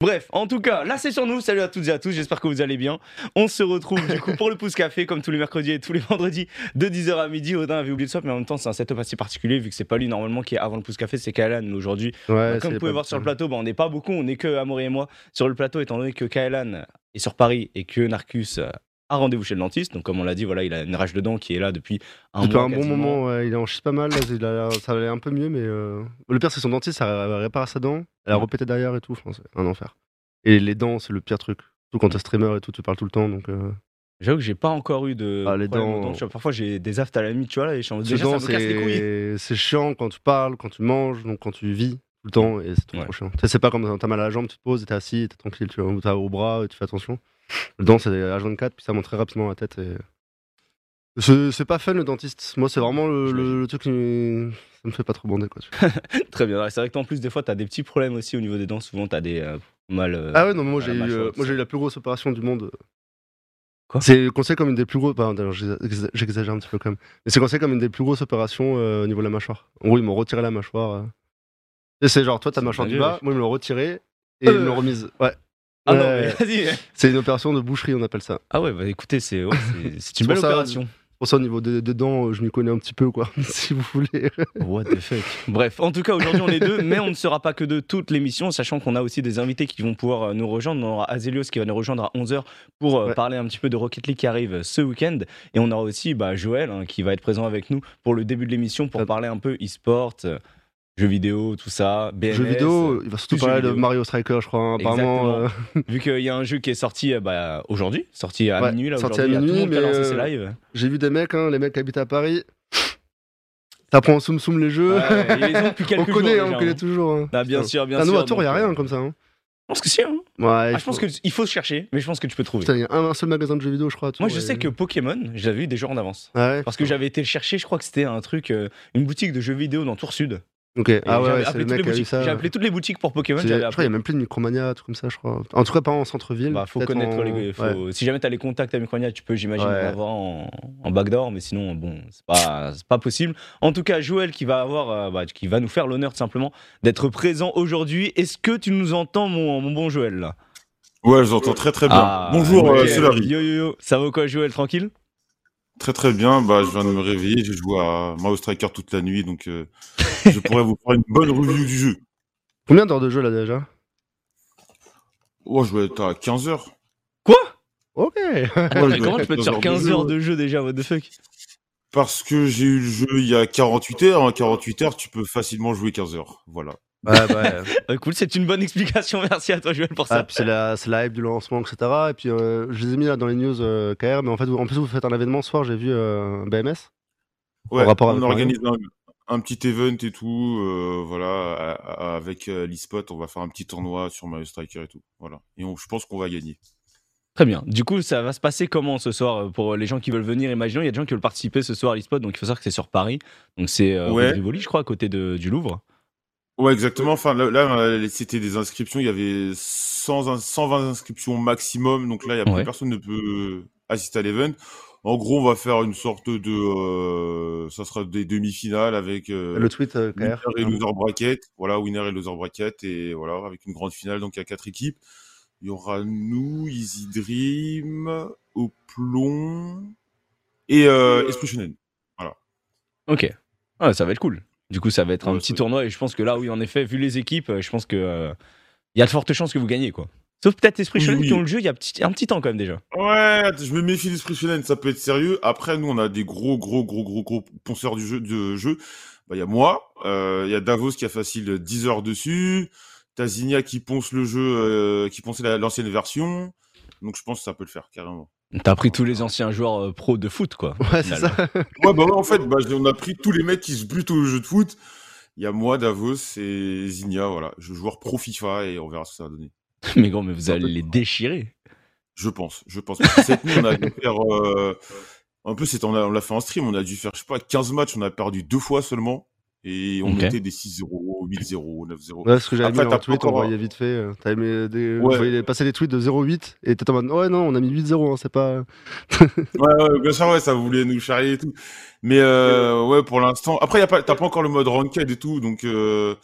Bref, en tout cas, là c'est sur nous. Salut à toutes et à tous, j'espère que vous allez bien. On se retrouve du coup pour le pouce café comme tous les mercredis et tous les vendredis de 10h à midi. Odin avait oublié de swap, mais en même temps c'est un setup assez particulier vu que c'est pas lui normalement qui est avant le pouce café, c'est Kaelan aujourd'hui. Ouais, comme vous pouvez voir sur le plateau, bah, on n'est pas beaucoup, on n'est que Amaury et moi sur le plateau étant donné que Kaelan est sur Paris et que Narcus a rendez-vous chez le dentiste. Donc comme on l'a dit, voilà, il a une rage de dents qui est là depuis un Depuis mois. un bon quasiment. moment, ouais, il en chie pas mal. Là, il a l'air- ça allait un peu mieux, mais euh, le pire, c'est son dentiste, ça a réparé sa dent, elle a Ouais. repété derrière et tout. Enfin, c'est un enfer. Et les dents, c'est le pire truc. Surtout quand t'es streamer et tout, tu parles tout le temps. Donc, euh, J'avoue que j'ai pas encore eu de Ah, les dents. Vois, parfois j'ai des aftes à la limite, tu vois là, et je suis en ça dents, me casse les couilles. c'est chiant quand tu parles, quand tu manges, donc quand tu vis tout le temps, et c'est trop, Ouais. trop chiant. Tu sais, c'est pas comme quand t'as mal à la jambe, tu te poses, t'es assis, t'es tranquille, tu vois, ou t'as au bras, et tu fais attention. Le dent, c'est H24, puis ça monte très rapidement la tête. Et... C'est pas fun le dentiste. Moi, c'est vraiment le, le- le truc qui me- ça me fait pas trop bander. Quoi. Très bien. C'est vrai que en plus, des fois, t'as des petits problèmes aussi au niveau des dents. Souvent, t'as des euh, mal. euh, Ah ouais, non, moi j'ai la eu, euh, moi j'ai eu la plus grosse opération du monde. Quoi? C'est considéré comme une des plus grosses. J'exagère un petit peu quand même. Mais c'est considéré comme une des plus grosses opérations euh, au niveau de la mâchoire. En gros, ils m'ont retiré la mâchoire. Et c'est genre, toi, ta C'est mâchoire du bas, moi, ils me l'ont retiré et ils me l'ont remise. Ouais. Ah non, Ouais. mais vas-y. C'est une opération de boucherie, on appelle ça. Ah ouais, bah écoutez, c'est ouais, une belle ça, opération. Pour ça, au niveau des, des dents, euh, je m'y connais un petit peu, quoi, si vous voulez. What the fuck. Bref, en tout cas, aujourd'hui, on est deux, mais on ne sera pas que deux toute l'émission, sachant qu'on a aussi des invités qui vont pouvoir euh, nous rejoindre. On aura Azelios qui va nous rejoindre à 11h pour euh, Ouais. parler un petit peu de Rocket League qui arrive ce week-end. Et on aura aussi bah, Joël hein, qui va être présent avec nous pour le début de l'émission pour Ah. parler un peu e-sport, euh, jeux vidéo, tout ça, BMS. Jeux vidéo, il va surtout parler de. Mario Striker, je crois. hein. Apparemment, euh, Vu qu'il y a un jeu qui est sorti euh, bah, aujourd'hui, sorti à Ouais, minuit, là, sorti à a tout le monde minuit, mais, lancé ses euh, lives. j'ai vu des mecs, hein, les mecs qui habitent à Paris. Ça prend soum soum les jeux. Ouais, ils ont depuis on connaît, hein, déjà, on connaît hein. toujours. hein. Ah, bien sûr, bien Ah, sûr. nous, à Tours, il n'y a rien comme ça. hein. Je pense que si. Hein. Ouais, Ah, je pense qu'il faut chercher, mais je pense que tu peux trouver. Il y a un, un seul magasin de jeux vidéo, je crois. Moi, je et- sais que Pokémon, j'avais eu des jours en avance. Ah ouais, Parce que j'avais été le chercher, je crois que c'était un truc, euh, une boutique de jeux vidéo dans Tours Sud. Ok, Et ah ouais, j'avais ouais, c'est appelé le toutes les mec qui a eu boutiques. ça. J'ai appelé toutes les boutiques pour Pokémon. Je crois qu'il n'y a même plus de Micromania, truc comme ça, je crois. En tout cas, pas en centre-ville. Bah, faut connaître en- les. faut- ouais. Si jamais t'as les contacts à Micronia, tu peux, j'imagine, Ouais. en avoir en, en backdoor, mais sinon, bon, c'est pas, c'est pas possible. En tout cas, Joël qui va avoir, euh, bah, qui va nous faire l'honneur tout simplement d'être présent aujourd'hui. Est-ce que tu nous entends, mon, mon bon Joël? Là Ouais, je vous entends très très bien. Ah, Bonjour, euh, nickel. Solari. Yo yo yo, ça va quoi, Joël, tranquille? Très très bien. Bah, je viens de me réveiller. J'ai joué à Mario Striker toute la nuit, donc euh, je pourrais vous faire une bonne review du jeu. Combien d'heures de jeu là déjà? Oh, je vais être à 15 heures. Quoi? Ok mais je comment tu peux te être faire 15 15 heures de de jeu déjà, what the fuck? Parce que j'ai eu le jeu il y a 48 heures. En 48 heures, tu peux facilement jouer 15 heures. Voilà. Ouais, bah, Euh, Cool, c'est une bonne explication, merci à toi Joël pour Ah, ça. c'est la, la hype du lancement, etc. Et puis euh, je les ai mis là dans les news euh, KR, mais en fait, vous- en plus, vous faites un événement ce soir, j'ai vu euh, BMS. Ouais, rapport on organise un, un petit event et tout. euh, voilà, à- à- avec euh, l'eSpot, on va faire un petit tournoi sur Mario Striker et tout. Voilà. Et on- je pense qu'on va gagner. Très bien. Du coup, ça va se passer comment ce soir pour les gens qui veulent venir? Imaginons, il y a des gens qui veulent participer ce soir à l'eSpot, donc il faut savoir que c'est sur Paris. Donc c'est euh, Ouais. Rivoli, je crois, à côté de, du Louvre. Ouais, exactement. Enfin, là, là, euh, c'était des inscriptions. Il y avait 100, ins- 120 inscriptions maximum. Donc là, il y a Ouais. plus personne ne peut assister à l'event. En gros, on va faire une sorte de, euh, ça sera des demi-finales avec euh, Le tweet euh, winner et loser bracket. Voilà, winner et loser bracket et voilà, avec une grande finale. Donc il y a quatre équipes. Il y aura nous, Easy Dream, Plomb et euh, Esprit Shonen. Ok. Ah, ça va être cool. Du coup, ça va être un petit tournoi et je pense que là, oui, en effet, vu les équipes, euh, je pense que euh, il y a de fortes chances que vous gagnez, quoi. Sauf peut-être Esprit Shonen oui. qui ont le jeu il y a petit- un petit temps quand même déjà. Ouais, je me méfie d'Esprit Shonen, ça peut être sérieux. Après, nous, on a des gros, gros, gros, gros, gros ponceurs du jeu. De jeu. Bah, il y a moi, euh, il y a Davos qui a facile 10 heures dessus, t'as Zinnia qui ponce le jeu, euh, qui ponçait la- l'ancienne version. Donc, je pense que ça peut le faire, carrément. T'as pris tous les anciens joueurs euh, pro de foot, quoi. Ouais, c'est ça. Ouais, bah ouais, en fait, bah, on a pris tous les mecs qui se butent au jeu de foot. Il y a moi, Davos et Zinnia, voilà. Je joueur pro FIFA et on verra ce que ça va donner. mais gros, mais vous allez les déchirer. Je pense, je pense. Parce que cette nuit, on a dû faire. Euh... En plus, c'était- on a- on l'a fait en stream, on a dû faire, je sais pas, 15 matchs, on a perdu deux fois seulement. Et on Ok. mettait des 6-0, 8-0, 9-0. Ouais, ce que j'avais mis t'as en tweet, on voyait vite fait. euh, T'avais mis des... Ouais. Passer des tweets de 0,8 et t'étais en mode ouais, non, on a mis 8-0, hein, c'est pas. Ouais, ouais, bien sûr, ouais, ça voulait nous charrier et tout. Mais euh, ouais, pour l'instant. Après, pas, t'as pas encore le mode ranked et tout, donc euh,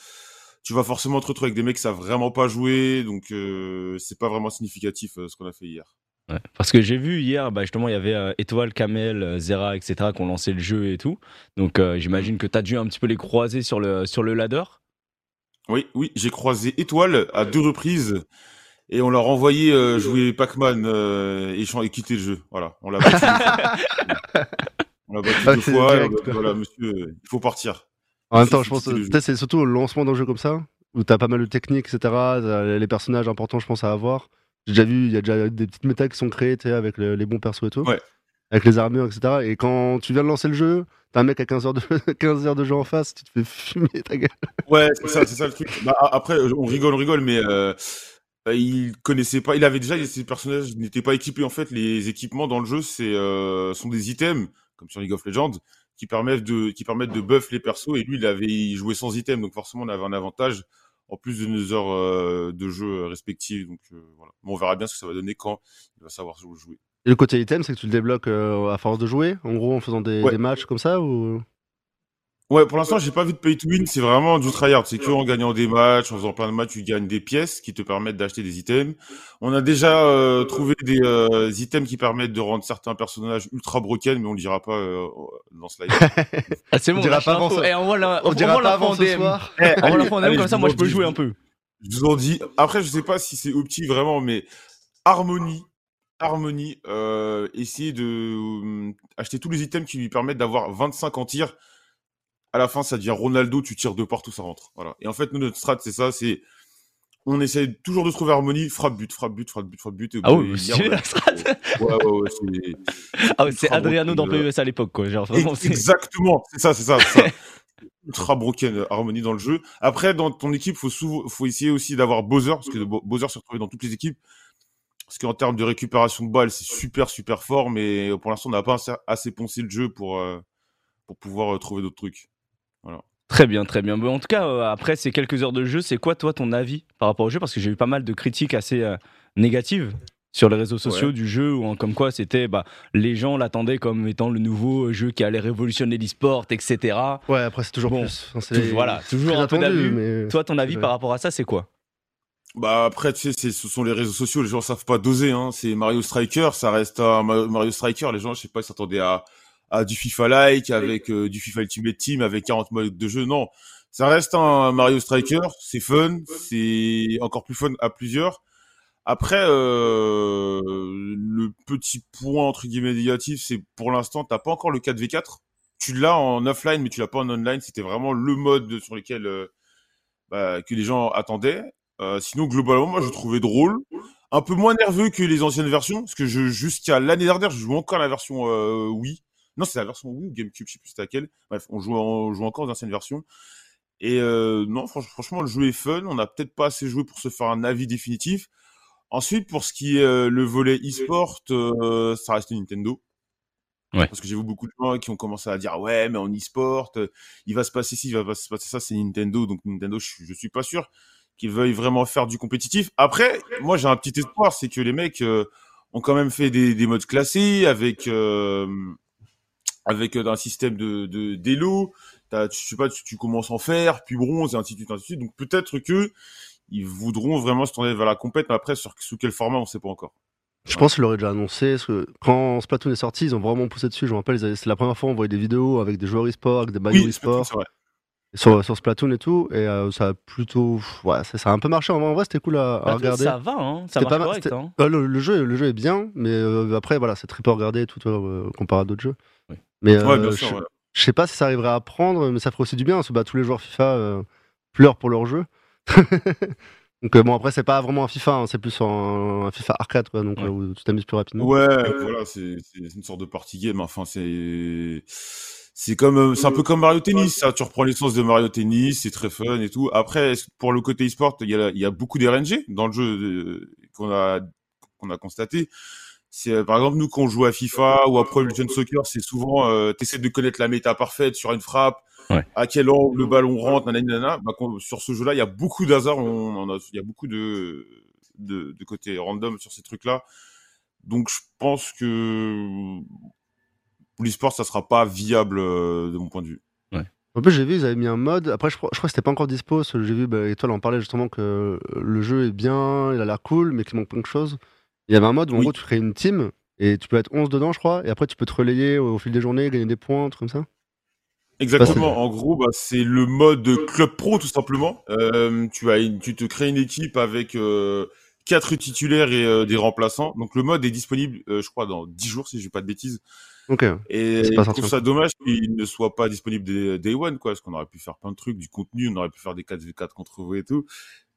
tu vas forcément te retrouver avec des mecs qui savent vraiment pas jouer, donc euh, c'est pas vraiment significatif euh, ce qu'on a fait hier. Ouais, parce que j'ai vu hier, bah justement, il y avait euh, Étoile, Kamel, euh, Zera, etc. qui ont lancé le jeu et tout. Donc euh, j'imagine que tu as dû un petit peu les croiser sur le, sur le ladder. Oui, oui, j'ai croisé Étoile à deux reprises et on leur a envoyé euh, jouer Pac-Man euh, et, et quitter le jeu. Voilà, on l'a battu. deux fois. on l'a battu Ah, deux fois. et direct, on a dit, quoi. voilà, monsieur, il faut partir. En même temps, je pense peut-être c'est surtout le lancement d'un jeu comme ça, où t'as pas mal de techniques, etc. Les personnages importants, je pense, à avoir. J'ai déjà vu, il y a déjà des petites méta qui sont créées, avec le- les bons persos et tout. Ouais. Avec les armures, etc. Et quand tu viens de lancer le jeu, t'as un mec à 15 heures de, 15 heures de jeu en face, tu te fais fumer ta gueule. Ouais, c'est ça, c'est ça le truc. Bah, après, on rigole, on rigole, mais euh, euh, il connaissait pas. Il avait déjà ses personnages n'étaient pas équipés. En fait, les équipements dans le jeu, c'est euh, sont des items, comme sur League of Legends, qui permettent de qui permettent de buff les persos. Et lui, il avait jouait sans item, donc forcément, on avait un avantage en plus de nos heures euh, de jeu respectives. Donc euh, voilà. Bon, on verra bien ce que ça va donner quand il va savoir jouer. Et le côté item, c'est que tu le débloques euh, à force de jouer, en gros, en faisant des, Ouais. des matchs comme ça ou... Ouais, pour l'instant, j'ai pas vu de pay to win. C'est vraiment du tryhard. C'est que en gagnant des matchs, en faisant plein de matchs, tu gagnes des pièces qui te permettent d'acheter des items. On a déjà euh, trouvé des euh, items qui permettent de rendre certains personnages ultra broken, mais on le dira pas euh, dans ce live. Ah, c'est On bon, dira lâche pas avant ça. Eh, on voit la- On on dira pas avant ce soir. On l'info en Allez, allez, comme ça, moi je peux jouer un peu. Je vous en dis. Après, je sais pas si c'est opti vraiment, mais Harmony, Harmony, euh, essayer de euh, acheter tous les items qui lui permettent d'avoir 25 en tir. À la fin, ça devient Ronaldo, tu tires de partout, ça rentre. Voilà. Et en fait, nous, notre strat, c'est ça, c'est on essaie toujours de trouver Harmony, frappe but, frappe but, frappe but, frappe but. et Ah oui, c'est la strat. Ouais, ouais, ouais, c'est Ah ouais, Adriano dans euh, PES à l'époque, quoi. Genre, vraiment, Exactement, c'est ça, c'est ça. Ultra broken euh, harmonie dans le jeu. Après, dans ton équipe, faut souvent, faut essayer aussi d'avoir Bowser, parce que Bo- Bowser se retrouve dans toutes les équipes. Parce qu'en termes de récupération de balles, c'est super, super fort, mais pour l'instant, on n'a pas assez, assez poncé le jeu pour, euh, pour pouvoir euh, trouver d'autres trucs. Très bien, très bien. Bon, en tout cas, euh, après ces quelques heures de jeu, c'est quoi, toi, ton avis par rapport au jeu? Parce que j'ai eu pas mal de critiques assez euh, négatives sur les réseaux sociaux Ouais. du jeu, ou en- comme quoi c'était, bah, les gens l'attendaient comme étant le nouveau jeu qui allait révolutionner l'e-sport, etc. Ouais, après, c'est toujours Bon, plus. Enfin, c'est Tout- les- voilà, toujours un peu attendu, d'abus. mais- Toi, ton avis Ouais. par rapport à ça, c'est quoi? Bah après, tu sais, c'est- ce sont les réseaux sociaux, les gens savent pas doser. Hein. C'est Mario Striker, ça reste Mario Striker. Les gens, je sais pas, ils s'attendaient à, à du FIFA-like, avec euh, du FIFA Ultimate Team, avec 40 modes de jeu. Non, ça reste un Mario Striker. C'est fun, c'est encore plus fun à plusieurs. Après, euh, le petit point entre guillemets négatif, c'est pour l'instant, t'as pas encore le 4v4. Tu l'as en offline, mais tu l'as pas en online. C'était vraiment le mode sur lequel euh, bah, que les gens attendaient. Euh, sinon, globalement, moi, je trouvais drôle. Un peu moins nerveux que les anciennes versions, parce que je, jusqu'à l'année dernière, je jouais encore la version Wii. Non, c'est la version Wii ou GameCube, je sais plus c'était laquelle. Bref, on joue, on joue encore aux anciennes versions. Et euh, non, franch- franchement, le jeu est fun. On n'a peut-être pas assez joué pour se faire un avis définitif. Ensuite, pour ce qui est euh, le volet e-sport, euh, ça reste Nintendo. Ouais. Parce que j'ai vu beaucoup de gens qui ont commencé à dire ouais, mais en e-sport, euh, il va se passer ci, il va se passer ça, c'est Nintendo. Donc Nintendo, je, suis- je suis pas sûr qu'ils veuillent vraiment faire du compétitif. Après, moi j'ai un petit espoir, c'est que les mecs euh, ont quand même fait des, des modes classés avec euh, avec euh, un système de de d'élo. T'as- Tu sais pas, tu, tu commences en fer, puis bronze, et ainsi de suite, ainsi de suite. Donc peut-être que ils voudront vraiment se tourner vers la compète, mais après sur sous quel format, on sait pas encore. Je pense qu'ils l'auraient déjà annoncé. Parce que quand Splatoon est sorti, ils ont vraiment poussé dessus. Je me rappelle, c'est la première fois on voyait des vidéos avec des joueurs e-sport, avec des maillots Oui, e-sport, c'est vrai. sur, sur Splatoon et tout. Et euh, ça a plutôt. Ouais, ça, ça a un peu marché. En vrai, en vrai, c'était cool à, à regarder. Ça va, hein, ça C'était marche pas correct. hein. Euh, le, le jeu, le jeu est bien, mais euh, après, voilà, c'est très peu regardé tout, euh, comparé à d'autres jeux. Oui. Mais Ouais, euh, bien je, ouais. je sais pas si ça arriverait à prendre, mais ça ferait aussi du bien. Parce que bah, tous les joueurs FIFA euh, pleurent pour leur jeu. donc, euh, bon, après, c'est pas vraiment un FIFA, hein, c'est plus un, un FIFA arcade, quoi, donc Ouais. euh, où tu t'amuses plus rapidement. Ouais, voilà, c'est une sorte de party game. Enfin, c'est c'est comme c'est un peu comme Mario Tennis. Ça, tu reprends l'essence de Mario Tennis, c'est très fun et tout. Après, pour le côté e-sport, il y a il y a beaucoup d'RNG dans le jeu qu'on a qu'on a constaté. C'est euh, par exemple nous quand on joue à FIFA ou à Pro Evolution Soccer, c'est souvent euh, t'essaies de connaître la méta parfaite sur une frappe, Ouais. à quel angle le ballon rentre, nanani, nanana. Bah, quand- sur ce jeu-là, il y a beaucoup d'hasard. On, on a, il y a beaucoup de de, de côté random sur ces trucs-là. Donc je pense que pour l'e-sport, ça sera pas viable euh, de mon point de vue. En plus, j'ai vu, ils avaient mis un mode. Après, je crois, je crois que c'était pas encore dispo. J'ai vu, bah, Étoile en parlait justement que le jeu est bien, il a l'air cool, mais qu'il manque plein de choses. Il y avait un mode où en Oui. gros, tu crées une team et tu peux être 11 dedans, je crois, et après, tu peux te relayer au, au fil des journées, gagner des points, un truc comme ça. Exactement. En gros, bah, c'est le mode club pro tout simplement. Euh, tu as, une- tu te crées une équipe avec euh, quatre titulaires et euh, des remplaçants. Donc le mode est disponible, euh, je crois, dans 10 jours si je dis pas de bêtises. Ok. Et je trouve ça dommage qu'il ne soit pas disponible day, day one, quoi, parce qu'on aurait pu faire plein de trucs, du contenu, on aurait pu faire des 4v4 contre vous et tout.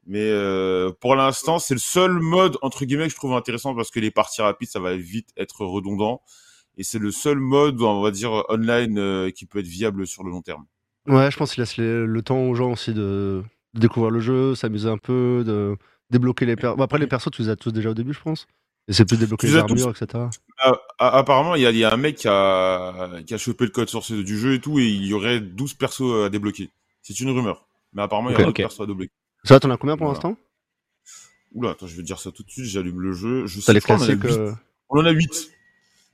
Mais euh, pour l'instant, c'est le seul mode entre guillemets que je trouve intéressant parce que les parties rapides, ça va vite être redondant. Et c'est le seul mode, on va dire, online euh, qui peut être viable sur le long terme. Ouais, je pense qu'il laisse les- le temps aux gens aussi de, de découvrir le jeu, s'amuser un peu, de débloquer les persos. après, les persos, tu les as tous déjà au début, je pense. Et c'est plus débloquer Tu les les as tous. armures, etc. Ah, ah, apparemment, il y a, il y a un mec qui a, qui a chopé le code source du jeu et tout, et il y aurait 12 persos à débloquer. C'est une rumeur. Mais apparemment, il y Ok. a 12 Ok. persos à débloquer. Ça, t'en as combien pour l'instant? Oula, attends, je vais te dire ça tout de suite, j'allume le jeu. Je sais les pas, on en a classiques. huit. euh, On en a 8.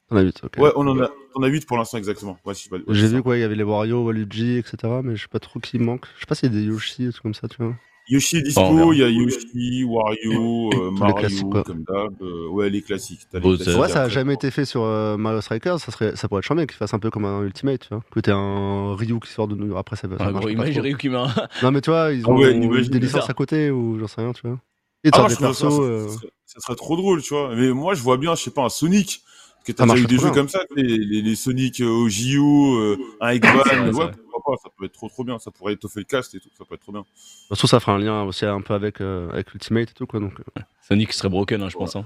T'en as 8, ok. Ouais, on en a, on a 8 pour l'instant, exactement. Ouais, si, ouais, ouais, J'ai vu quoi, il y avait les Wario, Waluigi, etc. Mais je sais pas trop qui manque. Je sais pas s'il y a des Yoshi, trucs comme ça, tu vois. Yoshi verra. il y a Yoshi, Wario, euh, Mario, comme d'hab. euh, ouais, les classiques. T'as les classiques Ouais, ça a jamais été fait sur euh, Mario Strikers. Ça, serait, ça pourrait être charmé qu'il fasse un peu comme un Ultimate, tu vois. Que t'aies un Ryu qui sort de nous. Après, ça, Un marche gros trop. Ryu qui un. Non, mais tu vois, ils Ah ont ouais, des licences à côté ou j'en sais rien, tu vois. Et Ah, des trouve ça, persos. ça, euh, ça serait, ça serait trop drôle, tu vois. Mais moi, je vois bien, je sais pas, un Sonic. Parce que t'as déjà eu des jeux bien. comme ça, les, les, les Sonic euh, au JO, euh, un Eggman, ouais, pourquoi pas, ça peut être trop trop bien, ça pourrait étoffer le cast et tout, ça peut être trop bien. Surtout, ça fera un lien aussi un peu avec, euh, avec Ultimate et tout, quoi. Donc, euh. Sonic serait broken, hein, je pense. hein.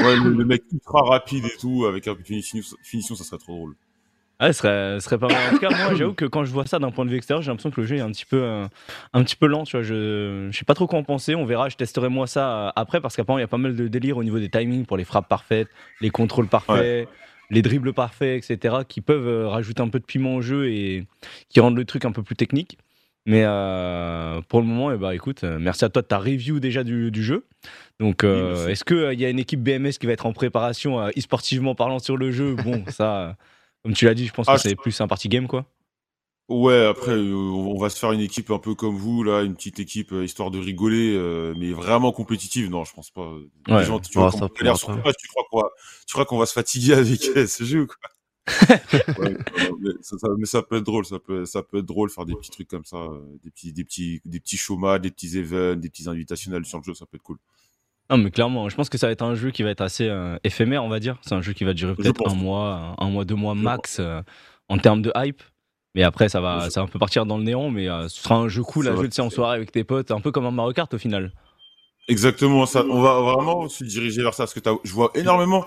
Ouais, le, le mec ultra rapide et tout, avec un de finition, finition, ça serait trop drôle. Ouais, ce serait, serait pas mal. En tout cas, moi, j'avoue que quand je vois ça d'un point de vue extérieur, j'ai l'impression que le jeu est un petit peu, euh, un petit peu lent. Tu vois, je, je sais pas trop quoi en penser. On verra. Je testerai moi ça euh, après parce qu'apparemment il y a pas mal de délire au niveau des timings pour les frappes parfaites, les contrôles parfaits, les dribbles parfaits, etc. qui peuvent euh, rajouter un peu de piment au jeu et qui rendent le truc un peu plus technique. Mais euh, pour le moment, eh ben, écoute, euh, merci à toi de ta review déjà du, du jeu. Donc, euh, est-ce qu'il y a une équipe BMS qui va être en préparation, euh, e-sportivement parlant sur le jeu? Bon, ça, euh, comme tu l'as dit, je pense Ah, que c'est plus un party game, quoi. Ouais, après, euh, on va se faire une équipe un peu comme vous, là, une petite équipe euh, histoire de rigoler, euh, mais vraiment compétitive. Non, je pense pas. Les Ouais. gens, tu Ouais, vois, ça comme on pourra galère pas. tu crois qu'on va, tu crois qu'on va se fatiguer avec ce jeu, quoi? Ouais, mais, ça, ça- mais ça peut être drôle, ça peut, ça peut être drôle faire des petits trucs comme ça, euh, des petits, des petits, des petits chômages, des petits events, des petits invitationnels sur le jeu, ça peut être cool. Non, mais clairement, je pense que ça va être un jeu qui va être assez euh, éphémère, on va dire. C'est un jeu qui va durer peut-être un mois, un, mois, deux mois max euh, en termes de hype. Mais après, ça va, ça va un peu partir dans le néant, mais euh, ce sera un jeu cool à jouer en soirée avec tes potes, un peu comme un Mario Kart au final. Exactement, ça. On va vraiment se diriger vers ça, parce que je vois énormément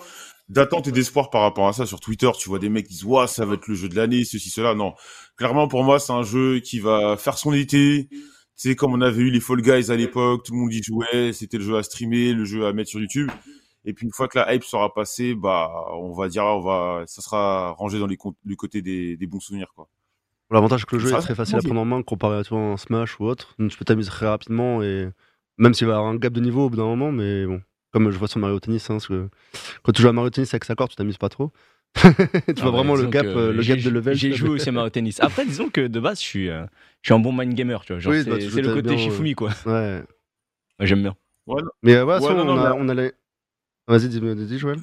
d'attentes et d'espoir par rapport à ça sur Twitter. Tu vois des mecs qui disent, ouais, ça va être le jeu de l'année, ceci, cela. Non. Clairement, pour moi, c'est un jeu qui va faire son été. C'est comme on avait eu les Fall Guys à l'époque, tout le monde y jouait, c'était le jeu à streamer, le jeu à mettre sur YouTube. Et puis une fois que la hype sera passée, bah, on va dire, on va, ça sera rangé dans les, le côté des, des bons souvenirs, quoi. L'avantage, que le jeu Ça est très facile à prendre en main comparé à toi, un Smash ou autre. Donc, tu peux t'amuser très rapidement et même s'il va y avoir un gap de niveau au bout d'un moment, mais bon, comme je vois sur Mario Tennis, hein, parce que quand tu joues à Mario Tennis avec sa corde, tu t'amuses pas trop. Tu Ah vois bah, vraiment le gap, euh, le gap de level. J'ai joué aussi à Mario Tennis. Après, disons que de base, je suis, euh, je suis un bon mind gamer, tu vois. Genre, Oui, c'est bah, c'est le côté bien, Shifumi, quoi. Ouais. Ouais, J'aime bien. Mais euh, ça, non, on, non, a-. Vas-y, dis-moi, dis, Joël.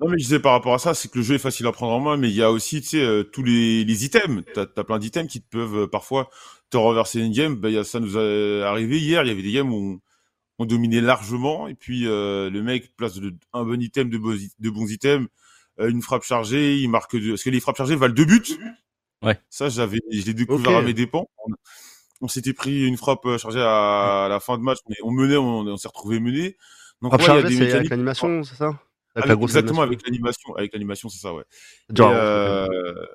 Non, mais je disais par rapport à ça, c'est que le jeu est facile à prendre en main, mais il y a aussi, tu sais, euh, tous les, les items. T'as as plein d'items qui te peuvent parfois te renverser une game. Ben, il y a, ça nous est arrivé hier. Il y avait des games où on, on dominait largement, et puis euh, le mec place un bon item, de, bons- de bons items, une frappe chargée, il marque deux. Parce que les frappes chargées valent deux buts? Ouais. Ça, j'avais, je l'ai découvert à mes dépens. On, on s'était pris une frappe euh, chargée à, la fin de match, mais on menait, on, on s'est retrouvé mené. Donc, Frappe ouais, il y a chargée, des c'est avec l'animation, c'est ça? Avec Avec- la grosse exactement, animation. avec l'animation. Avec l'animation, c'est ça, ouais. Genre, Et, euh,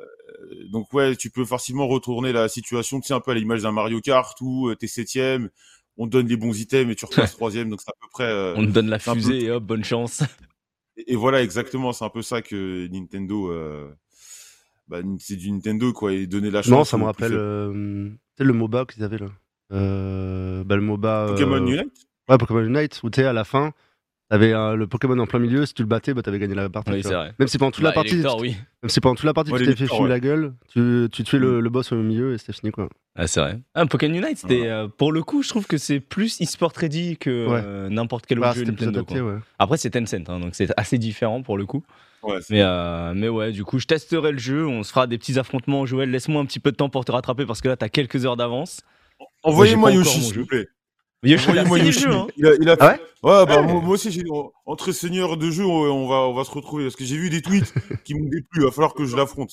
donc ouais, tu peux facilement retourner la situation, tu sais, un peu à l'image d'un Mario Kart où euh, t'es septième, on te donne les bons items et tu repasses troisième, donc c'est à peu près. euh, On te donne la peu- fusée et hop, bonne chance. Et, et voilà, exactement, c'est un peu ça que Nintendo. Euh... Bah, c'est du Nintendo quoi, et donner la chance. non, ça me rappelle. euh, le MOBA qu'ils avaient là. Euh, bah, le MOBA. Pokémon Unite? Ouais, Pokémon Unite, où tu sais, à la fin, T'avais euh, le Pokémon en plein milieu, si tu le battais, bah, t'avais gagné la partie. Oui, tu c'est vois. vrai. Même si pendant toute Bah, la partie, Elector, tu- oui. même si pendant toute la partie, Ouais, tu les t'es fait fumer ouais. la gueule, tu, tu tuais le, le boss au milieu et c'était fini quoi. Ah, c'est vrai. Ah, Pokémon Unite, c'était euh, pour le coup, je trouve que c'est plus e-sport ready que Ouais. euh, n'importe quel Bah, autre jeu Nintendo. adapté. Après, c'est Tencent, hein, donc c'est assez différent pour le coup. Mais, euh, mais ouais, du coup, je testerai le jeu. On se fera des petits affrontements. Joël, laisse-moi un petit peu de temps pour te rattraper parce que là, t'as quelques heures d'avance. Envoyez-moi Yoshi, s'il vous plaît. Il a hein. Il a, Ah fait- ouais, bah, Ouais. moi, moi aussi, j'ai, entre seigneurs de jeu, on, va, on va se retrouver. Parce que j'ai vu des tweets qui m'ont déplu. Il va falloir que je l'affronte.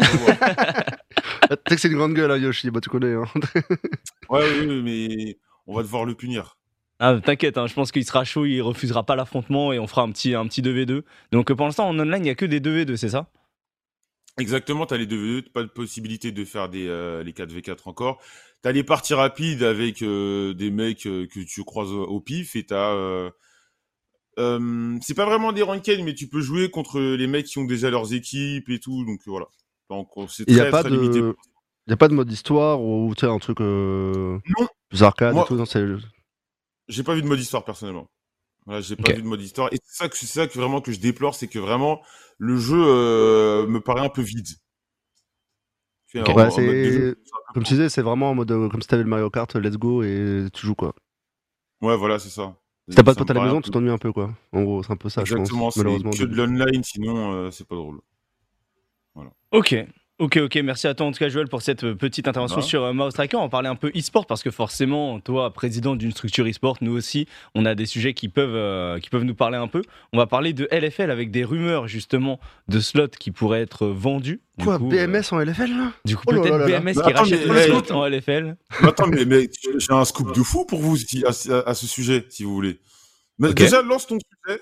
Ouais, ouais. Ah, Tu sais que c'est une grande gueule, hein, Yoshi, bah tu connais. Hein. Ouais, oui, mais on va devoir le punir. Ah, t'inquiète, hein, je pense qu'il sera chaud, il refusera pas l'affrontement et on fera un petit, un petit 2v2. Donc pour l'instant, en online, il n'y a que des 2v2, c'est ça? Exactement, t'as les deux pas de possibilité de faire des, euh, les 4v4 encore. T'as les parties rapides avec euh, des mecs euh, que tu croises au pif et t'as... Euh, euh, c'est pas vraiment des ranked, mais tu peux jouer contre les mecs qui ont déjà leurs équipes et tout, donc voilà. Donc c'est Il n'y très, a pas très limité. de. Y a pas de mode histoire ou tu sais, un truc euh, Non. plus arcade Moi- et tout, c'est J'ai pas vu de mode histoire personnellement. Voilà, j'ai pas vu de mode histoire. Et c'est ça que c'est ça que vraiment que je déplore, c'est que vraiment le jeu euh, me paraît un peu vide. Tu sais, Ok. en- Ouais, en mode de c'est- peu Comme tu disais, c'est vraiment en mode euh, comme si t'avais le Mario Kart, let's go et tu joues quoi. Ouais, voilà, c'est ça. Si t'as pas de pote à la maison, tu t'ennuies un peu quoi. En gros, c'est un peu ça, Exactement, je pense. c'est Malheureusement. que de l'online, sinon euh, c'est pas drôle. Ok. Ok, ok, merci à toi en tout cas Joël pour cette euh, petite intervention Voilà. sur euh, Mouse Striker. On va parler un peu e-sport parce que forcément, toi, président d'une structure e-sport, nous aussi, on a des sujets qui peuvent, euh, qui peuvent nous parler un peu. On va parler de LFL avec des rumeurs justement de slots qui pourraient être vendus. Du Quoi, coup, euh, BMS en LFL là? Du coup, Oh peut-être là là. BMS Mais qui attends, rachète mais, slot en LFL. Mais attends, mais, mais j'ai un scoop de fou pour vous à, à- à ce sujet, si vous voulez. Mais Ok. déjà, lance ton sujet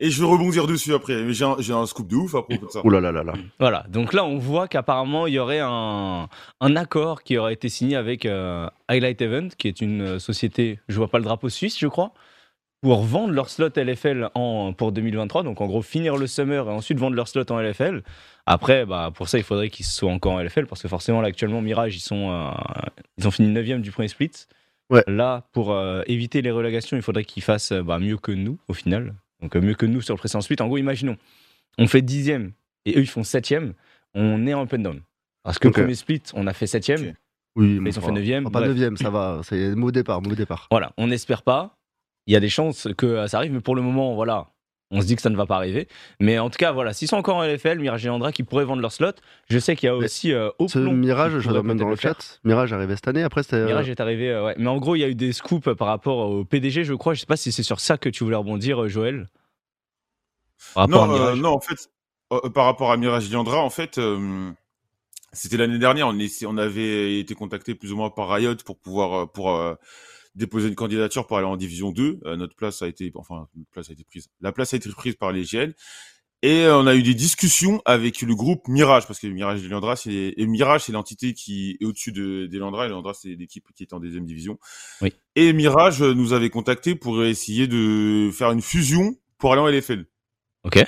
et je vais rebondir dessus après. Mais j'ai un, j'ai un scoop de ouf à propos de ça. Ouh là là là là. Voilà, donc là on voit qu'apparemment il y aurait un, un accord qui aurait été signé avec euh, Highlight Event, qui est une euh, société, je vois pas le drapeau suisse je crois, pour vendre leur slot LFL en, pour 2023, donc en gros finir le summer et ensuite vendre leur slot en LFL. Après, bah, pour ça il faudrait qu'ils soient encore en LFL, parce que forcément là actuellement Mirage ils, sont, euh, ils ont fini 9 du premier split. Ouais. Là, pour euh, éviter les relégations, il faudrait qu'ils fassent bah, mieux que nous au final. Donc euh, mieux que nous sur le précédent split. En gros, imaginons, on fait dixième et eux ils font septième, on est en up and down. Parce que le premier split, on a fait septième. Oui, Mais ils ont fait neuvième, Pas bref. 9ème, ça va. C'est mauvais départ, mauvais départ. Voilà, on n'espère pas. Il y a des chances que euh, ça arrive, mais pour le moment, voilà, on se dit que ça ne va pas arriver. Mais en tout cas, voilà, s'ils sont encore en LFL, Mirage et Andra qui pourraient vendre leur slot. Je sais qu'il y a aussi euh, Ce Mirage, je même dans le faire. chat. Mirage est arrivé cette année. Après, c'était. euh, Mirage est arrivé, euh, ouais. Mais en gros, il y a eu des scoops par rapport au PDG, je crois. Je sais pas si c'est sur ça que tu voulais rebondir, euh, Joël. Non, euh, non, en fait, euh, par rapport à Mirage Liandra, en fait, euh, c'était l'année dernière. On, on avait été contacté plus ou moins par Riot pour pouvoir euh, pour euh, déposer une candidature pour aller en Division 2. Euh, notre place a été, enfin, notre place a été prise. La place a été prise par les GL. Et euh, on a eu des discussions avec le groupe Mirage, parce que Mirage et c'est et Mirage, c'est l'entité qui est au-dessus de, des Liandra, et c'est l'équipe qui est en deuxième division. Oui. Et Mirage nous avait contacté pour essayer de faire une fusion pour aller en LFL. Ok.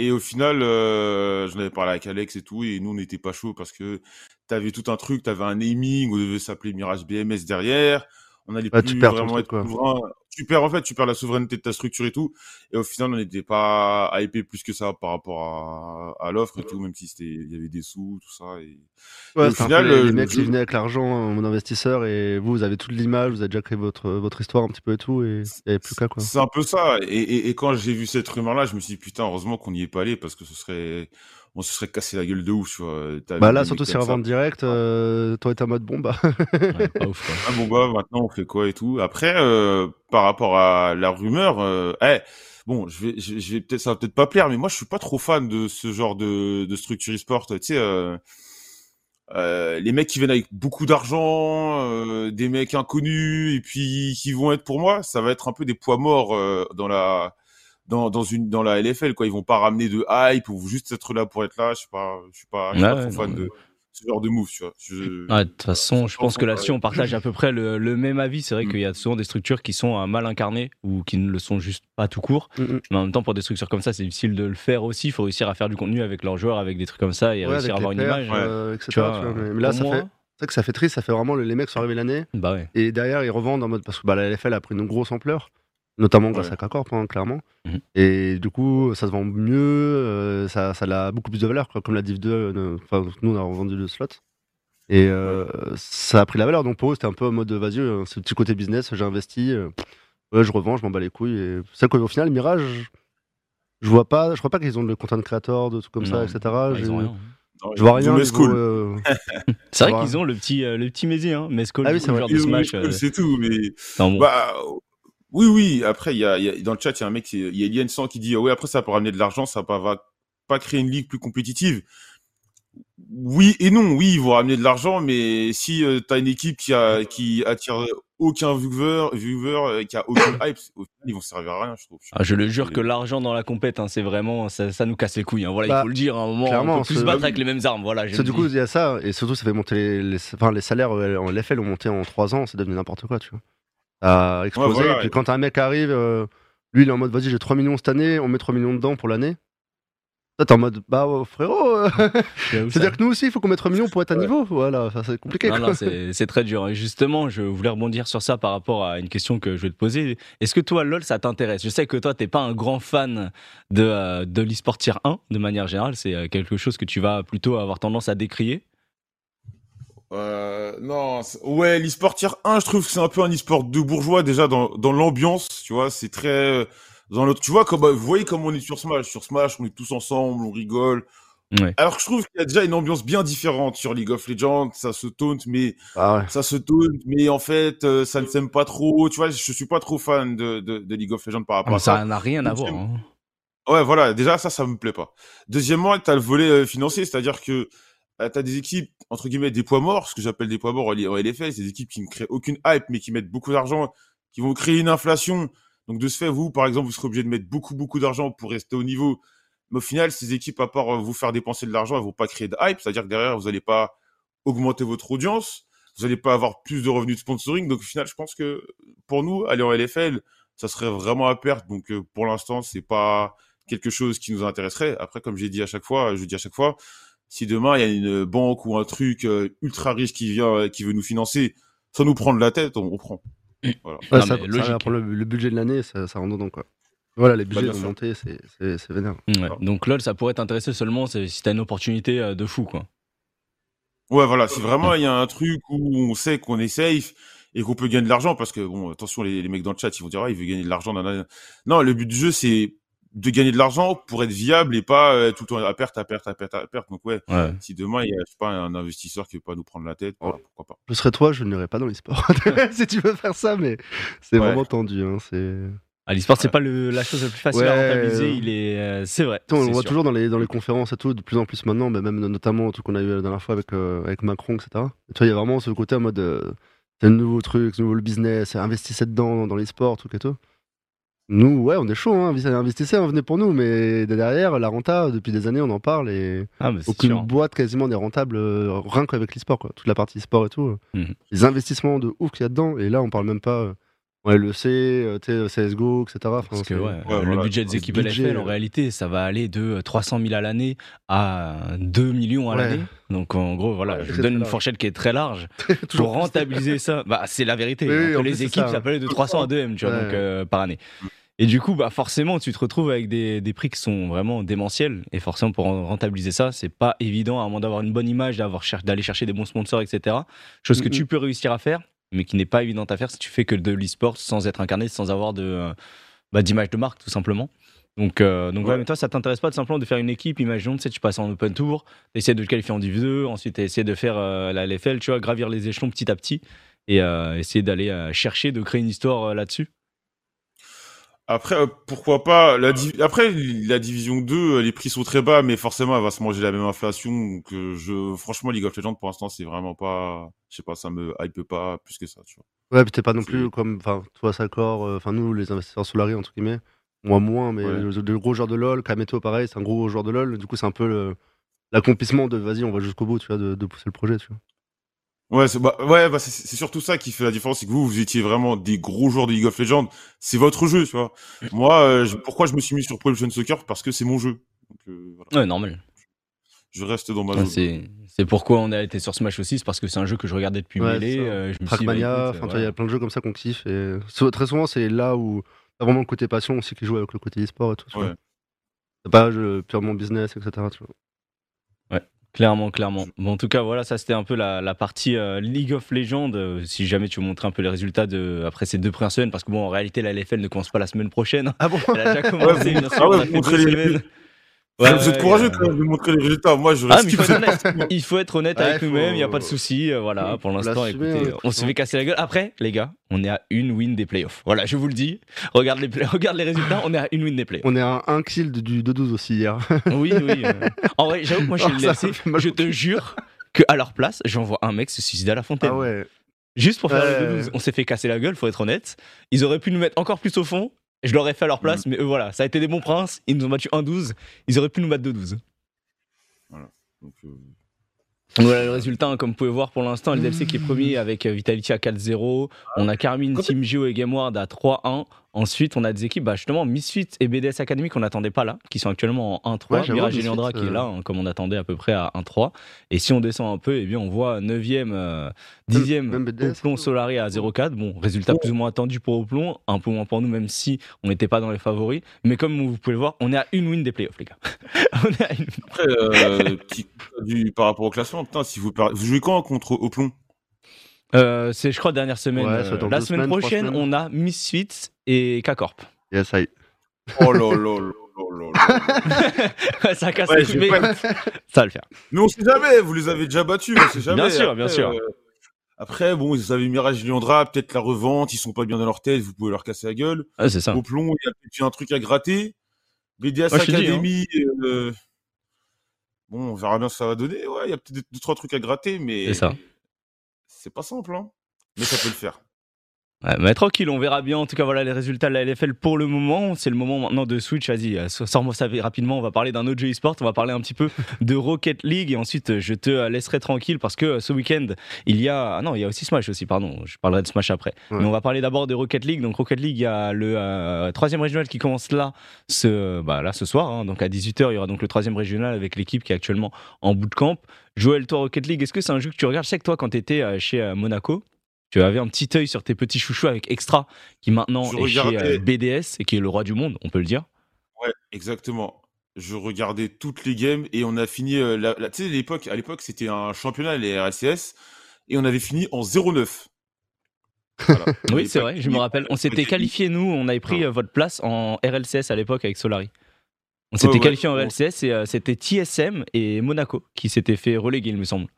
Et au final, euh, j'en avais parlé avec Alex et tout, et nous on n'était pas chaud parce que t'avais tout un truc, t'avais un naming, on devait s'appeler Mirage BMS derrière, on allait Ouais, plus tu perds vraiment truc, être quoi. souverain. Tu perds en fait, tu perds la souveraineté de ta structure et tout, et au final on n'était pas hypé plus que ça par rapport à, à l'offre et tout, même si c'était, il y avait des sous, tout ça. Et... Ouais, Et au c'est un final, peu les, euh, les le mecs jeu- venaient avec l'argent, euh, mon investisseur, et vous, vous avez toute l'image, vous avez déjà créé votre, votre histoire un petit peu et tout, et il n'y avait plus qu'à quoi. C'est un peu ça. Et, et, et quand j'ai vu cette rumeur-là, je me suis dit putain, heureusement qu'on n'y est pas allé parce que ce serait, on se serait cassé la gueule de ouf, tu vois. T'as Bah là, surtout si revente direct, euh, t'aurais été en mode bon, bah. Ouais, pas ouf, quoi. Ah bon bah maintenant on fait quoi et tout. Après euh, par rapport à la rumeur, euh, eh, bon je vais je, vais- je vais peut-être ça va peut-être pas plaire, mais moi je suis pas trop fan de ce genre de, de structure e-sport. Tu sais, euh, euh, les mecs qui viennent avec beaucoup d'argent, euh, des mecs inconnus et puis qui vont être pour moi, ça va être un peu des poids morts euh, dans la dans, dans une dans la LFL quoi. Ils vont pas ramener de hype ou juste être là pour être là. Je suis pas je suis pas, je suis Ouais, pas ouais, trop fan non, de ce genre de move, tu vois. Je- Ouais, de toute façon, je pense que là-dessus, on partage à peu près le, le même avis. C'est vrai Mm. qu'il y a souvent des structures qui sont euh, mal incarnées ou qui ne le sont juste pas tout court. Mm, mm. Mais en même temps, pour des structures comme ça, c'est difficile de le faire aussi. Il faut réussir à faire du contenu avec leurs joueurs, avec des trucs comme ça et Ouais, réussir à avoir une image. euh, etc. Tu vois, tu vois, mais, mais là, ça moins, fait. C'est vrai que ça fait triste, ça fait vraiment le- les mecs sont arrivés l'année Bah ouais. et derrière ils revendent en mode parce que bah, la LFL a pris une grosse ampleur notamment grâce Ouais. à K-Corp, hein, clairement. Mhm. Et du coup, ça se vend mieux, euh, ça, ça a beaucoup plus de valeur, quoi, comme la Div 2. euh, Enfin, nous, on a vendu le slot. Et euh, ça a pris la valeur. Donc pour eux, c'était un peu en mode, vas-y, euh, ce petit côté business, j'ai investi, euh, ouais, je revends, je m'en bats les couilles. Et c'est vrai qu'au final, Mirage, je vois pas, je crois pas qu'ils ont le content creator, de trucs comme ça, etc. Bah, ils ont rien. Non, Je vois ils ont rien. Euh, C'est vrai qu'ils ont le petit, euh, le petit Mézi, hein, Mescal, Ah oui, c'est genre de Smash. Euh, C'est tout, mais non, bon. Bah, oui, oui. Après, il y a, il y a- dans le chat, il y a un mec, il y a Eliane 100 qui dit, ouais, après, ça peut ramener de l'argent, ça va va pas créer une ligue plus compétitive. Oui et non. Oui, ils vont ramener de l'argent, mais si tu t'as une équipe qui a, qui attire aucun viewer, viewer, euh, qui a aucun hype, au final, ils vont servir à rien, je trouve. Ah, je le jure que l'argent dans la compète, hein, c'est vraiment, ça, ça nous casse les couilles. hein. Voilà, il Bah, faut le dire. À un moment, clairement, on peut plus se battre avec les mêmes armes. Voilà, du coup, il y a ça, et surtout, ça fait monter les, les- enfin, les salaires euh, en LFL ont monté en 3 ans, c'est devenu n'importe quoi, tu vois. Explosé. voilà, et puis quand un mec arrive, euh, lui, il est en mode, vas-y, j'ai 3 millions cette année, on met 3 millions dedans pour l'année. Toi, t'es en mode, bah oh, frérot, c'est-à-dire que nous aussi, il faut qu'on mette 3 millions pour être à niveau. Voilà, enfin, c'est compliqué. Non, non, c'est très dur. Et justement, je voulais rebondir sur ça par rapport à une question que je vais te poser. Est-ce que toi, LoL, ça t'intéresse? Je sais que toi, t'es pas un grand fan de, euh, de l'e-sport tier 1, de manière générale. C'est euh, quelque chose que tu vas plutôt avoir tendance à décrier. Euh, non, ouais, l'e-sport tier 1, je trouve que c'est un peu un e-sport de bourgeois déjà dans, dans l'ambiance, tu vois, c'est très euh, dans l'autre, tu vois comme vous voyez comme on est sur Smash, sur Smash, on est tous ensemble, on rigole. Ouais. Alors que je trouve qu'il y a déjà une ambiance bien différente sur League of Legends, ça se taunt mais Ah ouais. ça se taunt mais en fait euh, ça ne s'aime pas trop, tu vois, je suis pas trop fan de, de, de League of Legends par rapport Ah, à ça ça. n'a rien à voir. Hein. Ouais, voilà, déjà ça, ça me plaît pas. Deuxièmement, t'as le volet euh, financier, c'est-à-dire que euh, t'as des équipes entre guillemets des poids morts, ce que j'appelle des poids morts en LFL, c'est des équipes qui ne créent aucune hype, mais qui mettent beaucoup d'argent, qui vont créer une inflation. Donc de ce fait, vous, par exemple, vous serez obligé de mettre beaucoup beaucoup d'argent pour rester au niveau. Mais au final, ces équipes, à part euh, vous faire dépenser de l'argent, elles vont pas créer de hype, c'est-à-dire que derrière, vous allez pas augmenter votre audience, vous allez pas avoir plus de revenus de sponsoring. Donc au final, je pense que pour nous, aller en LFL, ça serait vraiment à perte. Donc euh, pour l'instant, c'est pas quelque chose qui nous intéresserait. Après, comme j'ai dit à chaque fois, je dis à chaque fois, si demain il y a une banque ou un truc euh, ultra riche qui vient, euh, qui veut nous financer, sans nous prendre la tête, on, on prend. Voilà. Ouais, Non, ça, mais ça, logique. après, le, le budget de l'année, ça, ça rentre dedans, quoi. Voilà, les budgets bien vont monter, c'est- vénère. Ouais. Donc LoL, ça pourrait t'intéresser seulement si t'as une opportunité euh, de fou, quoi. Ouais, voilà. Si vraiment il y a un truc où on sait qu'on est safe et qu'on peut gagner de l'argent, parce que bon, attention, les, les mecs dans le chat, ils vont dire, ah, il veut gagner de l'argent. Non, le but du jeu, c'est de gagner de l'argent pour être viable et pas euh, tout le temps à perte, à perte, à perte, à perte. Donc ouais, Ouais. si demain il y a je sais pas un investisseur qui veut pas nous prendre la tête, voilà, pourquoi pas. Je serais toi, je n'irais pas dans l'e-sport. si tu veux faire ça, mais c'est Ouais. vraiment tendu. Hein, c'est... Ah, l'e-sport, c'est pas le- la chose la plus facile à rentabiliser. Il est, euh, c'est vrai. Attends, on le voit sûr. toujours dans les, dans les conférences et tout, de plus en plus maintenant, mais même notamment truc qu'on a eu la dernière fois avec, euh, avec Macron, etc. Et tu vois, il y a vraiment ce côté en mode euh, c'est un nouveau truc, c'est un nouveau business, investissez dedans, dans les sports, truc et tout. Nous, ouais, on est chaud, hein, investissez, hein, venez pour nous, mais derrière, la renta, depuis des années, on en parle et Ah, aucune sûr. boîte quasiment n'est rentable, euh, rien qu'avec l'e-sport, quoi. Toute la partie sport et tout. euh. Mhm. Les investissements de ouf qu'il y a dedans, et là, on parle même pas. euh, Ouais, le C, euh, tu sais, CSGO, etc. Enfin, Parce que c'est- ouais, Ouais, le voilà. budget des équipes budget, LFL, en euh. réalité, ça va aller de 300 000 à l'année à 2 millions à Ouais. l'année. Donc en gros, voilà, Ouais, je c'est donne une large. fourchette qui est très large. Pour rentabiliser ça, bah, c'est la vérité. Oui, les équipes, ça. ça. peut aller de 300 à 2 M tu vois, Ouais. donc, euh, par année. Et du coup, bah, forcément, tu te retrouves avec des, des prix qui sont vraiment démentiels. Et forcément, pour rentabiliser ça, c'est pas évident, à moins d'avoir une bonne image, d'avoir cher- d'aller chercher des bons sponsors, etc. Chose que tu peux réussir à faire, mais qui n'est pas évidente à faire si tu fais que de l'e-sport sans être incarné, sans avoir de, bah, d'image de marque, tout simplement. Donc, euh, donc ouais. Ouais. mais toi, ça t'intéresse pas tout simplement de faire une équipe, imaginons, tu sais, tu passes en open tour, tu essaies de te qualifier en Div 2, ensuite essayer de faire euh, la LFL, tu vois, gravir les échelons petit à petit et euh, essayer d'aller euh, chercher, de créer une histoire là-dessus. Après, euh, pourquoi pas la Après, la division 2, euh, les prix sont très bas, mais forcément, elle va se manger la même inflation. Donc, euh, je, franchement, League of Legends, pour l'instant, c'est vraiment pas, je sais pas, ça me hype pas plus que ça, tu vois. Ouais, puis t'es pas non plus comme, enfin, toi, Sakor, euh, enfin, nous, les investisseurs Solari, entre guillemets, moi moins, mais Ouais. le, le gros joueur de LoL, Kameto, pareil, c'est un gros joueur de LoL, du coup, c'est un peu l'accomplissement de vas-y, on va jusqu'au bout, tu vois, de, de pousser le projet, tu vois. Ouais, c'est bah, ouais, bah, c'est surtout ça qui fait la différence, c'est que vous, vous étiez vraiment des gros joueurs de League of Legends. C'est votre jeu, tu vois. Moi, euh, je- pourquoi je me suis mis sur Pro Evolution Soccer? Parce que c'est mon jeu. Donc, euh, voilà. Ouais, normal. Je reste dans ma Ouais, zone. c'est, pourquoi on a été sur Smash aussi, c'est parce que c'est un jeu que je regardais depuis Ouais, Melee. euh, je bah, Trackmania, vois, il y a plein de jeux comme ça qu'on kiffe, et très souvent, c'est là où T'as vraiment le côté passion aussi qui joue avec le côté e-sport et tout. C'est pas purement business, etc. tu vois. Clairement, clairement. Bon, en tout cas, voilà, ça c'était un peu la, la partie euh, League of Legends. Euh, si jamais tu veux montrer un peu les résultats de, après ces deux premières semaines, parce que bon, en réalité, la LFL ne commence pas la semaine prochaine. Ah bon Elle a déjà commencé, bien sûr. Ah ouais, on a vous fait montrez deux les- semaines. Vous êtes courageux quand même de montrer les résultats. Moi, je Ah, mais il faut honnête. Il faut être honnête Ouais, avec nous-mêmes, il n'y a pas de souci. euh, voilà, pour l'instant, écoutez, on se fait casser la gueule. Après, les gars, on est à une win des playoffs. Voilà, je vous le dis. Regarde les, play- regarde les résultats, on est à une win des playoffs. On est à un kill de- du 2-12 aussi hier. Oui, oui. euh. En vrai, j'avoue que moi, chez Oh, le LFC, je te jure que à leur place, j'envoie un mec se suicider à la fontaine. ah ouais. Juste pour faire le 2-12. On s'est fait casser la gueule, faut être honnête. Ils auraient pu nous mettre encore plus au fond. Je l'aurais fait à leur place, mais eux, voilà, ça a été des bons princes. Ils nous ont battu 1-12. Ils auraient pu nous battre 2-12. Donc, euh, Voilà le résultat, hein, comme vous pouvez voir pour l'instant, LDLC qui est premier avec euh, Vitality à 4-0. On a Carmine, Team Geo et GameWard à 3-1. Ensuite, on a des équipes, bah, justement, Misfits et BDS Academy qu'on n'attendait pas là, qui sont actuellement en 1-3. Ouais, Mirage et Leandra qui est euh, là, hein, comme on attendait à peu près à 1-3. Et si on descend un peu, eh bien, on voit 9e, euh, 10e même BDS, Oplon Solari à 0-4. Bon, résultat plus ou moins attendu pour Oplon, un peu moins pour nous, même si on n'était pas dans les favoris. Mais comme vous pouvez le voir, on est à une win des playoffs, les gars. on une Après, euh, petit du, par rapport au classement, putain, si vous, par- vous jouez quand contre Oplon? Euh, c'est, je crois, dernière semaine. Ouais, euh, la semaine semaines, prochaine, on a Misfits et K-Corp. Yes, I. Oh là là là là là là. ça casse Ouais, les pas- ça va le faire. Mais on sait jamais, vous les avez déjà battus, on sait jamais. Bien sûr, Après, bien sûr. euh, après, bon, vous avez Mirage Liandra, peut-être la revente, ils sont pas bien dans leur tête, vous pouvez leur casser la gueule. Ah, c'est ça. Au plomb, il y a peut-être eu un truc à gratter. BDS Academy, euh, bon, on verra bien ce que ça va donner. Ouais, il y a peut-être deux, trois trucs à gratter, mais C'est ça. c'est pas simple, hein. Mais ça peut le faire. Ouais, mais tranquille, on verra bien. En tout cas, voilà les résultats de la LFL pour le moment. C'est le moment maintenant de Switch. Vas-y, euh, sors-moi ça rapidement. On va parler d'un autre jeu e-sport. On va parler un petit peu de Rocket League. Et ensuite, je te euh, laisserai tranquille parce que euh, ce week-end, il y a. Ah non, il y a aussi Smash aussi, pardon. Je parlerai de Smash après. Ouais. Mais on va parler d'abord de Rocket League. Donc, Rocket League, il y a le euh, troisième régional qui commence là ce, bah, là, ce soir. hein. Donc, à 18h, il y aura donc le troisième régional avec l'équipe qui est actuellement en bootcamp. Joël, toi, Rocket League, est-ce que c'est un jeu que tu regardes? Je sais que toi, quand tu étais chez Monaco, tu avais un petit œil sur tes petits chouchous avec Extra, qui maintenant Je est chez regardais. euh, BDS et qui est le roi du monde, on peut le dire. Ouais, exactement. Je regardais toutes les games et on a fini. euh, la, la- tu sais, à l'époque, à l'époque, c'était un championnat, les RLCS, et on avait fini en 0-9. Voilà. Oui, c'est vrai, je me rappelle. On s'était qualifié, nous, on avait pris Non. euh, votre place en RLCS à l'époque avec Solari. On s'était ouais, qualifié en. RLCS et euh, c'était TSM et Monaco qui s'étaient fait reléguer, il me semble.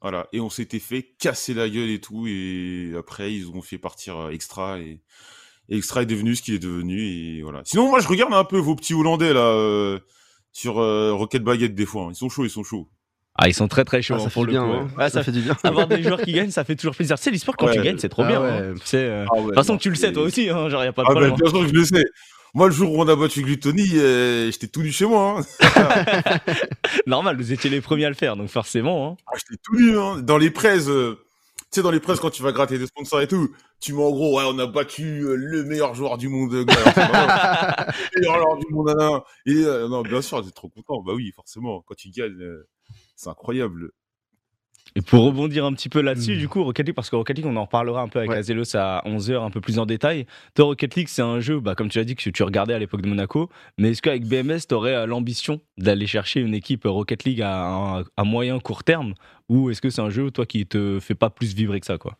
Voilà. Et on s'était fait casser la gueule et tout. Et après, ils ont fait partir euh, Extra. Et, et Extra est devenu ce qu'il est devenu. Et voilà. Sinon, moi, je regarde un peu vos petits Hollandais, là, euh, sur euh, Rocket Baguette, des fois. hein. Ils sont chauds, ils sont chauds. Ah, ils sont très très chauds Ah, hein, ça pour fait le bien. coup. hein. ouais. Ça ça fait du bien. Avoir des joueurs qui gagnent, ça fait toujours plaisir. Tu sais, l'e-sport, quand Ouais. tu gagnes, c'est trop Ah bien. ouais. hein. Euh, Ah ouais, De toute façon, non, tu le sais, c'est- toi aussi, hein, genre, y a pas de Ah, ben, problème. bien sûr que je le sais. Moi, le jour où on a battu Gluttony, euh, j'étais tout nu chez moi. Hein. Normal, vous étiez les premiers à le faire, donc forcément. hein. Ah, j'étais tout nu. Hein. Dans les presses, euh, tu sais, dans les presses, quand tu vas gratter des sponsors et tout, tu mets en gros, ouais, on a battu euh, le meilleur joueur du monde. euh, gars. le meilleur joueur du monde. Et euh, non, bien sûr, t'es trop content. Bah oui, forcément. Quand tu gagnes, c'est incroyable. Et pour rebondir un petit peu là-dessus, Hmm. du coup, Rocket League, parce que Rocket League, on en reparlera un peu avec Ouais. Azelos à 11h, un peu plus en détail. Toi, Rocket League, c'est un jeu, bah, comme tu l'as dit, que tu regardais à l'époque de Monaco. Mais est-ce qu'avec BMS, tu aurais l'ambition d'aller chercher une équipe Rocket League à, un- à moyen, court terme? Ou est-ce que c'est un jeu, toi, qui te fait pas plus vibrer que ça, quoi?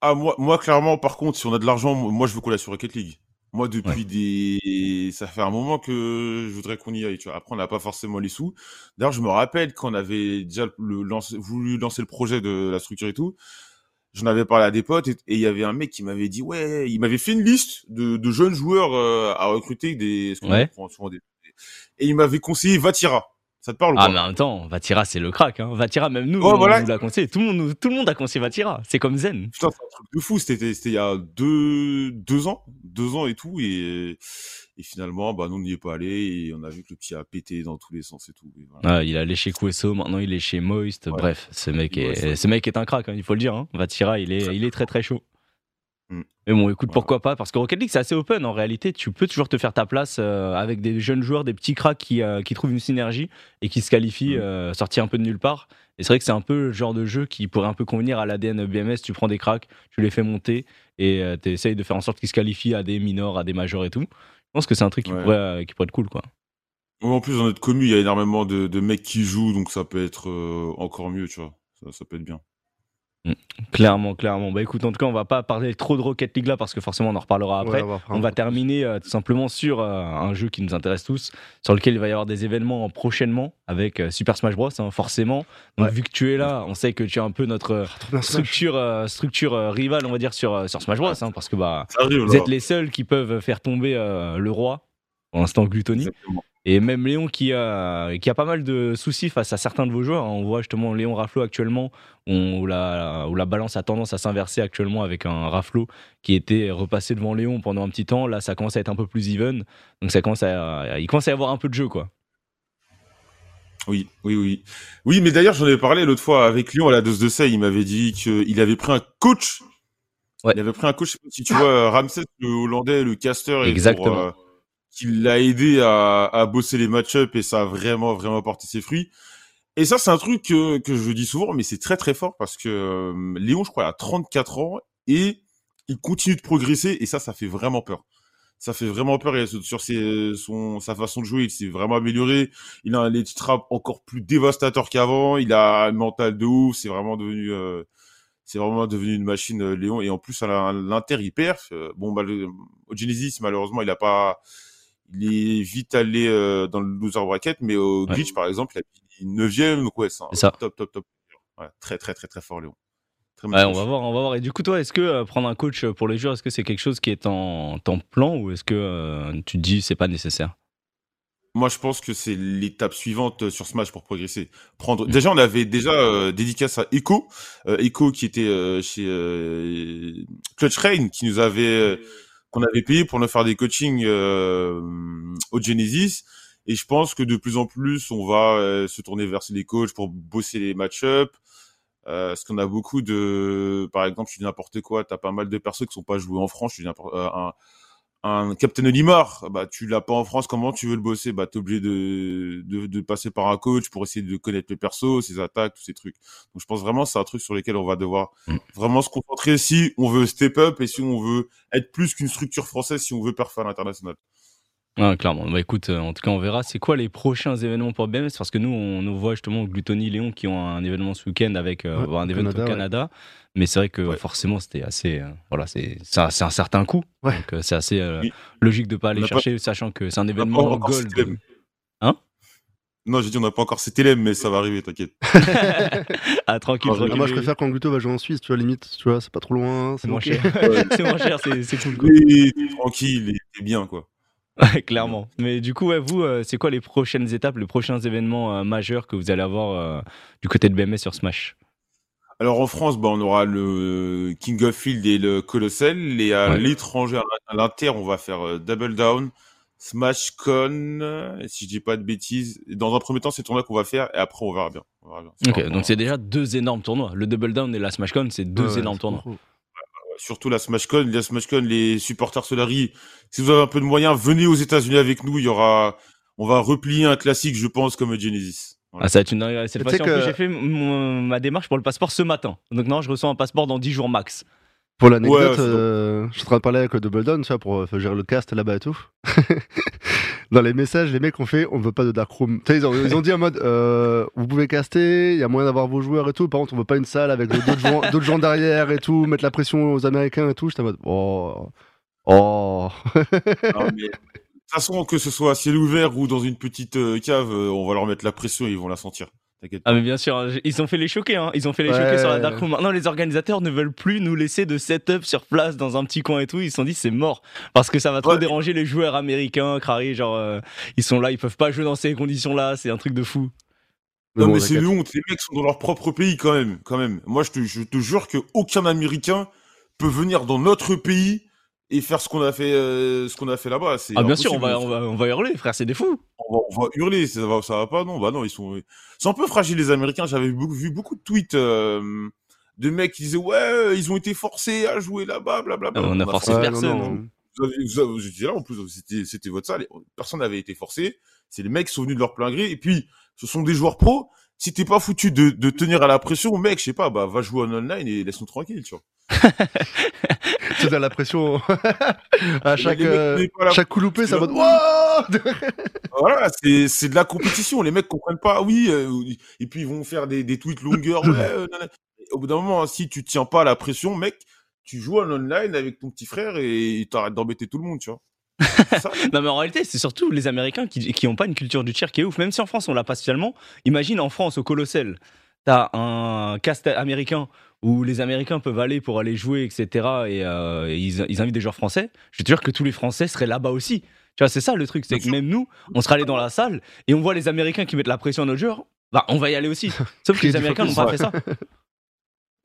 Ah, moi, moi, clairement, par contre, si on a de l'argent, moi, je veux qu'on aille sur Rocket League. Moi, depuis des, ça fait un moment que je voudrais qu'on y aille, tu vois. Après, on n'a pas forcément les sous. D'ailleurs, je me rappelle qu'on avait déjà le, voulu lancer le projet de la structure et tout. J'en avais parlé à des potes et il y avait un mec qui m'avait dit, ouais, il m'avait fait une liste de, de jeunes joueurs euh, à recruter des, parce qu'on Ouais. prend souvent des- et il m'avait conseillé Vatira. Ça te parle ou Ah, pas mais en même temps, Vatira, c'est le crack. Hein. Vatira, même nous, on voilà. nous l'a conseillé. Tout le, monde, tout le monde a conseillé Vatira. C'est comme Zen. Putain, c'est un truc de fou. C'était, il y a deux, deux ans, deux ans et tout. Et, et finalement, bah, nous, on n'y est pas allé et on a vu que le petit a pété dans tous les sens et tout. Et voilà. Ah, il est allé chez Queso, maintenant il est chez Moist. Ouais. Bref, ce mec, est, ce mec est un crack, hein, il faut le dire. Hein. Vatira, il est, il est très très chaud. Mm. Mais bon, écoute, pourquoi pas Parce que Rocket League, c'est assez open. En réalité, tu peux toujours te faire ta place euh, avec des jeunes joueurs, des petits cracks qui, euh, qui trouvent une synergie et qui se qualifient, Mm. euh, sortis un peu de nulle part. Et c'est vrai que c'est un peu le genre de jeu qui pourrait un peu convenir à l'ADN BMS. Tu prends des cracks, tu les fais monter et tu essayes de faire en sorte qu'ils se qualifient à des minors, à des majors et tout. Je pense que c'est un truc qui, Ouais. pourrait, qui pourrait être cool, quoi. En plus, dans notre commu, il y a énormément de, de mecs qui jouent, donc ça peut être encore mieux, tu vois. Ça, ça peut être bien. Clairement, clairement. Bah écoute, en tout cas, on va pas parler trop de Rocket League là parce que forcément, on en reparlera après. Ouais, on va, On terminer euh, tout simplement sur euh, un jeu qui nous intéresse tous, sur lequel il va y avoir des événements prochainement avec euh, Super Smash Bros. hein, forcément. Donc Ouais. vu que tu es là, on sait que tu es un peu notre euh, structure, euh, structure euh, rivale, on va dire, sur, euh, sur Smash Bros. hein, parce que bah, vous êtes les seuls qui peuvent faire tomber euh, le roi, pour l'instant Gluttony. Exactement. Et même Léon qui a, qui a pas mal de soucis face à certains de vos joueurs. On voit justement Léon Raflo actuellement, où la, où la balance a tendance à s'inverser actuellement avec un Raflo qui était repassé devant Léon pendant un petit temps. Là, ça commence à être un peu plus even. Donc ça commence à, il commence à y avoir un peu de jeu, quoi. Oui, oui, oui. Oui, mais d'ailleurs, j'en avais parlé l'autre fois avec Lyon à la dose de sel. Il m'avait dit qu'il avait pris un coach. Ouais. Il avait pris un coach, si tu vois, Ramsès, le Hollandais, le caster, et Exactement. pour, euh, qui l'a aidé à, à bosser les match-up et ça a vraiment, vraiment porté ses fruits. Et ça, c'est un truc que, que je dis souvent, mais c'est très, très fort parce que euh, Léon, je crois, il a 34 ans et il continue de progresser et ça, ça fait vraiment peur. Ça fait vraiment peur et sur ses, son, sa façon de jouer, il s'est vraiment amélioré. Il a un late trap encore plus dévastateur qu'avant. Il a un mental de ouf. C'est vraiment devenu, euh, c'est vraiment devenu une machine, euh, Léon. Et en plus, à l'Inter, il perf. Euh, Bon, bah, le, au Genesis, malheureusement, il a pas, il est vite allé euh, dans le loser bracket, mais au Ouais. glitch, par exemple, il a fini 9 Donc, ouais, c'est ça. top, top, top. Ouais, très, très, très, très fort, Léon. Très Ouais, bon on va voir, on va voir. Et du coup, toi, est-ce que euh, prendre un coach pour les joueurs, est-ce que c'est quelque chose qui est en, en plan ou est-ce que euh, tu te dis c'est pas nécessaire? Moi, je pense que c'est l'étape suivante sur Smash pour progresser. Prendre. Mm. Déjà, on avait déjà dédicace à Echo, Echo qui était chez Clutch Rain, qui nous avait qu'on avait payé pour nous faire des coachings euh, au Genesis. Et je pense que de plus en plus, on va euh, se tourner vers les coachs pour bosser les match-up. Euh, parce qu'on a beaucoup de, par exemple, je dis n'importe quoi, t'as pas mal de persos qui sont pas joués en France. Je n'importe, euh, un, un Captain Olimar, bah tu l'as pas en France, comment tu veux le bosser? Bah t'es obligé de, de de passer par un coach pour essayer de connaître les persos, ses attaques, tous ces trucs. Donc je pense vraiment que c'est un truc sur lequel on va devoir Mm. vraiment se concentrer si on veut step up et si on veut être plus qu'une structure française, si on veut performer à l'international. Ah, clairement. Bah écoute, euh, en tout cas, on verra. C'est quoi les prochains événements pour BMS Parce que nous, on nous voit justement Gluttony, Léon qui ont un événement ce week-end avec euh, Ouais, un événement Canada, au ouais. Canada. Mais c'est vrai que Ouais. forcément, c'était assez. euh, voilà, c'est c'est un, un certain coût. Ouais. Donc euh, c'est assez euh, Oui. logique de pas aller pas- chercher, sachant que c'est un On a pas événement encore gold. cité l'EM. Hein? Non, j'ai dit on n'a pas encore cet élève, mais ça va arriver, t'inquiète. ah, tranquille, Ah, tranquille. Ah, moi, je préfère quand Gluto va jouer en Suisse, tu vois, limite, tu vois, c'est pas trop loin. C'est moins cher. c'est moins cher, c'est cool. quoi. Oui, tranquille, et bien quoi. Ouais, clairement. Mais du coup, ouais, vous, euh, c'est quoi les prochaines étapes, les prochains événements euh, majeurs que vous allez avoir euh, du côté de BMS sur Smash? Alors en France, bah, on aura le King of Field et le Colossal. Et à Ouais. l'étranger, à l'Inter, on va faire euh, Double Down, Smash Con, euh, si je dis pas de bêtises. Et Dans un premier temps, c'est le tournoi qu'on va faire et après, on verra bien. On verra bien. Ok, donc c'est déjà deux énormes tournois. Le Double Down et la SmashCon, c'est deux Ouais, énormes tournois. Surtout la SmashCon. La SmashCon, les supporters Solari, si vous avez un peu de moyens, venez aux États-Unis avec nous. Il y aura, on va replier un classique, je pense, comme Genesis. Voilà. Ah, ça va être une dinguerie. Cette fois-ci, plus, que- j'ai fait mon- ma démarche pour le passeport ce matin. Donc non, je reçois un passeport dans 10 jours max. Pour l'anecdote, Ouais, euh, je suis en train de parler avec le Double Down, tu vois, pour euh, gérer le cast là-bas et tout. Dans les messages, les mecs ont fait on veut pas de dark room. Tu sais, ils, ont, ils ont dit en mode euh, vous pouvez caster, il y a moyen d'avoir vos joueurs et tout. Par contre, on veut pas une salle avec d'autres gens, d'autres gens derrière et tout, mettre la pression aux Américains et tout. J'étais en mode oh. Oh. Non, mais, de toute façon, que ce soit à ciel ouvert ou dans une petite euh, cave, euh, on va leur mettre la pression et ils vont la sentir. T'inquiète pas. Ah mais bien sûr, hein, ils ont fait les choquer, hein. ils ont fait les Ouais. choquer sur la Dark Room. Maintenant les organisateurs ne veulent plus nous laisser de setup sur place dans un petit coin et tout. Ils se sont dit c'est mort parce que ça va trop Ouais. déranger les joueurs américains. Crary, genre euh, ils sont là, ils peuvent pas jouer dans ces conditions là. C'est un truc de fou. Mais non, bon, mais c'est honte. Les mecs sont dans leur propre pays quand même. Quand même. Moi, je te, je te jure que aucun Américain peut venir dans notre pays et faire ce qu'on a fait, euh, ce qu'on a fait là-bas. C'est Ah bien sûr, on impossible. va, on va, on va hurler, frère, c'est des fous. On va, on va hurler. Ça va, ça va pas, non Bah non, ils sont, sont un peu fragiles les Américains. J'avais vu beaucoup de tweets euh, de mecs qui disaient ouais, ils ont été forcés à jouer là-bas, blablabla. On a forcé Ouais, personne. non, hein. non. Vous avez, vous avez- j'étais là en plus, c'était, c'était votre salle, personne n'avait été forcé. C'est les mecs qui sont venus de leur plein gré. Et puis, ce sont des joueurs pros. Si t'es pas foutu de, de tenir à la pression, mec, je sais pas, bah va jouer en online et laisse-nous tranquille, tu vois. Tu donnes la pression à chaque, euh, chaque coup loupé, ça va de Wouah Voilà, c'est, c'est de la compétition. Les mecs comprennent pas, oui, euh, et puis ils vont faire des, des tweets longueurs. ouais, euh. Au bout d'un moment, si tu tiens pas à la pression, mec, tu joues en online avec ton petit frère et t'arrêtes d'embêter tout le monde, tu vois. C'est. Non mais en réalité, c'est surtout les Américains qui qui ont pas une culture du tir qui est ouf. Même si en France on l'a pas spécialement. Imagine en France au Colossal, t'as un cast américain où les Américains peuvent aller pour aller jouer, etc. Et, euh, et ils, ils invitent des joueurs français. Je te jure que tous les Français seraient là-bas aussi. Tu vois, c'est ça le truc, c'est que même nous, on serait allé dans la salle et on voit les Américains qui mettent la pression à nos joueurs. Bah, on va y aller aussi. Sauf que les Américains n'ont pas fait ça.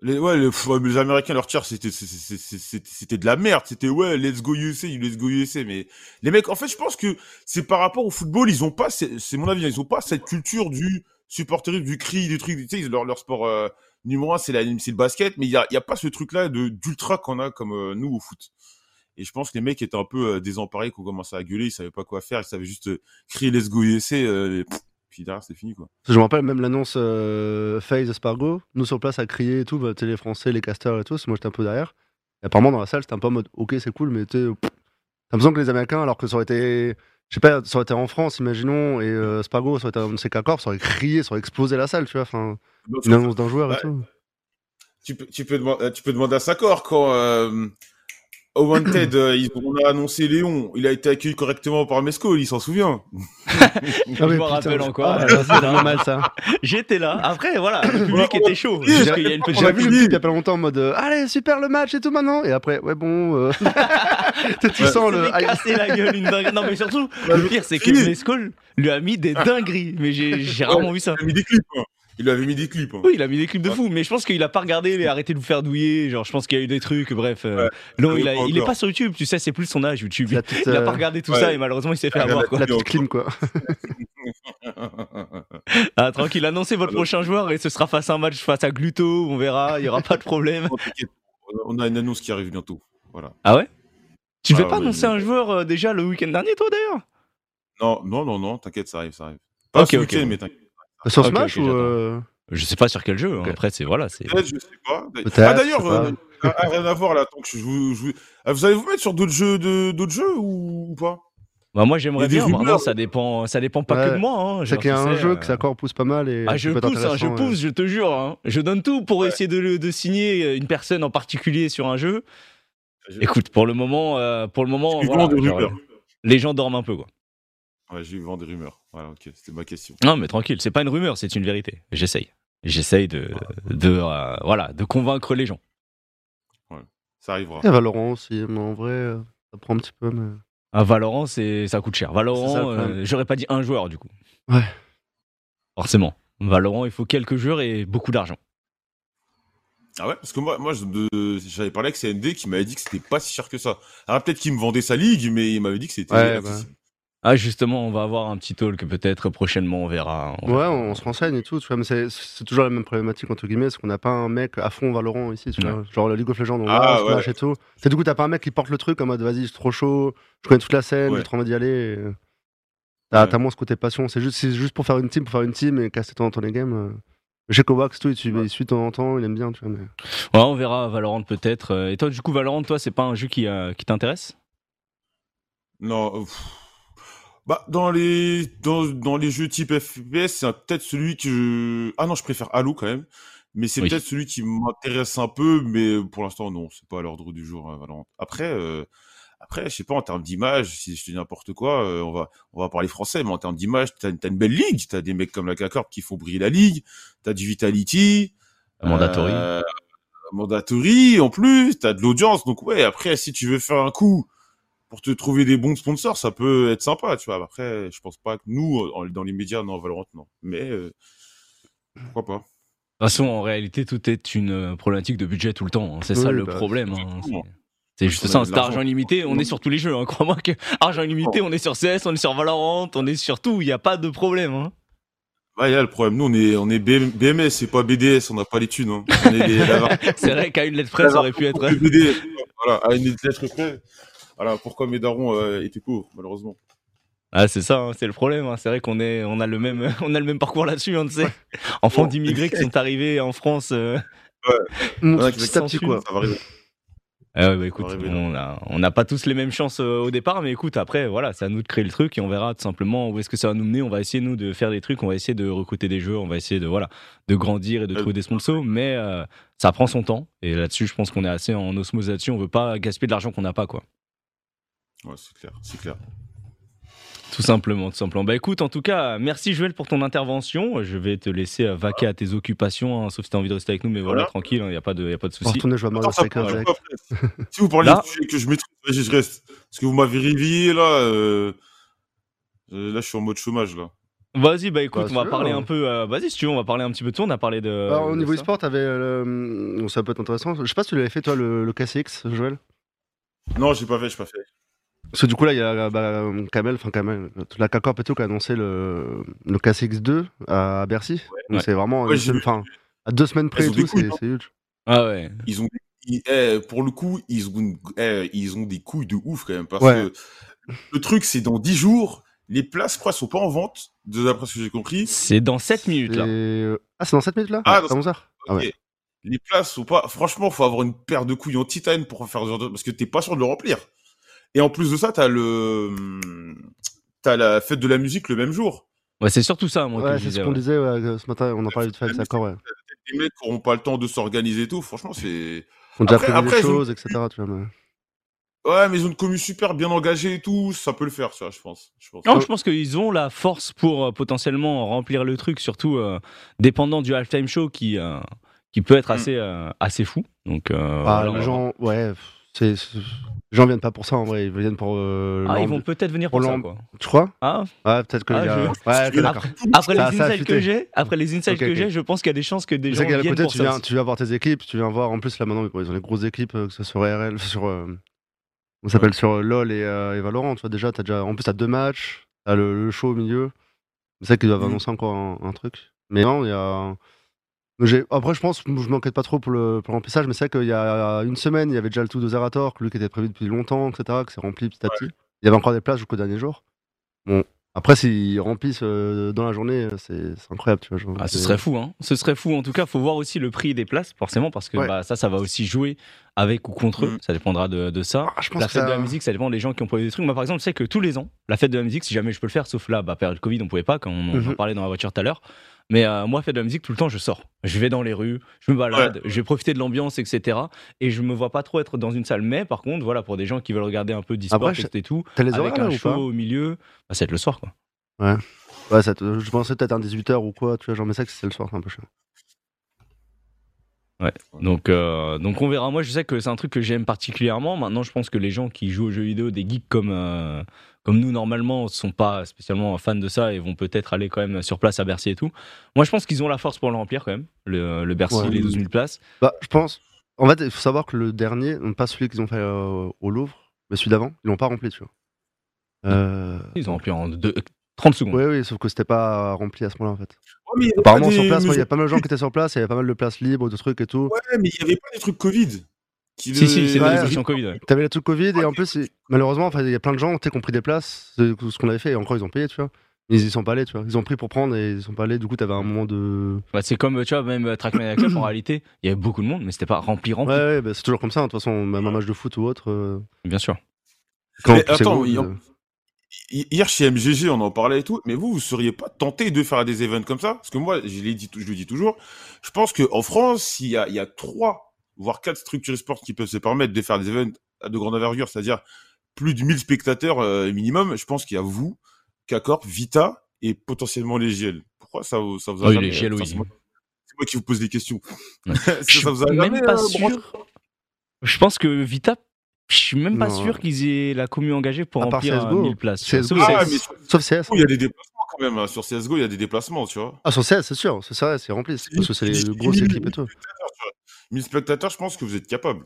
Les, ouais, les, Américains, leur tir, c'était, de la merde. C'était, ouais, let's go USA, let's go USA. Mais les mecs, en fait, je pense que c'est par rapport au football, ils ont pas, c'est mon avis, ils ont pas cette culture du supporterisme, du cri, du truc. Tu sais, leur, leur sport euh, numéro un, c'est le basket, mais il y a, y a pas ce truc-là d'ultra qu'on a comme euh, nous au foot. Et je pense que les mecs étaient un peu euh, désemparés, qu'on commençait à gueuler, ils savaient pas quoi faire, ils savaient juste euh, crier let's go euh, et pff, puis derrière, c'est fini, quoi. Je me rappelle même l'annonce FaZe Spargo. Nous sur place à crier et tout, bah, les Français, les casters et tout. Moi j'étais un peu derrière. Et apparemment dans la salle c'était un peu en mode ok c'est cool, mais pff, t'as l'impression que les Américains, alors que ça aurait été. Je sais pas, ça aurait été en France, imaginons, et euh, Spargo, ça aurait été un de ces corps, ça aurait crié, ça aurait explosé la salle, tu vois. Enfin, une annonce d'un joueur et Ouais. tout. tu peux, tu peux, demander, tu peux demander à Sakor quand euh, au Wanted, euh, ils, on a annoncé Léon, il a été accueilli correctement par Mesco, il s'en souvient. Je me rappelle encore. Ah, c'est vraiment mal ça. J'étais là. Après, voilà, le public était chaud. a une petite vu le il y a pas longtemps en mode euh, allez super le match et tout maintenant et après ouais bon euh, tu Ouais. sens Il le cassé la gueule une dingue. Non mais surtout, le pire c'est que si. Mescol lui a mis des dingueries. Mais j'ai rarement vu ça. Il a mis des clips. hein. Il lui avait mis des clips. hein. Oui, il a mis des clips de fou, mais je pense qu'il a pas regardé, il a arrêté de vous faire douiller. Genre, je pense qu'il y a eu des trucs, bref. euh, Ouais. non, il, a- pas il est encore. pas sur YouTube, tu sais, c'est plus son âge YouTube. la petite, Il a pas euh, regardé tout ouais. ça et malheureusement il s'est fait avoir quoi. la petite clim quoi. Ah, tranquille, annoncez votre prochain joueur et ce sera face à un match face à Gluto, on verra, il y aura pas de problème. On a une annonce qui arrive bientôt. Voilà. Ah ouais? Tu Ah veux pas annoncer un joueur euh, déjà le week-end dernier toi d'ailleurs? Non, non, non, non, t'inquiète, ça arrive, ça arrive. Pas Ok, ce mais t'inquiète. Sur Ok, Smash ou euh, Je sais pas sur quel jeu, hein. Après c'est voilà, c'est. Peut-être, je sais pas. Ah d'ailleurs, euh, ah, rien à voir là. Tant que je vous, je vous- Ah, vous allez vous mettre sur d'autres jeux, de, d'autres jeux ou, pas? Bah moi j'aimerais bien, ça dépend, ça dépend pas que de moi. Hein. C'est qu'il y a un sais, jeu euh, que ça encore pousse pas mal et Ah, je pousse, hein, je intéressant, ouais. pousse, je te jure. hein. Je donne tout pour essayer de, de signer une personne en particulier sur un jeu. Je- Écoute, pour le moment, euh, pour le moment, voilà, genre, les gens dorment un peu quoi. Ouais, j'ai eu vent des rumeurs. Voilà, ok, c'était ma question. Non, mais tranquille, c'est pas une rumeur, c'est une vérité. J'essaye, j'essaye de, de, euh, voilà, de convaincre les gens. Ça arrivera. Et Valorant aussi, mais en vrai, euh, ça prend un petit peu. Mais... Un Valorant, c'est, ça coûte cher. Valorant, euh, j'aurais pas dit un joueur du coup. Ouais. Forcément. Valorant, il faut quelques joueurs et beaucoup d'argent. Ah ouais, parce que moi, moi, je- de- j'avais parlé avec CND qui m'avait dit que c'était pas si cher que ça. Alors peut-être qu'il me vendait sa ligue, mais il m'avait dit que c'était Ouais, accessible. Ah, justement, on va avoir un petit talk peut-être prochainement, on verra. on Ouais, verra. on, se renseigne et tout, tu vois, mais c'est- c'est toujours la même problématique entre guillemets, c'est qu'on n'a pas un mec à fond Valorant ici, tu vois. Genre le League of Legends, on Ah, a, Smash et tout. C'est du coup, t'as pas un mec qui porte le truc en mode vas-y, je suis trop chaud, je connais toute la scène, Ouais. j'ai trop envie d'y aller. et, euh, T'as Ouais. moins ce côté passion, c'est juste, c'est juste pour faire une team, pour faire une team et casser de temps en temps les games. euh. Qu'au Wax, tout, il suit, il suit de temps en temps, il aime bien, tu vois. Mais... Ouais, on verra Valorant peut-être. Euh, Et toi, du coup, Valorant, toi, c'est pas un jeu qui, euh, qui t'intéresse? Non. pff. Bah, dans les, dans, dans les jeux type FPS, c'est peut-être celui que je... Ah non, je préfère Halo quand même. Mais c'est Oui. peut-être celui qui m'intéresse un peu, mais pour l'instant, non, c'est pas à l'ordre du jour, hein, Valorant. Après, euh, après, je sais pas, en termes d'image, si je te dis n'importe quoi, euh, on va, on va parler français, mais en termes d'image, t'as, t'as une belle ligue. T'as des mecs comme la K-Corp qui font briller la ligue. T'as du Vitality. Mandatory. Euh, mandatory, en plus. T'as de l'audience. Donc ouais, après, si tu veux faire un coup pour te trouver des bons sponsors, ça peut être sympa, tu vois. Après, je pense pas que nous, en- dans les médias, non, Valorant, non. Mais, euh, pourquoi pas. De toute façon, en réalité, tout est une euh, problématique de budget tout le temps. hein. C'est ça le bah, problème. hein. C'est- juste ça, de c'est argent illimité, on est sur tous les jeux. hein. Crois-moi que argent illimité, on est sur CS, on est sur Valorant, on est sur tout, il n'y a pas de problème. hein. Bah, y a le problème. Nous, on est, on est BM BMS, c'est pas BDS, on n'a pas les thunes. Hein. C'est vrai qu'à une lettre près, ça aurait pu être. BDS. Voilà, à une lettre près. Voilà, pourquoi mes darons euh, étaient pauvres, malheureusement. Ah, c'est ça, hein, c'est le problème. hein. C'est vrai qu'on est, on a le même, on a le même parcours là-dessus, hein, tu sais. Enfants Bon. d'immigrés qui sont arrivés en France. euh, Ouais, petit à petit, quoi. Ça va arriver. Ah ouais, bah écoute, on a, on n'a pas tous les mêmes chances euh, au départ, mais écoute, après, voilà, c'est à nous de créer le truc et on verra tout simplement où est-ce que ça va nous mener. On va essayer, nous, de faire des trucs, on va essayer de recruter des jeux, on va essayer de, voilà, de grandir et de Euh, trouver des sponsors, mais euh, ça prend son temps. Et là-dessus, je pense qu'on est assez en osmose là-dessus. On veut pas gaspiller de l'argent qu'on n'a pas, quoi. Ouais, c'est clair, c'est clair. Tout simplement, tout simplement. Bah écoute, en tout cas, merci Joël pour ton intervention. Je vais te laisser euh, vaquer à tes occupations, hein, sauf si tu as envie de rester avec nous, mais voilà, Voilà. tranquille, il n'y a pas de, y a pas de souci. si vous parlez Là- que je maîtrise, je reste. Parce que vous m'avez réveillé, là. euh, euh, Là, je suis en mode chômage, là. Vas-y, bah écoute, Bah, on va parler un peu. euh, Vas-y, si tu veux, on va parler un petit peu de toi. On a parlé de. Alors, au de niveau e-sport, t'avais. euh, ça peut être intéressant. Je sais pas si tu l'avais fait, toi, le, le KCX, Joël? Non, j'ai pas fait, j'ai pas fait. Parce que du coup, là, il y a bah, Kamel, enfin Kamel, la K-Corp et tout, qui a annoncé le, le KCX2 à Bercy. Donc, Ouais. c'est vraiment. Ouais, à deux semaines près et tout, c'est hein. c'est huge. Ah ouais. Ils ont, ils- eh, pour le coup, ils ont, une- eh, ils ont des couilles de ouf quand même. Parce Ouais. que le truc, c'est dans 10 jours, les places, je crois, sont pas en vente, de- d'après ce que j'ai compris. C'est dans 7 minutes là. Ah, c'est dans 7 minutes là? Ah, dans- 11h Ah ouais. Ok. Les places sont pas. Franchement, faut avoir une paire de couilles en titane pour faire ce genre de. Parce que t'es pas sûr de le remplir. Et en plus de ça, t'as le. T'as la fête de la musique le même jour. Ouais, c'est surtout ça, moi, Ouais, c'est ce qu'on ouais. disait ouais, ce matin, on en parlait avec La Sakor, ouais. Les mecs qui auront pas le temps de s'organiser et tout. Franchement, c'est. On a déjà Après- après, des ont- choses, etc. Tu vois, mais... Ouais, mais ils ont une commu super bien engagée et tout. Ça peut le faire, ça, je pense. Je pense. Non, je pense qu'ils ont la force pour euh, potentiellement remplir le truc, surtout euh, dépendant du halftime show qui, euh, qui peut être Mm. assez, euh, assez fou. Donc, euh, Ah, voilà, les gens, ouais, c'est- les gens viennent pas pour ça en vrai, ils viennent pour. euh. Ah, ils vont peut-être venir pour pour ça, quoi. Tu crois? Ah, Ouais, peut-être que Ah, je- Ouais, après Ça- les ça que j'ai, après les insights que j'ai, je pense qu'il y a des chances que des gens viennent côté, pour tu ça. viens, aussi. tu viens voir tes équipes, tu viens voir. En plus, là maintenant, ils ont les grosses équipes, euh, que ce soit sur RL, sur. euh, on s'appelle sur euh, LoL et, euh, et Valorant. Tu vois, déjà, as déjà, en plus, t'as deux matchs, t'as le, le show au milieu. C'est ça qu'ils doivent Mhm. annoncer encore un, un truc. Mais non, il y a. Après, je pense, je m'inquiète pas trop pour le, pour mais c'est vrai qu'il y a une semaine, il y avait déjà le tout de Zerator, lui qui était prévu depuis longtemps, etc., que c'est rempli petit à petit. Il y avait encore des places jusqu'au dernier jour. Bon, après, s'ils remplissent euh, dans la journée, euh, c'est incroyable, tu vois. genre, Ah, ce serait fou, hein. Ce serait fou. En tout cas, faut voir aussi le prix des places, forcément, parce que Ouais. bah, ça, ça va aussi jouer avec ou contre eux. Mhm. Ça dépendra de, de ça. Ah, je pense La fête ça- de la musique, ça dépend des gens qui ont prévu des trucs. Moi, par exemple, je sais que tous les ans, la fête de la musique, si jamais je peux le faire, sauf là, bah, période Covid, on pouvait pas, quand on, on en Mhm. parlait dans la voiture tout à l'heure. Mais euh, moi, fête de la musique, tout le temps, je sors. Je vais dans les rues, je me balade, je vais profiter de l'ambiance, etc. Et je me vois pas trop être dans une salle. Mais par contre, voilà, pour des gens qui veulent regarder un peu d'e-sport et tout, T'as les avec un show au milieu, bah, ça va être le soir, quoi. Ouais, ça te- je pensais peut-être un 18h ou quoi, tu vois, genre, mais c'est que c'est le soir, c'est un peu chiant. Donc, euh, donc on verra. Moi, je sais que c'est un truc que j'aime particulièrement. Maintenant, je pense que les gens qui jouent aux jeux vidéo, des geeks comme, euh, comme nous, normalement, sont pas spécialement fans de ça et vont peut-être aller quand même sur place à Bercy et tout. Moi, je pense qu'ils ont la force pour le remplir quand même, le, le Bercy, Ouais. les 12 000 places. Bah, je pense. En fait, il faut savoir que le dernier, pas celui qu'ils ont fait euh, au Louvre, mais celui d'avant, ils l'ont pas rempli, tu vois. Ils ont rempli en deux- 30 secondes. Oui, oui, sauf que c'était pas rempli à ce moment-là, en fait. Ouais, mais il y avait Apparemment, pas sur place, ouais, il y a pas mal de gens qui étaient sur place, il y avait pas mal de places libres, de trucs et tout. Ouais, mais il y avait pas des trucs Covid. Qui Si, si, c'est Ouais, des ouais. restrictions Covid. ouais. T'avais les trucs Covid et en plus, malheureusement, il y a plein de gens qui ont pris des places, ce qu'on avait fait, et encore ils ont payé, tu vois. Mais ils y sont pas allés, tu vois. Ils ont pris pour prendre et ils y sont pas allés. Du coup, t'avais un moment de. Bah, c'est comme, tu vois, même euh, Trackmania Club, en réalité, il y avait beaucoup de monde, mais c'était pas rempli, Ouais, rempli. ouais, bah, c'est toujours comme ça. hein. De toute façon, même un match de foot ou autre. euh, Bien sûr. Quand Mais attends, gros, il y a- euh, Hier chez MGG, on en parlait et tout, mais vous, vous seriez pas tenté de faire des events comme ça? Parce que moi, je l'ai dit, je le dis toujours, je pense qu'en France, il y a, il y a trois, voire quatre structures sport qui peuvent se permettre de faire des events de grande envergure, c'est-à-dire plus de 1000 spectateurs euh, minimum. Je pense qu'il y a vous, K-Corp, Vita et potentiellement les GL. Pourquoi ça, vous- ça vous a Oui, jamais... les GL, oui. c'est moi, qui vous pose des questions. Ouais. ça, Je ça vous a suis jamais, même pas euh, sûr. Je pense que Vita, je suis même pas Non. sûr qu'ils aient la commu engagée pour À remplir euh, CS:GO. 1000 places. CS:GO, Sauf Ah, CS. mais sur Sauf CS. Il y a des déplacements quand même. hein. Sur CSGO, il y a des déplacements, tu vois. Ah, sur CS, c'est sûr. C'est ça, c'est rempli. c'est Parce que c'est les grosses équipes et tout. spectateurs, tu vois. 1000 spectateurs, je pense que vous êtes capable.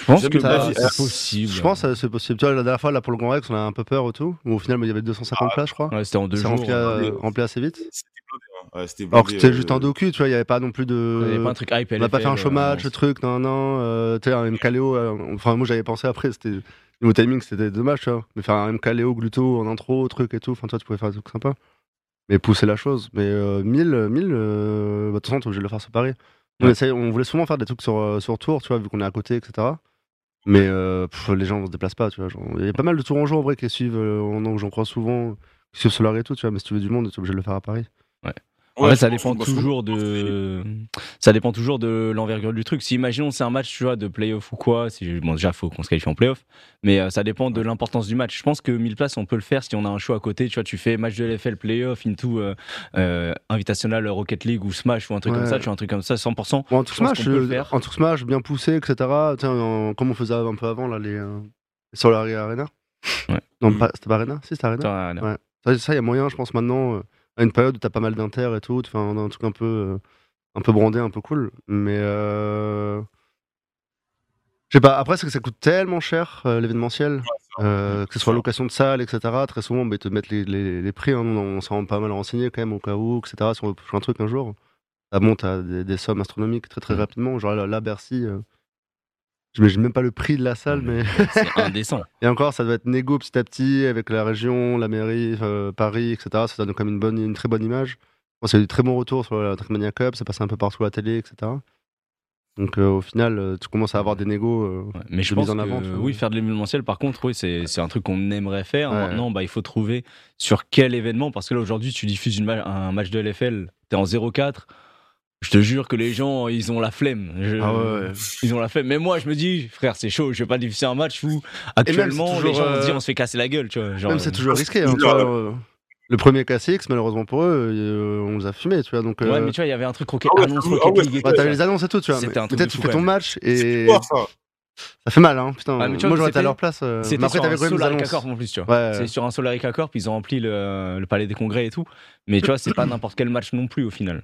Je pense que vie. c'est possible. Je pense que c'est possible. Tu vois, la dernière fois, là, pour le Grand Rex, on a un peu peur et tout. Au final, il y avait 250 places, je crois. Ouais, c'était en deux C'est jours. rempli, euh, à- rempli assez vite. C'était blindé, hein. Ouais, c'était Alors que c'était euh, juste un docu, tu vois, il n'y avait pas non plus de. Il y avait pas un truc hype On n'a pas fait un match, euh, le truc, non, non. Euh, tu sais, un MKLeo, euh, enfin, moi j'avais pensé après, c'était. Niveau timing, c'était dommage, tu vois. Mais faire un MKLeo, Gluto en intro, truc et tout, enfin, toi, tu pouvais faire des trucs sympas. Mais pousser la chose. Mais euh, 1000, euh, 1000, euh, bah, de toute façon, t'es obligé de le faire sur Paris. On, Ouais. voulait souvent faire des trucs sur, euh, sur tour, tu vois, vu qu'on est à côté, etc. Mais euh, pff, les gens ne se déplacent pas, tu vois. Il y a pas mal de tourangeaux en vrai qui suivent, euh, en- j'en crois souvent, qui suivent Solar et tout, tu vois. Mais si tu veux du monde, tu es obligé de le faire à Paris. En ouais, fait, ça dépend que- toujours de, ça dépend toujours de l'envergure du truc. Si imaginons c'est un match, tu vois, de playoff ou quoi, si bon déjà faut qu'on se qualifie en playoff, mais euh, ça dépend de l'importance du match. Je pense que 1000 places on peut le faire si on a un show à côté. Tu vois, tu fais match de LFL playoff into euh, euh, invitational Rocket League ou Smash ou un truc Ouais. comme ça. Tu vois un truc comme ça, 100%. Bon, en tout smash, euh, en tout smash, bien poussé, etc. En- comme on faisait un peu avant, là, les. euh, la Arena. Ouais. Non, Mm. pas- c'était pas Arena? Si, c'était Arena. Ça, il y a moyen, je pense, maintenant, euh, à une période où t'as pas mal d'inter et tout, un, truc un peu, euh, un peu brandé, un peu cool. Mais. Euh... Je sais pas, après, c'est que ça coûte tellement cher, euh, l'événementiel, euh, que ce soit location de salle, etc. Très souvent, bah, ils te mettent les, les, les prix, hein. On s'en rend pas mal renseigné quand même, au cas où, etc. Si on veut faire un truc un jour, ça monte à des, des sommes astronomiques très très Mm. rapidement. Genre là, là, Bercy. euh, J'imagine même pas le prix de la salle, mais. C'est indécent. Et encore, ça doit être négo petit à petit avec la région, la mairie, euh, Paris, etc. Ça donne quand même une, bonne, une très bonne image. Bon, c'est eu très bons retours sur la Trackmania Cup, ça passé un peu partout à la télé, etc. Donc euh, au final, euh, tu commences à avoir des négos. euh, Ouais, Mais je de pense en avant, que oui, faire de l'événementiel, par contre, oui, c'est un truc qu'on aimerait faire. Ouais. Maintenant, bah, il faut trouver sur quel événement, parce que là, aujourd'hui, tu diffuses une ma- un match de LFL, t'es en 0-4. Je te jure que les gens, ils ont la flemme. Je- Ah ouais, ouais. Ils ont la flemme. Mais moi, je me dis, frère, c'est chaud, je vais pas diffuser un match où actuellement, les gens se euh, on se fait casser la gueule, tu vois. Genre, Même c'est euh, toujours risqué. hein, c'est tu vois, bizarre, euh, le premier KCX, malheureusement pour eux, euh, on les a fumés, tu vois. Donc, Ouais, euh, mais tu vois, il y avait un truc Rocket, Ah ouais, annonce ah Rocket ouais, League et bah, tout, t'avais les annonces et tout, tu vois. C'était mais un truc Peut-être tu fou, fais ton match C'est et ça. ça fait mal, hein, putain. Ouais, mais vois, Moi j'aurais été à leur place. euh, C'était Mais après, sur t'avais un quand même des Solarica annonces. Corp en plus, tu vois. Ouais. C'est sur un Solarica Corp, ils ont rempli le, le palais des congrès et tout. Mais tu vois, c'est pas n'importe quel match non plus au final.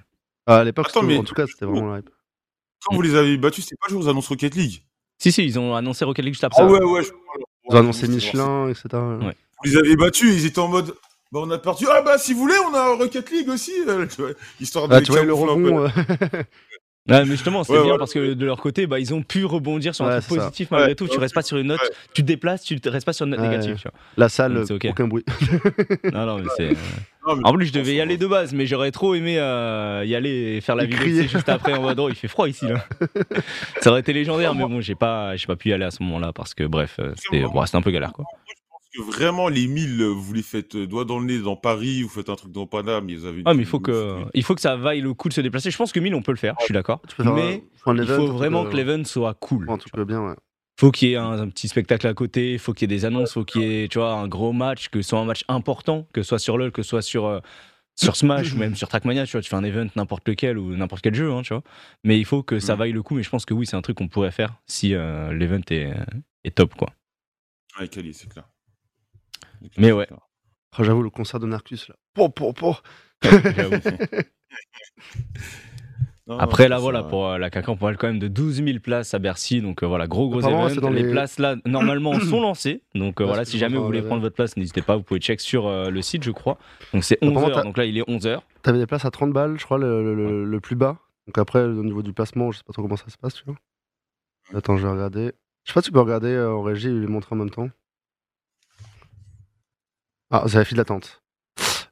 Ah, À l'époque, Attends, c'était- mais- en tout cas, c'était vraiment la hype. Quand vous les avez battus, c'était pas le jour où vous annoncez Rocket League? Si, si, ils ont annoncé Rocket League juste après. Ah ça. ouais, ouais. je- Ils ont annoncé c'est- Michelin, etc. Ouais. Vous les avez battus, ils étaient en mode. Bah, on a perdu. Ah, bah, si vous voulez, on a Rocket League aussi. euh, tu vois, histoire de. Ah, tu vois, le rebond. Ouais, mais justement, c'est Ouais, bien ouais. parce que de leur côté, bah, ils ont pu rebondir sur un truc ça. positif malgré tout. Tu restes pas sur une note, tu te déplaces, tu restes pas sur une note négative. Tu vois. La salle, c'est ok. aucun bruit. Non, non, mais c'est. En plus, je devais y aller de base, mais j'aurais trop aimé euh, y aller et faire la vidéo juste après en mode oh, il fait froid ici là. Ça aurait été légendaire, mais bon, j'ai pas, j'ai pas pu y aller à ce moment-là parce que bref, euh, c'était bon, c'était un peu galère quoi. Que vraiment, les 1000, euh, vous les faites euh, doigt dans le nez dans Paris, vous faites un truc dans Paname, ils avaient une Ah, mais il faut que, il faut que ça vaille le coup de se déplacer. Je pense que 1000 on peut le faire, je suis d'accord. Tu Mais il event, faut vraiment euh, que l'event soit cool. Bien, ouais. faut qu'il y ait un, un petit spectacle à côté, faut qu'il y ait des annonces, faut qu'il y ait tu vois, un gros match, que ce soit un match important, que ce soit sur LoL, que ce soit sur, euh, sur Smash ou même sur Trackmania, tu vois, tu fais un event n'importe lequel ou n'importe quel jeu, hein, tu vois. Mais il faut que ça Mm. vaille le coup, mais je pense que oui, c'est un truc qu'on pourrait faire si euh, l'event est, est top, quoi. Ouais, c'est clair. Mais ouais. clair. Oh, J'avoue, le concert de Narcus, là. Pour. J'avoue. Non, Après, non, là, voilà, pour euh, la CAC, on parle quand même de 12 000 places à Bercy. Donc euh, voilà, gros, gros dans les... les- places, là, normalement, sont lancées. Donc euh, voilà, si jamais vous voulez prendre votre place, n'hésitez pas, vous pouvez check sur euh, le site, je crois. Donc c'est Apparemment, 11h. t'as- Donc là, il est 11h. T'avais des places à 30 balles, je crois, le, le- le- le plus bas. Donc après, au niveau du placement, je sais pas trop comment ça se passe, tu vois. Attends, je vais regarder. Je sais pas si tu peux regarder euh, en régie et les montrer en même temps. Ah, c'est la file d'attente.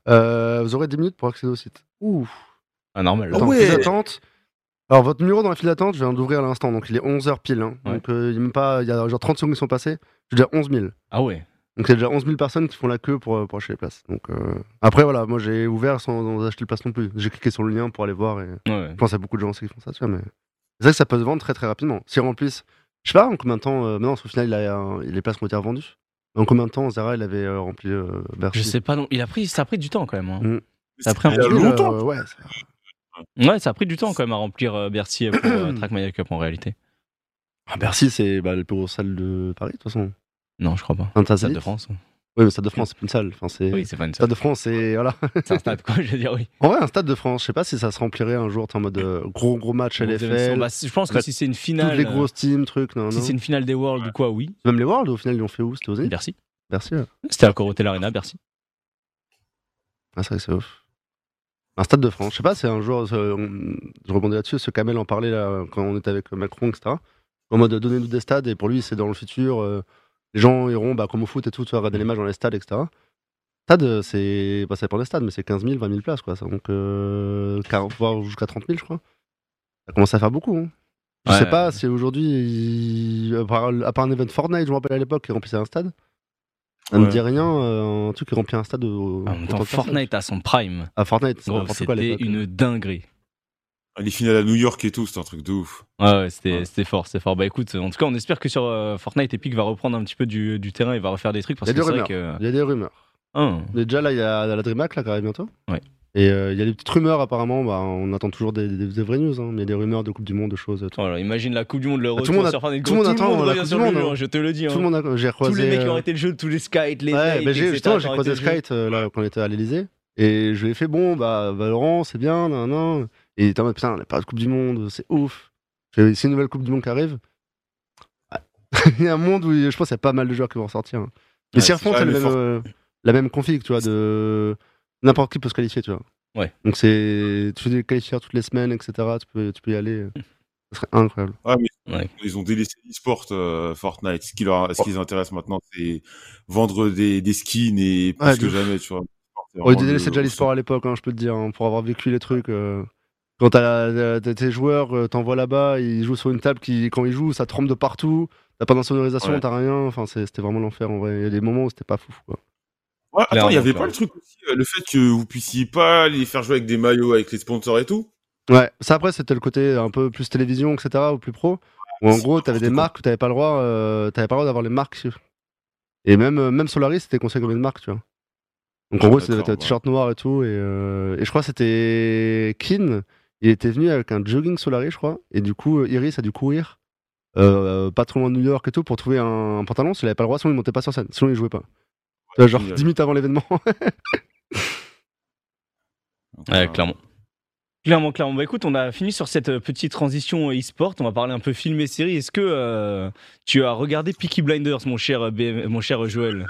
Euh, vous aurez 10 minutes pour accéder au site. Ouh. Ah, normal. Ah Attends, ouais. file d'attente. Alors, votre numéro dans la file d'attente, je viens d'ouvrir à l'instant, donc il est 11h pile. hein. Ouais. Donc, euh, il y a même pas, il y a genre 30 secondes qui sont passées. J'ai déjà 11 000. Ah ouais. Donc, il y a déjà 11 000 personnes qui font la queue pour, euh, pour acheter les places. Donc, euh, après, voilà, moi j'ai ouvert sans acheter le place non plus. J'ai cliqué sur le lien pour aller voir et. Ouais. Je pense qu'il y a beaucoup de gens aussi qui font ça, tu vois, mais c'est vrai que ça peut se vendre très très rapidement. Si remplissent, je sais pas en combien de temps, euh, maintenant, qu'au final, il a, un- les places ont été revendues. En combien de temps Zara, il avait euh, rempli euh, Bercy Je sais pas, non. Il a pris, ça a pris du temps quand même. hein. Mm. Ça a pris un peu, longtemps. Euh, ouais, c'est- Ouais, ça a pris du temps quand même à remplir euh, Bercy pour euh, Trackmania Cup en réalité. Ah, Bercy, c'est bah, le plus gros salle de Paris, de toute façon. Non, je crois pas. Un tas Stade de. France. Oui, mais Stade de France, c'est une salle. Enfin, c'est... Oui, c'est pas une Stade salle. de France, c'est. Voilà. C'est un stade, quoi, je veux dire, oui. En vrai, un Stade de France, je sais pas si ça se remplirait un jour, en mode euh, gros, gros match. LFL. Bah, je pense que si c'est une Toutes finale. les euh, grosses teams, trucs, non, Si non. c'est une finale des Worlds ou quoi, oui. Même les Worlds, au final, ils l'ont fait où C'était aux Bercy. Merci. ouais. C'était à Corotel Arena, Bercy. Ah, c'est vrai c'est ouf. Un Stade de France, je sais pas, c'est un jour. euh, on- je rebondis là-dessus, ce Kamel en parlait là, quand on était avec Macron, etc. En mode donnez-nous des stades, et pour lui, c'est dans le futur. euh, les gens iront, bah, comme au foot et tout, tu vas regarder les matchs dans les stades, etc. Stade, euh, c'est. Bah, ça dépend des stades, mais c'est 15 000, 20 000 places, quoi. ça. Donc, euh, 40, voire jusqu'à 30 000, je crois. Ça commence à faire beaucoup. Hein. Je Ouais. sais pas si aujourd'hui, à, part, à part un event Fortnite, je me rappelle à l'époque, qui remplissait un stade. Ça me Ouais. dit rien, euh, un truc qui remplit un stade. Au, En même temps. Fortnite à son prime. Ah, Fortnite, C'était une dinguerie. Les finales à New York et tout, c'est un truc de ouf. Ouais, ouais, c'était Ouais. fort, c'était fort. Bah écoute, en tout cas, on espère que sur euh, Fortnite, Epic va reprendre un petit peu du, du terrain et va refaire des trucs parce Il y a des vrai que. Il y a des rumeurs. Hein. Mais déjà, là, il y a la DreamHack là, qui arrive bientôt. Ouais. Et euh, il y a des petites rumeurs, apparemment. Bah, on attend toujours des, des- des vraies news. Hein, mais il y a des rumeurs de Coupe du Monde, de choses. Tout, Voilà, imagine la Coupe du Monde, le tout retour le monde a- sur Fortnite. tout le monde attend la Coupe sur du le monde, jeu, hein. je te le dis. Tout hein. le monde a. J'ai Tous croisé. les mecs qui ont euh, arrêté le jeu, tous les Skype, les Ouais, bah, j'ai- croisé. Skype euh, là, quand on était à l'Elysée. Et je lui ai fait bon, bah, Valorant, c'est bien, nan, nan. Et il était en mode putain, on a pas de Coupe du Monde, c'est ouf. C'est une nouvelle Coupe du Monde qui arrive. Ah. il y a un monde où je pense qu'il y a pas mal de joueurs qui vont sortir. hein. Mais Ouais, s'ils refont euh, la même config, tu vois, de n'importe qui peut se qualifier, tu vois. Ouais. Donc c'est, tu fais des qualifiers toutes les semaines, etc. Tu peux, tu peux y aller. Ce serait incroyable. Ouais, mais Ouais. ils ont délaissé l'e-sport euh, Fortnite. Ce qui, leur, ce qui les intéresse maintenant, c'est vendre des, des skins et plus Ouais, que jamais, tu vois. Oh, ils délaissaient déjà l'e-sport à l'époque, hein, je peux te dire, hein, pour avoir vécu les trucs. euh, Quand t'as la- t'as tes joueurs, euh, t'envoies là-bas, ils jouent sur une table qui, quand ils jouent, ça tremble de partout. T'as pas d'insonorisation, Ouais. t'as rien. Enfin, c'était vraiment l'enfer en vrai. Il y a des moments où c'était pas fou. Quoi. Ouais, attends, il y avait clairement. pas le truc aussi, euh, le fait que vous puissiez pas les faire jouer avec des maillots, avec les sponsors et tout? Ouais, ça après, c'était le côté un peu plus télévision, etc., ou plus pro. Où en gros, t'avais des marques où t'avais pas le droit, euh, t'avais pas le droit d'avoir les marques. Et même, euh, même Solaris, c'était conseillé comme une marque, tu vois. Donc en Ah, gros, c'était t-shirt noir et tout. Et, euh, et je crois que c'était Kin. Il était venu avec un jogging Solaris, je crois. Et du coup, euh, Iris a dû courir euh, pas trop loin de New York et tout pour trouver un, pantalon. S'il avait pas le droit, sinon il montait pas sur scène. Sinon il jouait pas. Genre génial. 10 minutes avant l'événement. Ouais, clairement. Clairement, clairement. Bah écoute, on a fini sur cette euh, petite transition e-sport. On va parler un peu film et série. Est-ce que euh, tu as regardé Peaky Blinders, mon cher, BM mon cher Joël?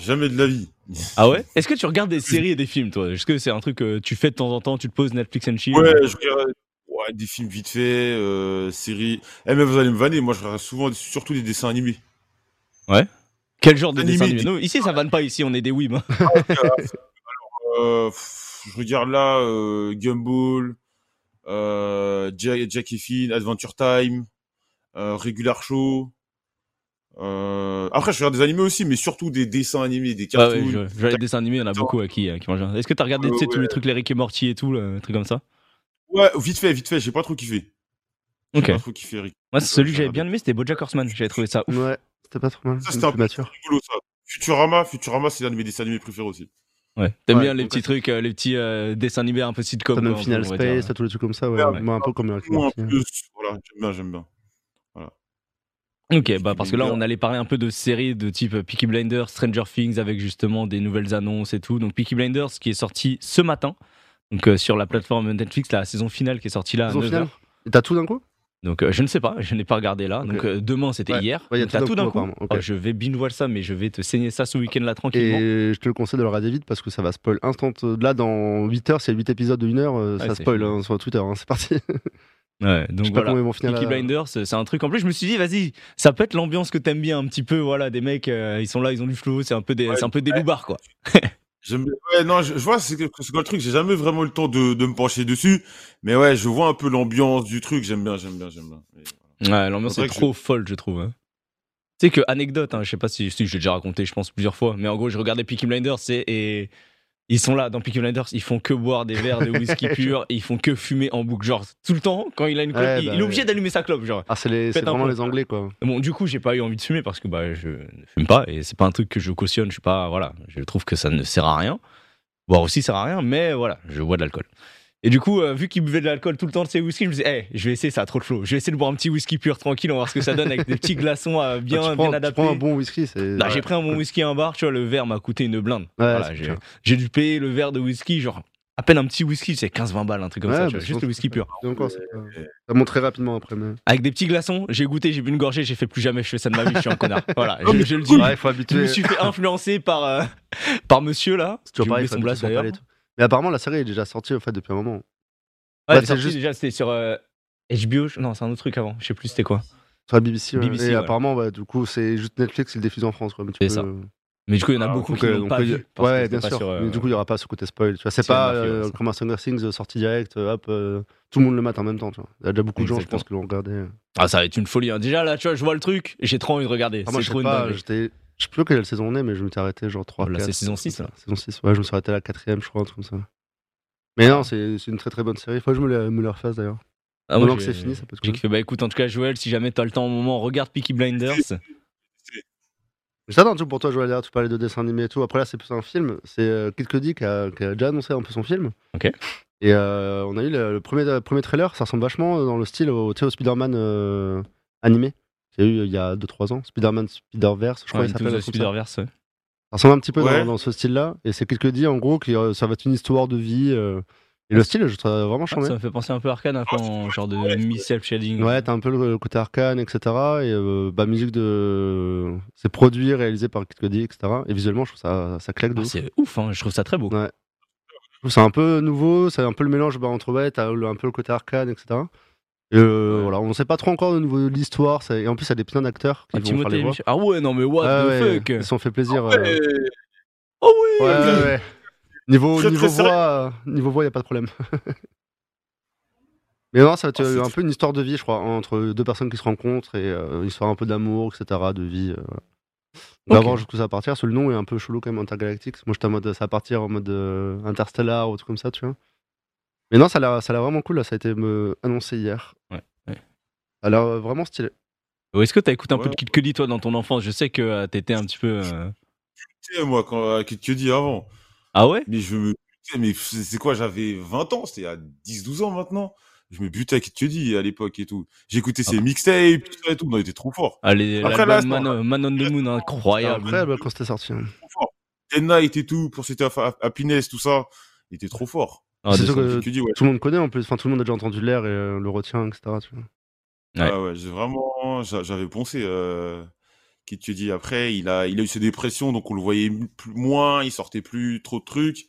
Jamais de la vie. Ah ouais? Est-ce que tu regardes des séries et des films, toi? Est-ce que c'est un truc que tu fais de temps en temps Tu te poses Netflix and chill? Ouais, je regarde ouais, des films vite fait, euh, séries. Eh, mais vous allez me vanner, moi je regarde souvent, surtout des dessins animés. Quel genre de Animé, dessin animé des- Non, Ici, ça vanne pas. Ici, on est des weebs. hein. Euh, pff, je regarde là euh, Gumball, euh, Jack, Jack et Finn, Adventure Time, euh, Regular Show. Euh... Après, je regarde des animés aussi, mais surtout des dessins animés, des Ouais, cartoons. ouais, je, je- les dessins animés, il y en a beaucoup à qui, euh, qui mangent. Est-ce que t'as regardé Euh, tous les trucs, les Rick et Morty et tout, le truc comme ça? Ouais, vite fait, vite fait, j'ai pas trop kiffé. Ok. pas trop kiffé, Rick. Moi, celui que j'avais bien aimé, c'était BoJack Horseman. J'avais trouvé ça ouf. ouais, c'était pas trop mal. Ça, c'était un peu mature. rigolo, ça. Futurama, Futurama, c'est l'un de mes dessins animés préférés aussi. Ouais. T'aimes Ouais, bien les petits trucs, euh, les petits euh, dessins animés un peu sitcom. T'as même Final. Space, t'as tous les trucs comme ça, ouais. Ouais, Moi, un peu comme j'aime bien, j'aime bien. Ok, bah parce que là, on allait parler un peu de séries de type Peaky Blinders, Stranger Things, avec justement des nouvelles annonces et tout. Donc Peaky Blinders qui est sorti ce matin, donc euh, sur la plateforme Netflix, la saison finale qui est sortie là Saison 9h. finale T'as tout d'un coup? Donc euh, je ne sais pas, je n'ai pas regardé là. Donc euh, demain c'était Ouais. hier. Ouais, t'as tout d'un coup. Ok. Oh, je vais binge voir ça, mais je vais te saigner ça ce week-end là tranquillement. Et je te le conseille de le regarder vite parce que ça va spoil instant. Là, dans 8 heures, c'est 8 épisodes de 1 heure, euh, Ouais, ça spoil hein, sur Twitter. hein, c'est parti. Ouais, je donc sais pas voilà. comment ils vont finir Peaky. Blinders, c'est un truc. En plus, je me suis dit, vas-y, ça peut être l'ambiance que t'aimes bien un petit peu. Voilà, des mecs, euh, ils sont là, ils ont du flow, c'est un peu des, Ouais, c'est un peu des ouais. loupards quoi. Ouais, non, je, je vois, c'est quoi le truc, j'ai jamais vraiment eu le temps de, de me pencher dessus. Mais ouais, je vois un peu l'ambiance du truc, j'aime bien, j'aime bien, j'aime bien. Et. Ouais, l'ambiance C'est est trop folle, je trouve. hein. Tu sais que anecdote, hein, je sais pas si, si je l'ai déjà raconté, je pense plusieurs fois, mais en gros, je regardais Peaky Blinders et ils sont là dans Peaky Blinders, ils font que boire des verres de whisky pur, et ils font que fumer en boucle, genre tout le temps quand il a une clope, Ouais, il, bah il est obligé ouais. d'allumer sa clope, genre. Ah, c'est vraiment les Anglais, quoi. Bon, du coup, j'ai pas eu envie de fumer parce que bah je ne fume pas et c'est pas un truc que je cautionne, je suis pas voilà, je trouve que ça ne sert à rien. Boire aussi sert à rien, mais voilà, je bois de l'alcool. Et du coup, euh, vu qu'il buvait de l'alcool tout le temps de ses whisky, je me disais, Eh, je vais essayer, ça a trop de flow. Je vais essayer de boire un petit whisky pur tranquille, on va voir ce que ça donne avec des petits glaçons euh, bien, tu, bien prends, tu adaptés. prends un bon whisky, c'est. Là, j'ai pris un bon whisky à un bar, tu vois, le verre m'a coûté une blinde. Voilà, j'ai, dû payer le verre de whisky, genre à peine un petit whisky, c'est 15-20 balles, un truc comme Ouais, ça, bah, vois, je juste le whisky pur. C'est pas- Ça monte très rapidement après. Mais... Avec des petits glaçons, j'ai goûté, j'ai bu une gorgée, j'ai fait plus jamais je fais ça de ma vie, je suis un connard. Voilà, je, je le dis. Ouais, il faut Je habituer. me suis fait influencer par, euh, par monsieur là. C'est toujours pareil, son son d'ailleurs. Mais apparemment, la série est déjà sortie au fait depuis un moment. Ouais, Bah, c'est juste- déjà, c'était sur euh, HBO. je- Non, c'est un autre truc avant. Je sais plus c'était quoi. Sur la BBC. ouais. BBC, et apparemment, ouais, du coup, c'est juste Netflix qui le diffuse en France. Quoi, mais tu C'est peux- ça. Mais du coup, il y en a Ah, beaucoup Donc, qui euh, l'ont donc, pas il y a- vu. parce que ouais, c'était bien pas sûr. sur, euh, Mais du coup, il n'y aura pas ce côté spoil. Tu vois, c'est sur pas la mafia, euh, ouais, ça. comme un Stranger Things euh, sorti direct. euh, hop, euh, tout le monde le mate en même temps. Tu vois. Il y a déjà beaucoup de gens, je Exactement. pense, qui l'ont regardé. Ah, ça va être une folie. hein. Déjà là, tu vois, je vois le truc, j'ai trop envie de regarder. Ah, moi, c'est je trop une pas. dinguerie. j'étais- Je sais plus quelle saison on est, mais je m'étais arrêté genre 3 Oh, là, c'est saison 6, là. Saison 6, ouais, je me suis arrêté à la quatrième, je crois, un truc comme ça. Mais non, c'est une très très bonne série. Faut que je me la, me la refasse d'ailleurs. Ah, que j'ai- c'est fini, ça peut être J'ai cool. Bah écoute, en tout cas, Joël, si jamais t'as le temps au moment, regarde Peaky Blinders. J'attends tout pour toi, Joël. Tu parlais de dessin animé et tout. Après, là, c'est plus un film. C'est euh, Kid Cudi qui a, qui a déjà annoncé un peu son film. Ok. Et euh, on a eu le, le premier, le premier trailer. Ça ressemble vachement euh, dans le style au, au Spider-Man euh, animé a eu euh, il y a 2-3 ans. Spider-Man Spider-Verse, je crois Ouais, qu'il s'appelle. Spider-Verse, ouais. Ça ressemble un petit peu dans- Ouais. dans, ce style-là. Et c'est Kid Cudi, en gros, qui, euh, ça va être une histoire de vie. euh, et le style, je trouve ça vraiment Ah, charmé. ça me fait penser un peu à Arcane, un peu en genre de mi-self-shading. Ouais, t'as un peu le, côté arcane, etc. Et euh, bah, musique de. C'est produit, réalisé par Kid Cudi, etc. Et visuellement, je trouve ça, ça claque de Ah, ouf. c'est ouf, hein, je trouve ça très beau. Ouais. Je trouve C'est un peu nouveau, c'est un peu le mélange bah, entre ouais, t'as un peu le côté arcane, etc. Euh, Ouais. voilà, on sait pas trop encore au niveau de l'histoire. c'est- Et en plus, il y a des plein d'acteurs qui Ah, vont faire les Timothée voix. Michel- Ah ouais, non mais what Ah the ouais, fuck Ils se sont fait plaisir. Ouais, euh, Oh oui Ouais, ouais, ouais. Niveau, Très, niveau très voix, euh, niveau voix, y a pas de problème. Mais non, ça va être Ah, euh, un peu une histoire de vie, je crois, entre deux personnes qui se rencontrent et euh, une histoire un peu d'amour, etc., de vie. euh. On va voir jusqu'où ça va partir. Parce que le nom est un peu chelou quand même, intergalactique. Moi, j'étais en mode, ça va partir en mode euh, interstellar ou tout comme ça, tu vois. Mais non, ça a l'air vraiment cool, là. Ça a été me annoncé hier. Ouais, ouais. Ça a l'air euh, vraiment stylé. Oh, Est-ce que t'as écouté un peu de Kid Cudi toi dans ton enfance? Je sais que euh, t'étais un petit peu. euh, moi, quand Kid Cudi avant. Ah ouais? Mais je me butais, mais c'est quoi, j'avais 20 ans, c'était à 10-12 ans maintenant. Je me butais à Kid Cudi à l'époque et tout. J'écoutais ses Ah. mixtapes, tout ça et tout. Non, il était trop fort. Allez, Après, l'album là, Man, Man on the Moon, incroyable. Après, bah, quand c'était sorti. hein. Trop fort. Dead Night et tout, pour City of Happiness, tout ça. Il était trop fort. Ah, C'est que- ouais. Tout le monde connaît en plus. Enfin, tout le monde a déjà entendu l'air et euh, le retient, etc. tu vois. Ouais. Ah ouais, j'ai vraiment, j'a- j'avais poncé. Euh, Kid Cudi après, il a, il a eu ses dépressions, donc on le voyait plus- moins, il sortait plus trop de trucs.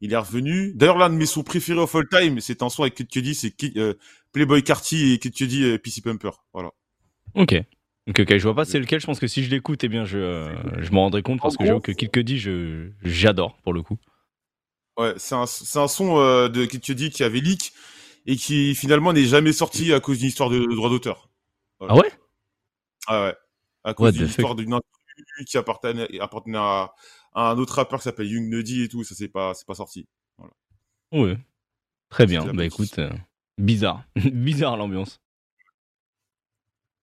Il est revenu. D'ailleurs, l'un de mes sons préférés of all time, c'est un son avec Kid Cudi, c'est euh, Playboy Carty et Kid Cudi euh, PC Pumper. Voilà. Ok. Ok, ok, je vois pas c'est lequel. Je pense que si je l'écoute, eh bien, je, euh, je m'en rendrai compte parce que j'avoue que Kid Cudi, j'adore pour le coup. Ouais, c'est un, c'est un son euh, de Kid Cudi qui avait leak et qui finalement n'est jamais sorti à cause d'une histoire de, droit d'auteur. Voilà. Ah ouais? Ah ouais. À cause d'une fuck? histoire d'une instru qui appartenait, appartenait à, à un autre rappeur qui s'appelle Young Nuddy et tout, ça c'est pas, c'est pas sorti. Ouais. Très bien. Bah écoute, euh, bizarre. bizarre l'ambiance.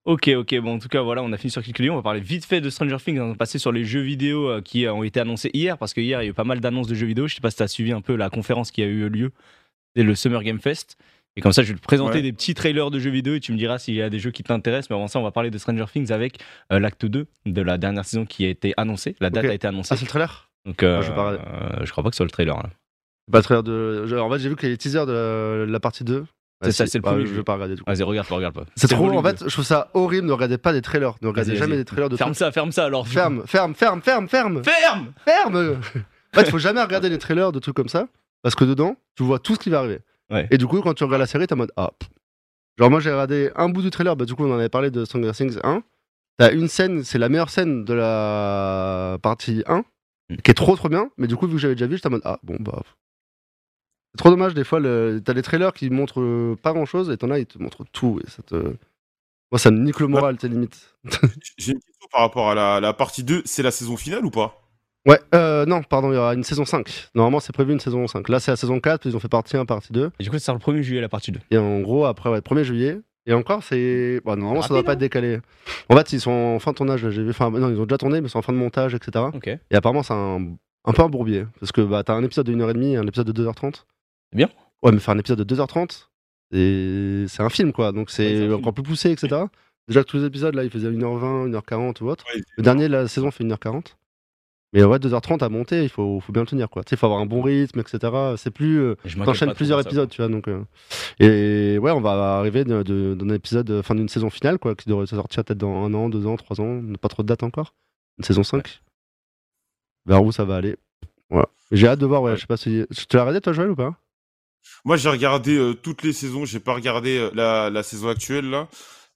Ok, ok, bon en tout cas voilà, on a fini sur Kid Cudi, on va parler vite fait de Stranger Things, on va passer sur les jeux vidéo euh, qui euh, ont été annoncés hier, parce que hier il y a eu pas mal d'annonces de jeux vidéo, je sais pas si tu as suivi un peu la conférence qui a eu lieu, c'est le Summer Game Fest, et comme ça je vais te présenter Ouais. des petits trailers de jeux vidéo et tu me diras s'il y a des jeux qui t'intéressent, mais avant ça on va parler de Stranger Things avec euh, l'acte 2 de la dernière saison qui a été annoncée, la date a été annoncée, Ah, c'est le trailer? Donc Ah, je euh, je crois pas que ce soit le trailer là. Pas le trailer de. En fait, j'ai vu qu'il y a les teasers de la partie 2. C'est ça, c'est le Bah, premier Je jeu. vais pas regarder du coup. Vas-y regarde pas, regarde pas. C'est trop. En fait, je trouve ça horrible. Ne regardez pas des trailers. Ne regardez jamais des trailers de Ferme trucs. ça, ferme ça alors. Ferme, ferme, ferme, ferme, ferme, Ferme ferme. En fait, faut jamais regarder les trailers de trucs comme ça parce que dedans, tu vois tout ce qui va arriver. Ouais. Et du coup, quand tu regardes la série, t'es en mode ah. pff. Genre moi, j'ai regardé un bout du trailer. Bah du coup, on en avait parlé de Stranger Things 1. T'as une scène, c'est la meilleure scène de la partie 1, Mm. qui est trop trop bien. Mais du coup, vu que j'avais déjà vu, j'étais en mode ah bon bah. C'est trop dommage des fois. Le... T'as des trailers qui montrent euh, pas grand chose et t'en as, ils te montrent tout et ça te. Moi, ça me nique le moral, t'es limite. J'ai une question par rapport à la, la partie 2, c'est la saison finale ou pas? Ouais, euh, non, pardon, il y aura une saison 5. Normalement, c'est prévu une saison 5. Là, c'est la saison 4, puis ils ont fait partie 1, partie 2. Et du coup, c'est le 1er juillet la partie 2. Et en gros, après, ouais, 1er juillet. Et encore, c'est. Bah, normalement, ça doit pas être décalé. En fait, ils sont en fin de tournage, là, j'ai vu. Enfin, non, ils ont déjà tourné, mais ils sont en fin de montage, etc. Ok. Et apparemment, c'est un... un peu un bourbier. Parce que bah, t'as un épisode de 1h30 et un épisode de 2h30. Bien. Ouais, mais faire un épisode de 2h30, et c'est un film, quoi. Donc Ouais, c'est film. encore plus poussé, etc. Déjà que tous les épisodes, là, ils faisaient 1h20, 1h40 ou autre. Ouais, Le dernier, la saison fait 1h40. Mais ouais, 2h30 à monter, il faut, faut bien le tenir, quoi. Tu sais, il faut avoir un bon rythme, etc. C'est plus. euh, T'enchaînes plusieurs de ça, épisodes, tu vois. Donc, euh, Et ouais, on va arriver d'un épisode, euh, fin d'une saison finale, quoi, qui devrait sortir peut-être dans un an, deux ans, trois ans. On n'a pas trop de date encore. Une saison 5. Vers où ça va aller. Voilà. J'ai hâte de voir, ouais. Ouais. Je sais pas si. Tu l'as regardé, toi, Joël, ou pas? Moi, j'ai regardé euh, toutes les saisons. J'ai pas regardé euh, la, la saison actuelle là.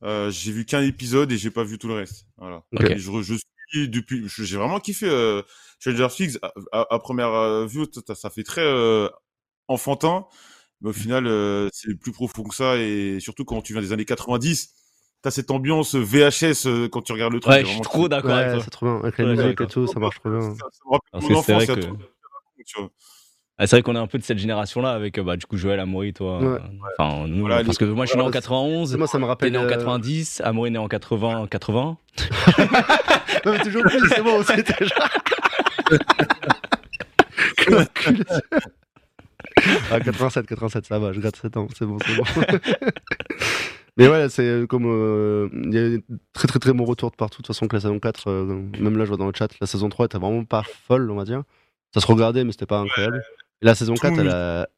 Euh, j'ai vu qu'un épisode et j'ai pas vu tout le reste. Voilà. Ok. Et je, je suis depuis. J'ai vraiment kiffé euh, Stranger Things. À, à- à première euh, vue, ça, ça fait très euh, enfantin, mais au final, euh, c'est plus profond que ça. Et surtout quand tu viens des années 90, t'as cette ambiance VHS euh, quand tu regardes le truc. Ouais, je suis trop d'accord avec toi. c'est trop bien. Avec la Ouais, musique et tout, ça marche trop bien. Ça, ça c'est enfance. vrai que- trop- tu vois. Ah, c'est vrai qu'on est un peu de cette génération-là avec euh, bah, du coup Joël, Amaury, toi. Ouais. euh, Enfin, nous, Voilà, parce que moi je suis né en voilà, 91, Moi, ça me t'es rappelle. né en euh, 90, Amaury né en 80, 80. Non, mais toujours plus, c'est bon, c'est déjà. Ah, 87, 87, ça va, je gratte 7 ans, c'est bon, c'est bon. Mais ouais, c'est comme. euh, Il y a eu très très très bon retour de partout. De toute façon, que la saison 4, euh, même là, je vois dans le chat, la saison 3 était vraiment pas folle, on va dire. Ça se regardait, mais c'était pas incroyable. Et la saison Tout 4, le elle, monde- a...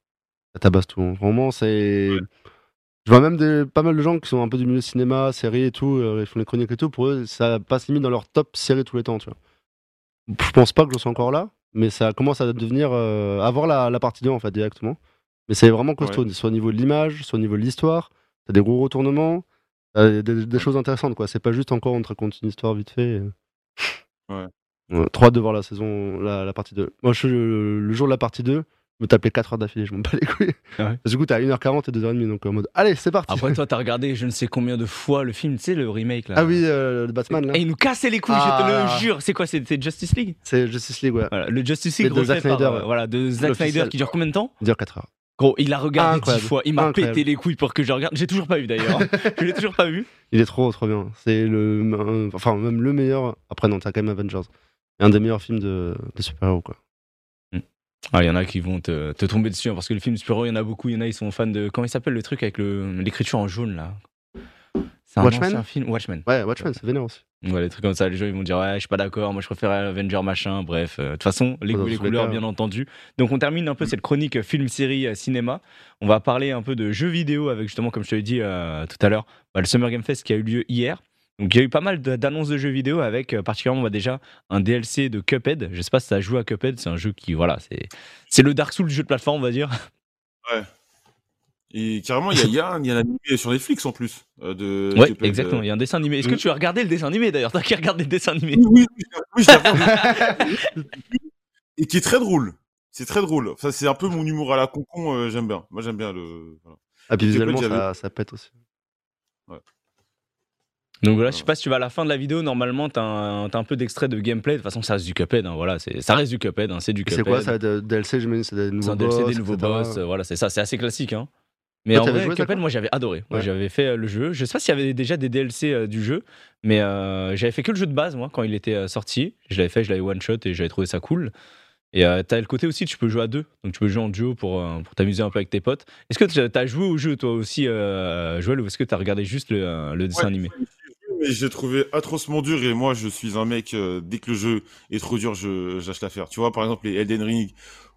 elle tabasse tout. Vraiment, c'est. Je vois même des, pas mal de gens qui sont un peu du milieu cinéma, série et tout, euh, ils font les chroniques et tout. Pour eux, ça passe limite dans leur top série tous les temps, tu vois. Je pense pas que je sois encore là, mais ça commence à devenir. euh, à voir la, la partie 2 en fait, directement. Mais c'est vraiment costaud, soit au niveau de l'image, soit au niveau de l'histoire. T'as des gros retournements, t'as des, des- des choses intéressantes, quoi. C'est pas juste encore on te raconte une histoire vite fait. et- Ouais. Ouais, trop hâte de voir la saison, la, la partie 2. Moi, je, le jour de la partie 2, je me tapais 4 heures d'affilée, je m'en bats les couilles. Ah ouais Parce que du coup, t'as 1h40 et 2h30, donc en mode, allez, c'est parti. Après, toi, t'as regardé je ne sais combien de fois le film, tu sais, le remake là. ah oui, euh, le Batman, là. Et il nous cassait les couilles, Ah. je te le jure. C'est quoi C'est Justice League? C'est Justice League, ouais. Voilà, le Justice League de Zack Snyder, euh, ouais. voilà, de Zack. Snyder qui dure combien de temps? Il dure 4 heures. Gros, il l'a regardé Incroyable. fois. Il m'a pété les couilles pour que je regarde. J'ai toujours pas vu d'ailleurs. je l'ai toujours pas vu. Il est trop, trop bien. C'est le. enfin, même le meilleur. Après, non, t'as quand même Avengers. Un des meilleurs films de, de super-héros, quoi. Ah, il y en a qui vont te, te tomber dessus hein, parce que le film super il y en a beaucoup. Il y en a, ils sont fans de. Comment il s'appelle le truc avec le- l'écriture en jaune là? C'est un Watchmen? ancien film. Watchmen. Ouais, Watchmen, c'est vénère aussi. Ouais, des trucs comme ça, les gens ils vont dire ouais, je suis pas d'accord, moi je préfère Avenger machin, bref. euh, De toute façon, les les les couleurs, bien entendu. Donc on termine un peu cette chronique euh, film, série, euh, cinéma. On va parler un peu de jeux vidéo avec justement, comme je te l'ai dit euh, tout à l'heure, bah, le Summer Game Fest qui a eu lieu hier. Donc il y a eu pas mal d'annonces de jeux vidéo avec euh, particulièrement bah, déjà un DLC de Cuphead. Je sais pas si tu as joué à Cuphead, c'est un jeu qui, voilà, c'est c'est le Dark Souls du jeu de plateforme, on va dire. Et carrément, il y a, il y, a un- il y a un animé sur Netflix en plus. euh, de, Ouais, Cuphead, exactement. euh. Il y a un dessin animé. Est-ce que Mm. tu as regardé le dessin animé d'ailleurs T'as qui regardé le dessin animé? Oui, oui, oui, oui, je l'ai vu. Et qui est très drôle. C'est très drôle. Ça, c'est un peu mon humour à la concon. euh, j'aime bien. Moi, j'aime bien le. voilà. Ah, puis visuellement, ça, ça pète aussi. Donc voilà, je sais pas si tu vas à la fin de la vidéo, normalement t'as un, peu d'extrait de gameplay. De toute façon, ça reste du Cuphead, hein, voilà, c'est- ça reste du Cuphead, hein, c'est du Cuphead. C'est quoi ça de- DLC J'imagine c'est des nouveaux C'est un DLC, boss, des nouveaux boss, euh, voilà, c'est ça, c'est assez classique. Hein. Mais en vrai, Cuphead, moi j'avais adoré. Moi Ouais. j'avais fait euh, le jeu. Je sais pas s'il y avait déjà des DLC euh, du jeu, mais euh, j'avais fait que le jeu de base, moi, quand il était euh, sorti. Je l'avais fait, je l'avais one shot et j'avais trouvé ça cool. Et euh, t'as le côté aussi, tu peux jouer à deux, donc tu peux jouer en duo pour, euh, pour t'amuser un peu avec tes potes. Est-ce que t'as- joué au jeu toi aussi, euh, Joël, ou est-ce que t'as regardé juste le, le dessin Ouais, animé? Mais j'ai trouvé atrocement dur et moi je suis un mec euh, dès que le jeu est trop dur je j'achète l'affaire. Tu vois par exemple les Elden Ring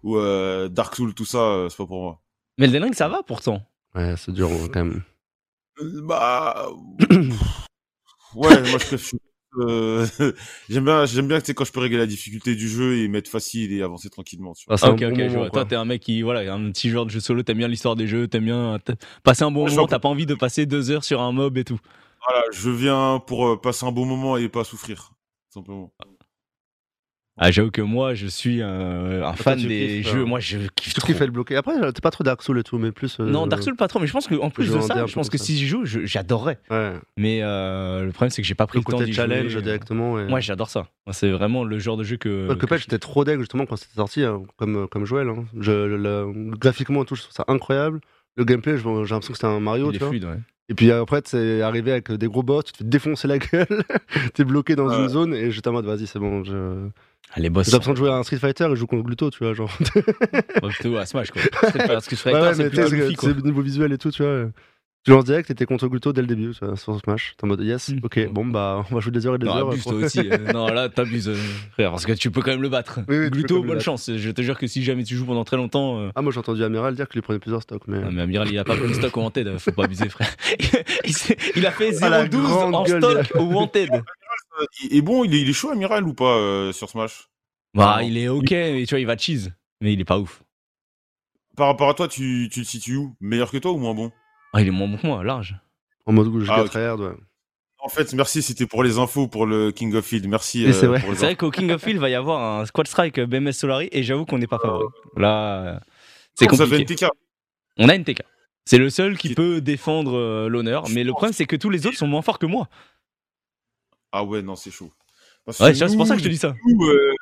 ou euh, Dark Souls tout ça euh, c'est pas pour moi. Mais Elden Ring, ça va pourtant. Ouais, c'est dur quand même. Euh, Bah ouais moi je préfère euh, j'aime bien j'aime bien tu sais, quand je peux régler la difficulté du jeu et mettre facile et avancer tranquillement. Tu vois. Ah, c'est un ok, bon ok, je moment. Toi, t'es un mec qui, voilà, un petit joueur de jeu solo, t'aimes bien l'histoire des jeux, t'aimes bien passer un bon Ouais, moment, t'as pas envie de passer deux heures sur un mob et tout. Voilà je viens pour euh, passer un bon moment et pas souffrir simplement. Ah, j'avoue que moi, je suis euh, un toi, fan tu des kiffes, jeux. euh, Moi, je kiffe qui fait le bloquer. Après, euh, t'es pas trop Dark Souls et tout, mais plus. euh, Non, Dark Souls pas trop, mais je pense qu'en plus de ça, je pense que ça. si j'y joue, j'adorerais. Ouais. Mais euh, le problème, c'est que j'ai pas pris Le le, temps d'y challenge jouer. directement. Et... Moi, j'adore ça. C'est vraiment le genre de jeu que. Ouais, que je- j'étais trop deg justement quand c'était sorti, hein, comme, comme Joël. hein. Je, le- le- graphiquement et tout, je trouve ça incroyable. Le gameplay, j'ai l'impression que c'était un Mario, Il est tu vois. fluide, ouais. Et puis après, c'est arrivé avec des gros boss, tu te fais défoncer la gueule, t'es bloqué dans une zone et j'étais en mode vas-y, c'est bon. je- Ah, les boss. J'ai l'impression de jouer à un Street Fighter et je joue contre Gluto, tu vois. Genre. Ouais, plutôt à Smash quoi. C'est pas- Ce que je ferais Ouais, avec toi, ouais, c'est Goofy, c'est quoi. c'est niveau visuel et tout, tu vois. Tu lances direct, t'étais contre Gluto dès le début, tu vois, sur Smash. T'es en mode yes, Mm. ok, bon bah on va jouer des heures et des Non, heures. abuse pour- toi aussi. euh, non, là, t'abuses, euh, frère, parce que tu peux quand même le battre. Oui, oui, Gluto, bonne chance. Je te jure que si jamais tu joues pendant très longtemps. euh, Ah, moi j'ai entendu Amiral dire qu'il prenait plusieurs stocks, mais. Ah, mais Amiral, il a pas pris le stock au Wanted, faut pas abuser, frère. il, a fait Ah, la 0,12 grande en gueule, stock au Wanted. Euh, Et bon, il est, il est chaud, Amiral, ou pas euh, sur Smash Bah, Non. il est ok, mais tu vois, il va cheese. Mais il est pas ouf. Par rapport à toi, tu, tu le situes où? Meilleur que toi ou moins bon? Ah, il est moins bon que moi, large. En mode je Ah, ouais. En fait, merci, c'était pour les infos pour le King of Field. Merci. C'est euh, vrai. C'est vrai qu'au King of Field, va y avoir un Squad Strike BMS Solari et j'avoue qu'on n'est pas favori. Là, c'est compliqué. NTK. On a une TK. C'est le seul qui peut défendre euh, l'honneur, mais le problème c'est que tous les autres sont moins forts que moi. Ah ouais, non, c'est chaud. Parce Ouais, que c'est pour ça que je te dis ça. nous, euh,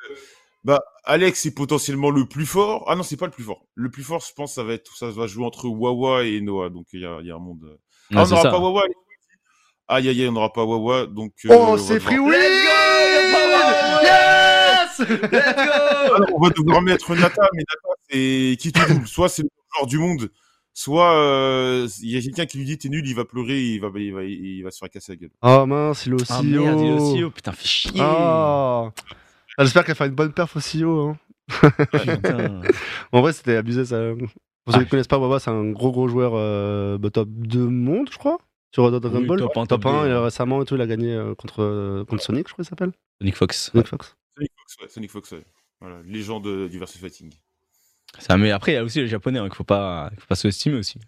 bah, Alex est potentiellement le plus fort. Ah non, c'est pas le plus fort. Le plus fort, je pense, ça va être, ça va jouer entre Wawa et Noah. Donc il y a, il y a un monde. euh. Ah, on n'aura pas Wawa. Aïe aïe aïe, on n'aura pas Wawa. Donc. euh, Oh, c'est Free Will Yes Yes Ah non, on va devoir mettre Nata, mais Nata, c'est qui te double. Soit c'est le joueur du monde, soit euh, il y a quelqu'un qui lui dit t'es nul, il va pleurer, il va, il va, il va se faire casser la gueule. Oh mince, il est aussi Ah merde, il est aussi haut. Putain, fais chier. Ah. Ah, J'espère qu'elle fera une bonne perf aussi haut. Hein. Putain. En vrai, c'était abusé ça. Pour ceux Ah. qui ne connaissent pas, Wawa, c'est un gros gros joueur euh, bah, top 2 monde, je crois. Sur Dragon Oui, Ball. top un, top 1, deux. et récemment et tout, il a gagné euh, contre, euh, contre Sonic, je crois qu'il s'appelle. Sonic Fox. Sonic Fox. Sonic Fox, ouais, Sonic Fox, ouais. Voilà, légende du versus fighting. Ça, mais après, il y a aussi les japonais hein, qu'il faut pas, faut pas sous-estimer aussi.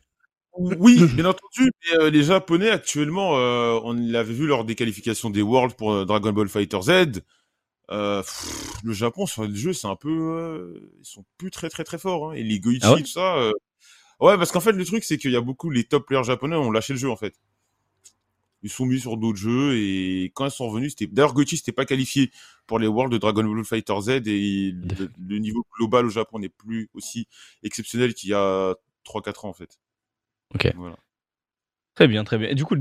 Oui, bien entendu, mais euh, les Japonais actuellement, euh, on l'avait vu lors des qualifications des Worlds pour euh, Dragon Ball Fighter Z. Euh, pff, le Japon sur le jeu, c'est un peu, euh, ils sont plus très très très forts. Hein. Et les Goichi, Ah ouais? tout ça. euh, Ouais, parce qu'en fait, le truc, c'est qu'il y a beaucoup les top players japonais ont lâché le jeu en fait. Ils sont mis sur d'autres jeux et quand ils sont revenus, c'était d'ailleurs Goichi s'était pas qualifié pour les Worlds de Dragon Ball Fighter Z et le, le niveau global au Japon n'est plus aussi exceptionnel qu'il y a 3-4 ans en fait. Ok. Voilà. Très bien, très bien. Et du coup,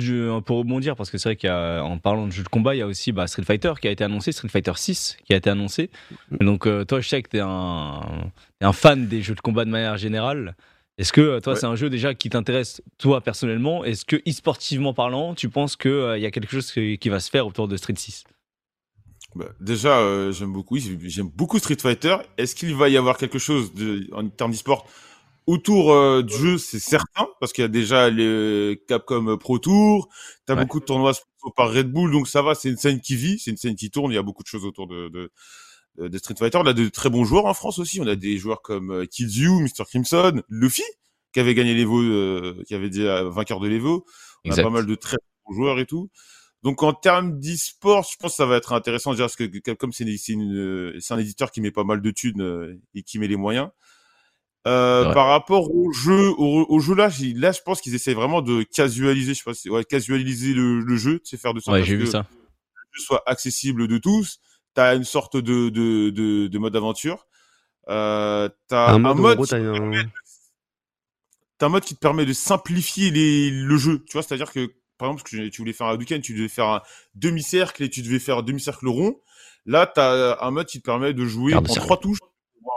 pour rebondir, parce que c'est vrai qu'en parlant de jeu de combat, il y a aussi bah, Street Fighter qui a été annoncé, Street Fighter 6 qui a été annoncé. Et donc, euh, toi, je sais que tu es un, fan des jeux de combat de manière générale. Est-ce que euh, toi, Ouais. c'est un jeu déjà qui t'intéresse, toi, personnellement? Est-ce que, e-sportivement parlant, tu penses qu'il il y a quelque chose qui, qui va se faire autour de Street 6 Bah, déjà, euh, j'aime beaucoup, j'aime beaucoup Street Fighter. Est-ce qu'il va y avoir quelque chose de, en termes d'e-sport? Autour euh, du jeu C'est certain, parce qu'il y a déjà les Capcom Pro Tour, t'as Ouais. beaucoup de tournois par Red Bull, donc ça va, c'est une scène qui vit, c'est une scène qui tourne, il y a beaucoup de choses autour de, de, de Street Fighter. On a de très bons joueurs en France aussi, on a des joueurs comme euh, Kidzu, Mr. Crimson, Luffy, qui avait gagné l'Evo, euh, qui avait dit euh, vainqueur de l'Evo. On Exact. a pas mal de très bons joueurs et tout. Donc en termes d'e-sport, je pense que ça va être intéressant déjà parce que Capcom c'est euh, un éditeur qui met pas mal de thunes euh, et qui met les moyens. Euh, par rapport au jeu, au, au jeu là, là je pense qu'ils essaient vraiment de casualiser, je sais pas, si- ouais, casualiser le, le jeu, c'est faire de sorte Ouais, j'ai vu que ça. le jeu soit accessible de tous. T'as une sorte de de, de, de mode aventure. Euh, t'as Un un mode, mode gros, t'as un- t'as un mode qui te permet de simplifier les, le jeu. Tu vois, c'est-à-dire que, par exemple, que tu voulais faire un Hadouken, tu devais faire un demi-cercle et tu devais faire un demi-cercle rond. Là, t'as un mode qui te permet de jouer en trois touches.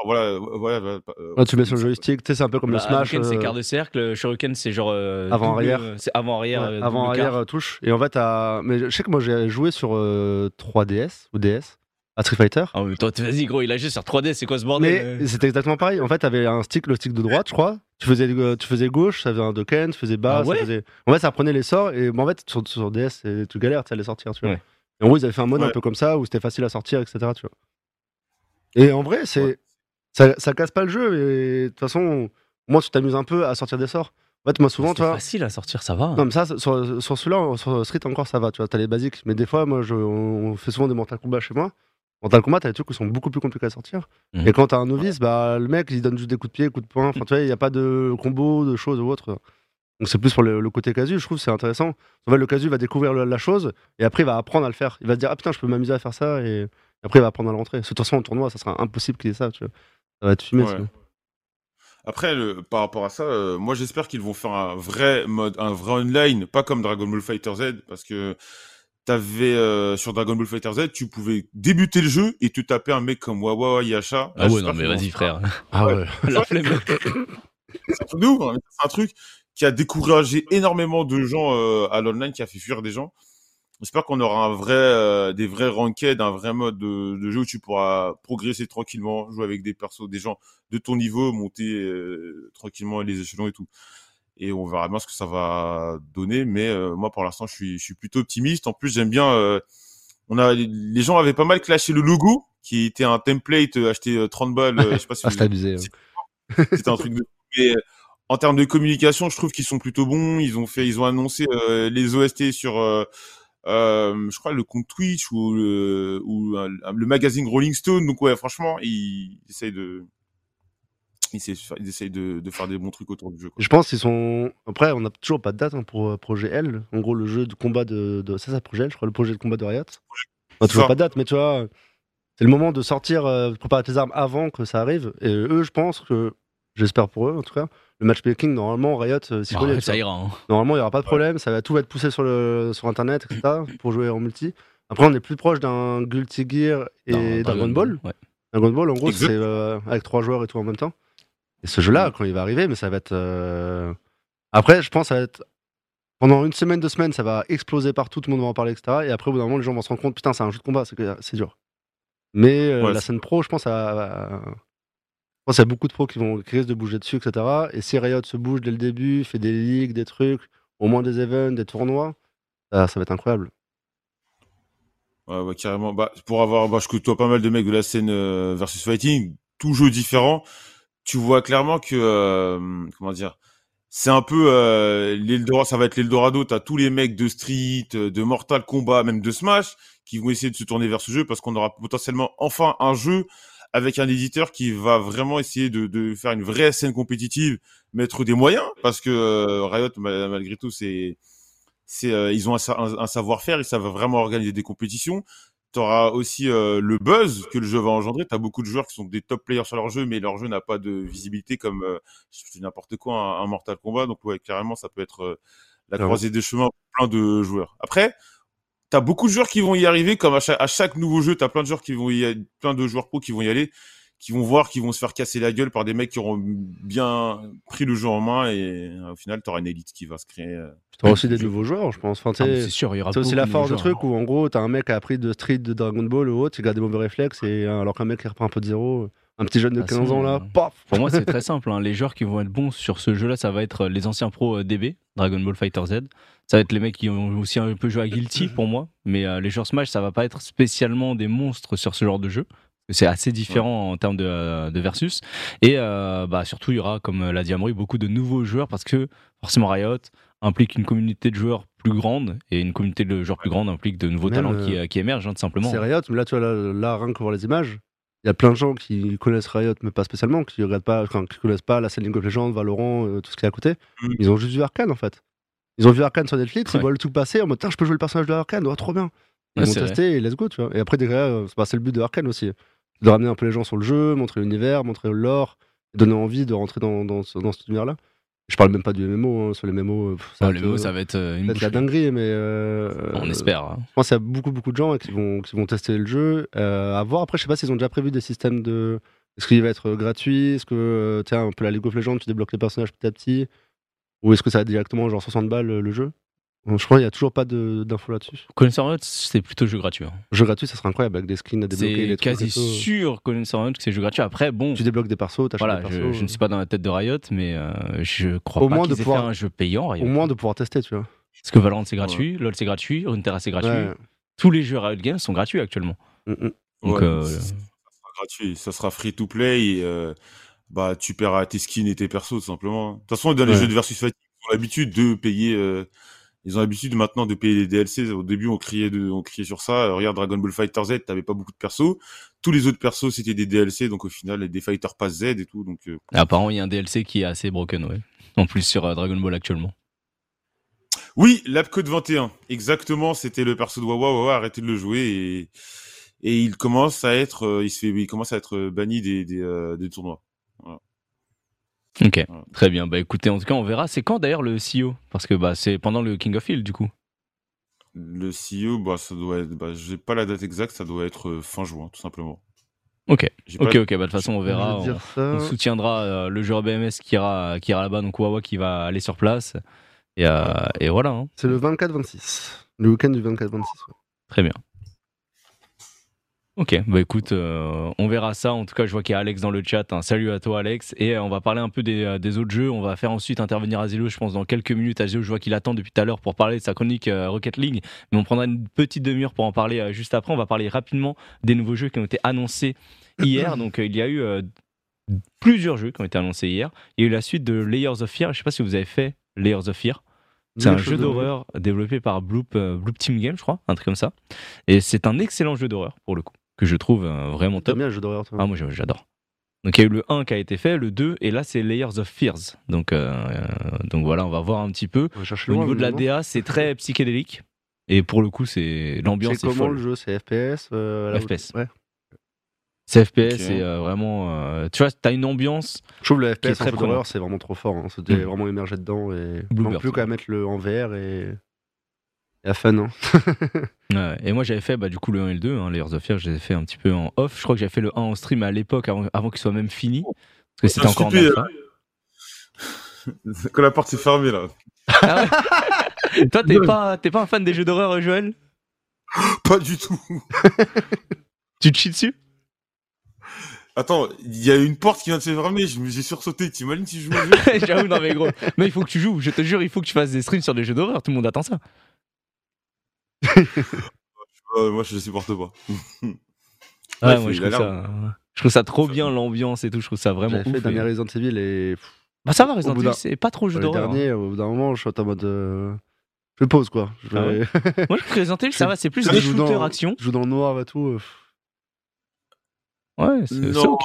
Voilà, voilà, voilà, euh, Ouais, tu mets sur le joystick, c'est un peu comme le Bah, Smash. Hadouken, c'est euh, quart de cercle, Shuriken, c'est genre. euh, Avant, arrière. euh, C'est avant-arrière. ouais, euh, avant, arrière, quart. euh, touche. Et en fait, mais je sais que moi j'ai joué sur euh, 3DS ou DS à Street Fighter. Ah, mais toi, vas-y, gros, il a joué sur 3D, c'est quoi ce bordel Mais euh c'était exactement pareil. En fait, t'avais un stick, le stick de droite, je crois. Tu faisais, euh, tu faisais gauche, ça faisait un Doken, tu faisais bas. Ah ouais ça faisait... En fait, ça prenait les sorts. Et bon, en fait, sur, sur DS, tu galères, tu les sortir, tu vois. Ouais. Et en gros, ils avaient fait un mode un peu comme ça où c'était facile à sortir, etc. Tu vois. Et en vrai, c'est Ouais. Ça, ça casse pas le jeu. Et de toute façon, moi, tu t'amuses un peu à sortir des sorts. En fait, moi, souvent, tu C'est vois. facile à sortir, ça va. Non, mais ça, sur, sur celui-là, sur Street encore, ça va, tu vois, t'as les basiques. Mais des fois, moi, je, on fait souvent des Mortal Kombat chez moi. Mortal Kombat, t'as des trucs qui sont beaucoup plus compliqués à sortir. Mhm. Et quand t'as un novice, bah, le mec, il donne juste des coups de pied, coups de poing. Enfin, tu vois, il n'y a pas de combo, de choses ou autre. Donc, c'est plus pour le, le côté casu, je trouve, c'est intéressant. En fait, le casu va découvrir le- la chose et après, il va apprendre à le faire. Il va se dire, ah putain, je peux m'amuser à faire ça. Et après, il va apprendre à le rentrer. De toute façon, en tournoi, ça sera impossible qu'il ait ça, tu vois. Ça va être fumé, Ouais. sinon. Après, le, par rapport à ça, euh, moi j'espère qu'ils vont faire un vrai mode, un vrai online, pas comme Dragon Ball Fighter Z, parce que t'avais euh, sur Dragon Ball Fighter Z, tu pouvais débuter le jeu et te taper un mec comme Wawa Yasha. Ah ouais, non mais vas-y frère. Ah ouais. La flemme. C'est un truc de ouf, hein. C'est un truc qui a découragé énormément de gens euh, à l'online, qui a fait fuir des gens. J'espère qu'on aura un vrai, euh, des vrais ranked, un vrai mode de, de, jeu où tu pourras progresser tranquillement, jouer avec des persos, des gens de ton niveau, monter euh, tranquillement les échelons et tout. Et on verra bien ce que ça va donner. Mais euh, moi, pour l'instant, je suis, je suis plutôt optimiste. En plus, j'aime bien. euh, on a, les gens avaient pas mal clashé le logo, qui était un template euh, acheté euh, 30 balles. euh, je sais pas si Ah, vous- c'était un truc de mais en termes de communication je trouve qu'ils sont plutôt bons ils ont fait ils ont annoncé euh, les OST sur je crois le compte Twitch ou le ou euh, le magazine Rolling Stone donc ouais franchement ils essayent de ils essayent, de faire- ils essayent de, de faire des bons trucs autour du jeu quoi. Je pense qu'ils sont. Après, on n'a toujours pas de date hein, pour euh, projet L. En gros, le jeu de combat de. de... C'est ça, projet L, je crois, le projet de combat de Riot. On n'a toujours Ça. pas de date, mais tu vois, c'est le moment de sortir, euh, de préparer tes armes avant que ça arrive. Et eux, je pense que. J'espère pour eux, en tout cas. Le matchmaking, normalement, Riot, euh, connaît, tu ça ira. hein. Normalement, il n'y aura pas de problème. Ça va, tout va être poussé sur, le, sur Internet, etc. pour jouer en multi. Après, on est plus proche d'un Guilty Gear et Dragon Ball. Ouais. Dragon Ball, en gros, c'est euh, avec trois joueurs et tout en même temps. Et ce jeu-là, quand il va arriver, mais ça va être. euh, Après, je pense, que ça va être. Pendant une semaine, deux semaines, ça va exploser partout, tout le monde va en parler, etc. Et après, au bout d'un moment, les gens vont se rendre compte, putain, c'est un jeu de combat, c'est dur. Mais euh, Ouais, la scène pro, je pense, ça va- pense y a beaucoup de pros qui, vont, qui risquent de bouger dessus, etc. Et si Riot se bouge dès le début, fait des ligues, des trucs, au moins des events, des tournois, ça, ça va être incroyable. Ouais, ouais, carrément. Bah, pour avoir, bah, je côtoie pas mal de mecs de la scène euh, versus fighting, tout jeu différent. Tu vois clairement que, euh, comment dire, c'est un peu euh, l'Eldorado, ça va être l'Eldorado. T'as tous les mecs de Street, euh, de Mortal Kombat, même de Smash, qui vont essayer de se tourner vers ce jeu parce qu'on aura potentiellement enfin un jeu avec un éditeur qui va vraiment essayer de, de faire une vraie scène compétitive, mettre des moyens parce que euh, Riot, ma- malgré tout, c'est c'est euh, ils ont un, sa- un- un savoir-faire, ils savent vraiment organiser des compétitions. Tu auras aussi euh, le buzz que le jeu va engendrer. Tu as beaucoup de joueurs qui sont des top players sur leur jeu, mais leur jeu n'a pas de visibilité comme n'importe quoi, un, un Mortal Kombat. Donc ouais, carrément, ça peut être la Clairement. croisée des chemins pour plein de joueurs. Après, tu as beaucoup de joueurs qui vont y arriver, comme à chaque, à chaque nouveau jeu, tu as plein de joueurs qui vont y aller, plein de joueurs pro qui vont y aller, qui vont voir, qui vont se faire casser la gueule par des mecs qui auront bien pris le jeu en main et euh, au final, tu auras une élite qui va se créer. euh, Tu auras aussi des nouveaux joueurs, je pense. Enfin, Ah, C'est sûr, il y aura C'est aussi la force du truc où en gros t'as un mec qui a appris de Street, de Dragon Ball ou autre, il a des mauvais réflexes et euh, alors qu'un mec qui reprend un peu de zéro, un petit jeune de Ah, 15 si, ans là, euh, paf Pour moi, c'est très simple. hein. Les joueurs qui vont être bons sur ce jeu-là, ça va être les anciens pros euh, DB, Dragon Ball Fighter Z. Ça va être les mecs qui ont aussi un peu joué à Guilty pour moi. Mais euh, les joueurs Smash, ça va pas être spécialement des monstres sur ce genre de jeu. C'est assez différent en termes de, euh, de versus. Et euh, bah, surtout, il y aura, comme l'a dit Amaury, beaucoup de nouveaux joueurs parce que forcément Riot implique une communauté de joueurs plus grande et une communauté de joueurs plus grande implique de nouveaux Même, talents qui, euh, qui émergent, hein, tout simplement. C'est Riot, mais là tu vois, là, là, rien que voir les images, il y a plein de gens qui connaissent Riot, mais pas spécialement, qui regardent pas, enfin, qui connaissent pas la scène League of Legends, Valorant, euh, tout ce qui est à côté. Mm. Ils ont juste vu Arkane en fait. Ils ont vu Arkane sur Netflix, Ouais. ils voient le tout passer en mode, Tiens, je peux jouer le personnage de Arkane, oh, trop bien. Ils vont tester et let's go, tu vois. Et après, derrière, euh, c'est le but de Arkane aussi. De ramener un peu les gens sur le jeu, montrer l'univers, montrer le lore, donner envie de rentrer dans, dans, ce- dans cet univers-là. Je parle même pas du MMO, hein, sur les MMO, euh, pff, ça va les être, euh, ça va être la dinguerie, mais. euh, On espère. hein. je pense qu'il y a beaucoup, beaucoup de gens qui, vont, qui vont tester le jeu. Euh, à voir. Après, je sais pas s'ils ont déjà prévu des systèmes de. Est-ce qu'il va être gratuit Est-ce que, tiens, un peu la League of Legends, tu débloques les personnages petit à petit Ou est-ce que ça va directement genre 60 balles le, jeu? Je crois qu'il n'y a toujours pas d'infos là-dessus. Connaisseur Riot, c'est plutôt jeu gratuit. hein. Jeu gratuit, ça serait incroyable avec des skins à débloquer. C'est quasi et tout. sûr Connaisseur Riot que c'est jeu gratuit. Après, bon, Tu débloques des persos, t'achètes voilà, des je, persos. je ne suis pas dans la tête de Riot, mais euh, je crois Au pas qu'ils de aient pouvoir- fait un jeu payant. Riot. Au moins de pouvoir tester, tu vois. Parce que Valorant c'est gratuit, LoL c'est gratuit, Runeterra c'est gratuit. Ouais. Tous les jeux Riot Games sont gratuits actuellement. Mm, mm. Donc, Ouais, euh, ça sera gratuit, ça sera free to play et euh, bah tu paieras tes skins et tes persos tout simplement. De toute façon, dans les Ouais. jeux de versus fighting, ils ont l'habitude de payer. euh, ils ont l'habitude maintenant de payer les DLC. Au début, on criait, de, on criait sur ça. Euh, Regarde Dragon Ball Fighter Z, t'avais pas beaucoup de persos. Tous les autres persos c'était des DLC, donc au final, des Fighter Pass Z et tout. Donc euh, apparemment, il y a un DLC qui est assez broken, ouais. En plus sur euh, Dragon Ball actuellement. oui, l'Apcode 21, exactement. C'était le perso de Wawa. Wawa, arrêtez de le jouer et et il commence à être, euh, il se fait, il commence à être banni des des, euh, des tournois. Ok, Voilà. très bien. Bah écoutez, en tout cas, on verra. C'est quand d'ailleurs le CEO Parce que bah, c'est pendant le King of Field du coup. Le CEO, bah, ça doit être. Bah, j'ai pas la date exacte, ça doit être euh, fin juin, tout simplement. Ok, ok, la- ok. Bah de toute façon, on verra. Ça. on soutiendra euh, le joueur BMS qui ira, qui ira là-bas, donc Wawa qui va aller sur place. Et, euh, et voilà. hein. C'est le 24-26. Le week-end du 24-26. ouais. Très bien. Ok, bah écoute, euh, on verra ça. En tout cas, je vois qu'il y a Alex dans le chat. hein. Salut à toi, Alex. Et euh, on va parler un peu des, euh, des autres jeux. On va faire ensuite intervenir Azilo, je pense, dans quelques minutes. Azilo, je vois qu'il attend depuis tout à l'heure pour parler de sa chronique Rocket League. Mais on prendra une petite demi-heure pour en parler juste après. On va parler rapidement des nouveaux jeux qui ont été annoncés hier. Donc, il y a eu plusieurs jeux qui ont été annoncés hier. Il y a eu la suite de Layers of Fear. Je sais pas si vous avez fait Layers of Fear. C'est un jeu d'horreur développé par Bloop, Bloop Team Game, je crois, un truc comme ça. Et c'est un excellent jeu d'horreur, pour le coup, que je trouve euh, vraiment top. bien le jeu d'horreur, toi Ah, moi j'a- j'adore. Donc il y a eu le 1 qui a été fait, le 2, et là c'est Layers of Fears. Donc, euh, euh, donc voilà, on va voir un petit peu. Au niveau de la. DA, c'est très psychédélique. Et pour le coup, c'est l'ambiance C'est est comment folle. le jeu C'est FPS euh, FPS. Ouais. C'est FPS Ok. et euh, vraiment. euh, tu vois, t'as une ambiance. Je trouve le FPS en très jeu d'horreur, c'est vraiment trop fort. Hein. C'était Mm. vraiment immergé dedans et Bluebird, non plus c'est qu'à mettre le en VR et, à fun. Hein. Ouais, et moi j'avais fait bah, du coup le 1 et le 2, hein, Layers of Fear, je les ai fait un petit peu en off. Je crois que j'avais fait le 1 en stream à l'époque avant, avant qu'il soit même fini. Parce que c'était Ah, encore en alpha. Quand la porte est fermée, là. Ah ouais Toi, t'es pas, t'es pas un fan des jeux d'horreur, Joël? Pas du tout. Tu te chies dessus? Attends, il y a une porte qui vient de se fermer, je me- j'ai sursauté. T'imagines si je joue au jeu? J'avoue, non mais gros. Mais il faut que tu joues, je te jure, il faut que tu fasses des streams sur des jeux d'horreur, tout le monde attend ça. Euh, Moi, je le supporte pas. Ouais, Ouais, moi je trouve, ça, je trouve ça trop bien, l'ambiance et tout, je trouve ça vraiment ouf. fait dernier et- Resident Evil et Bah ça va, Resident Evil, c'est pas trop jeu le d'horreur. hein. dernier, au bout d'un moment, je suis en mode. euh, Je pose quoi. Je, Ah vais- Moi je trouve que Resident Evil, ça va, c'est plus des shooters dans- action. je joue dans le noir et tout. euh. Ouais, c'est ok.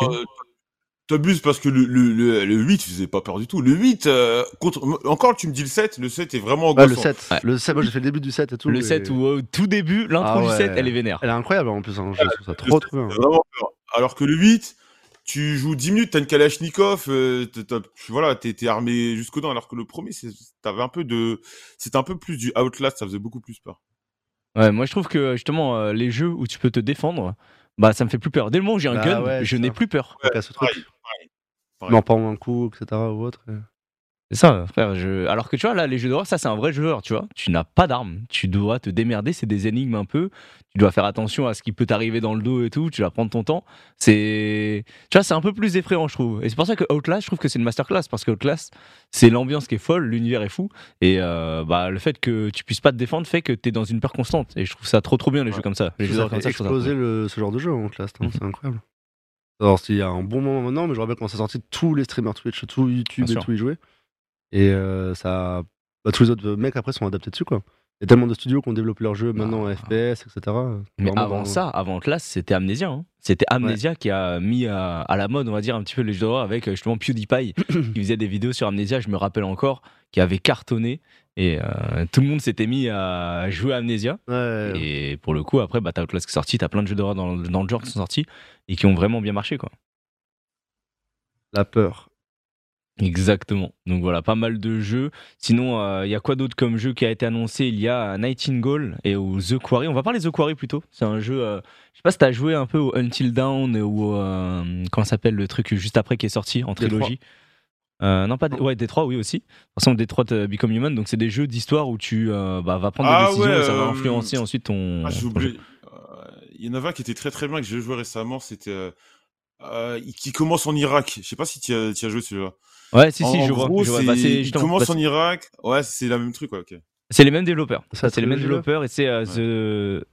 T'abuses parce que le, le, le, le 8 faisait pas peur du tout. Le 8, euh, contre... encore tu me dis le 7, le 7 est vraiment Ouais, le angoissant. 7. Ouais. Le 7, moi j'ai fait le début du 7 et tout. Le et- 7 où au tout début, l'intro Ah du ouais. 7, elle est vénère. Elle est incroyable en plus. hein, Je trouve ça trop 7, trop bien. fait vraiment peur. Alors que le 8, tu joues 10 minutes, t'as une Kalachnikov, euh, t'as- t'as- voilà, t'es t'es armé jusqu'aux dents. Alors que le premier, c'est- t'avais un peu de, c'était un peu plus du Outlast, ça faisait beaucoup plus peur. Ouais, moi je trouve que justement, euh, les jeux où tu peux te défendre, bah ça me fait plus peur. Dès le moment où j'ai un Bah gun, ouais, je n'ai ça. plus peur. Ce truc. Pareil, pareil. pareil. Mais en prendre un coup, etc. ou autre. C'est ça, frère. Je... Alors que tu vois, là, les jeux d'horreur, ça, c'est un vrai joueur, tu vois. Tu n'as pas d'armes. Tu dois te démerder. C'est des énigmes un peu. Tu dois faire attention à ce qui peut t'arriver dans le dos et tout. Tu dois prendre ton temps. C'est. Tu vois, c'est un peu plus effrayant, je trouve. Et c'est pour ça que Outlast, je trouve que c'est une masterclass. Parce que Outlast, c'est l'ambiance qui est folle. L'univers est fou. Et euh, bah, le fait que tu puisses pas te défendre fait que tu es dans une peur constante. Et je trouve ça trop, trop bien, les Ouais. jeux comme ça. Les jeux comme ça, exploser le, ce genre de jeu en classe, hein, Mhm. c'est incroyable. Alors, il y a un bon moment maintenant, mais je me rappelle quand ça sorti, tous les streamers Twitch, tout YouTube Bien et sûr. tout y jouaient. Et euh, ça. Bah, tous les autres mecs après sont adaptés dessus, quoi. Il y a tellement de studios qui ont développé leurs jeux maintenant en Ah. FPS, etc. Mais Vraiment avant dans- ça, avant Outlast, c'était Amnesia. hein. C'était Amnesia qui a mis à, à la mode, on va dire, un petit peu les jeux d'horreur avec euh, justement PewDiePie qui faisait des vidéos sur Amnesia, je me rappelle encore, qui avait cartonné. Et euh, tout le monde s'était mis à jouer à Amnesia. Ouais, Et pour le coup, après, bah, t'as Outlast qui est sorti, t'as plein de jeux d'horreur dans, dans le genre qui sont sortis et qui ont vraiment bien marché. quoi. la peur. Exactement. Donc voilà, pas mal de jeux. Sinon, euh, il y a quoi d'autre comme jeu qui a été annoncé? Il y a Nightingale et au The Quarry. On va parler de The Quarry plutôt. C'est un jeu. euh, je sais pas si t'as joué un peu au Until Dawn ou euh, comment ça s'appelle le truc juste après qui est sorti en trilogie? Euh, non pas Dé- ouais Détroit oui aussi. De toute façon Détroit euh, Become Human donc c'est des jeux d'histoire où tu bah, vas prendre Ah des décisions ouais, et ça va influencer ensuite ton. Ah, j'ai oublié. Il y en avait un qui était très très bien que j'ai joué récemment, c'était qui commence en Irak. Je sais pas si tu as, t'y as joué celui-là. Ouais si en, si en je vois. gros, je vois. Bah, il commence en Irak. Ouais, c'est la même truc, ouais, ok. C'est les mêmes développeurs. C'est la C'est les mêmes développeurs et c'est euh, The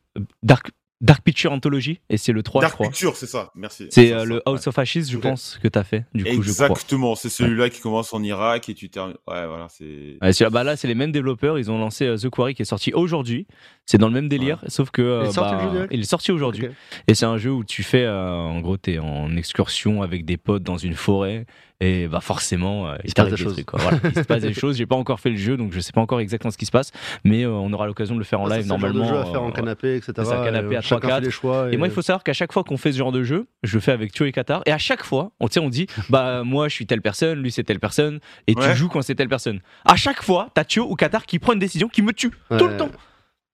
Dark Dark Picture Anthology et c'est le 3 je Dark crois. Picture, c'est ça. Merci. C'est ça, euh, ça, le ouais. House of Ashes, je pense, que t'as fait, du coup. Exactement, c'est celui-là qui commence en Irak et tu termines. Ouais, voilà, c'est. Ouais, bah là, c'est les mêmes développeurs. Ils ont lancé euh, The Quarry qui est sorti aujourd'hui. C'est dans le même délire, sauf que. euh, Il est sorti, bah, il est sorti aujourd'hui. Et c'est un jeu où tu fais, euh, en gros, t'es en excursion avec des potes dans une forêt Et bah forcément, euh, il, se passe des des choses. trucs, quoi. Voilà, il se passe des choses. J'ai pas encore fait le jeu, donc je sais pas encore exactement ce qui se passe. Mais euh, on aura l'occasion de le faire en Ça, live c'est le genre de normalement. jeu à faire en euh, canapé, etc. c'est ça, canapé et, à euh, chacun 3-4. fait les choix. Et moi, il faut savoir qu'à chaque fois qu'on fait ce genre de jeu, je le fais avec Thio et Qatar. Et à chaque fois, on, on dit, bah moi, je suis telle personne, lui, c'est telle personne, et tu joues quand c'est telle personne. À chaque fois, t'as Thio ou Qatar qui prend une décision qui me tue tout le temps.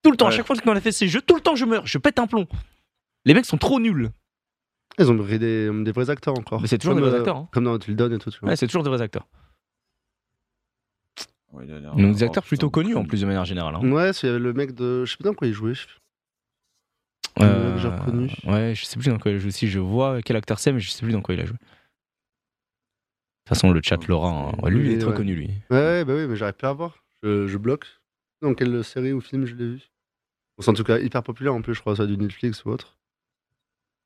Tout le temps. À chaque fois qu'on a fait ces jeux, tout le temps, je meurs, je pète un plomb. Les mecs sont trop nuls. Ils ont pris des, des vrais acteurs encore. Mais c'est toujours Comme, des vrais euh, acteurs, hein. Comme dans Until Dawn et tout, tu vois. Ouais, c'est toujours des vrais acteurs. Ouais, il a l'air- Donc des acteurs plutôt connus en plus de manière générale. hein. Ouais, c'est le mec de. Je sais plus dans quoi il jouait. je sais plus. Euh, que j'ai reconnu. Ouais, je sais plus dans quoi il joue aussi. Je vois quel acteur c'est, mais je sais plus dans quoi il a joué. De toute façon, le chat l'aura. hein. Ouais, Lui, il est Oui, trop ouais. connu, lui. Ouais, ouais, bah oui, mais j'arrive pas à voir. Je, je bloque. Dans quelle série ou film je l'ai vu Bon, C'est en tout cas hyper populaire en plus, je crois, ça du Netflix ou autre.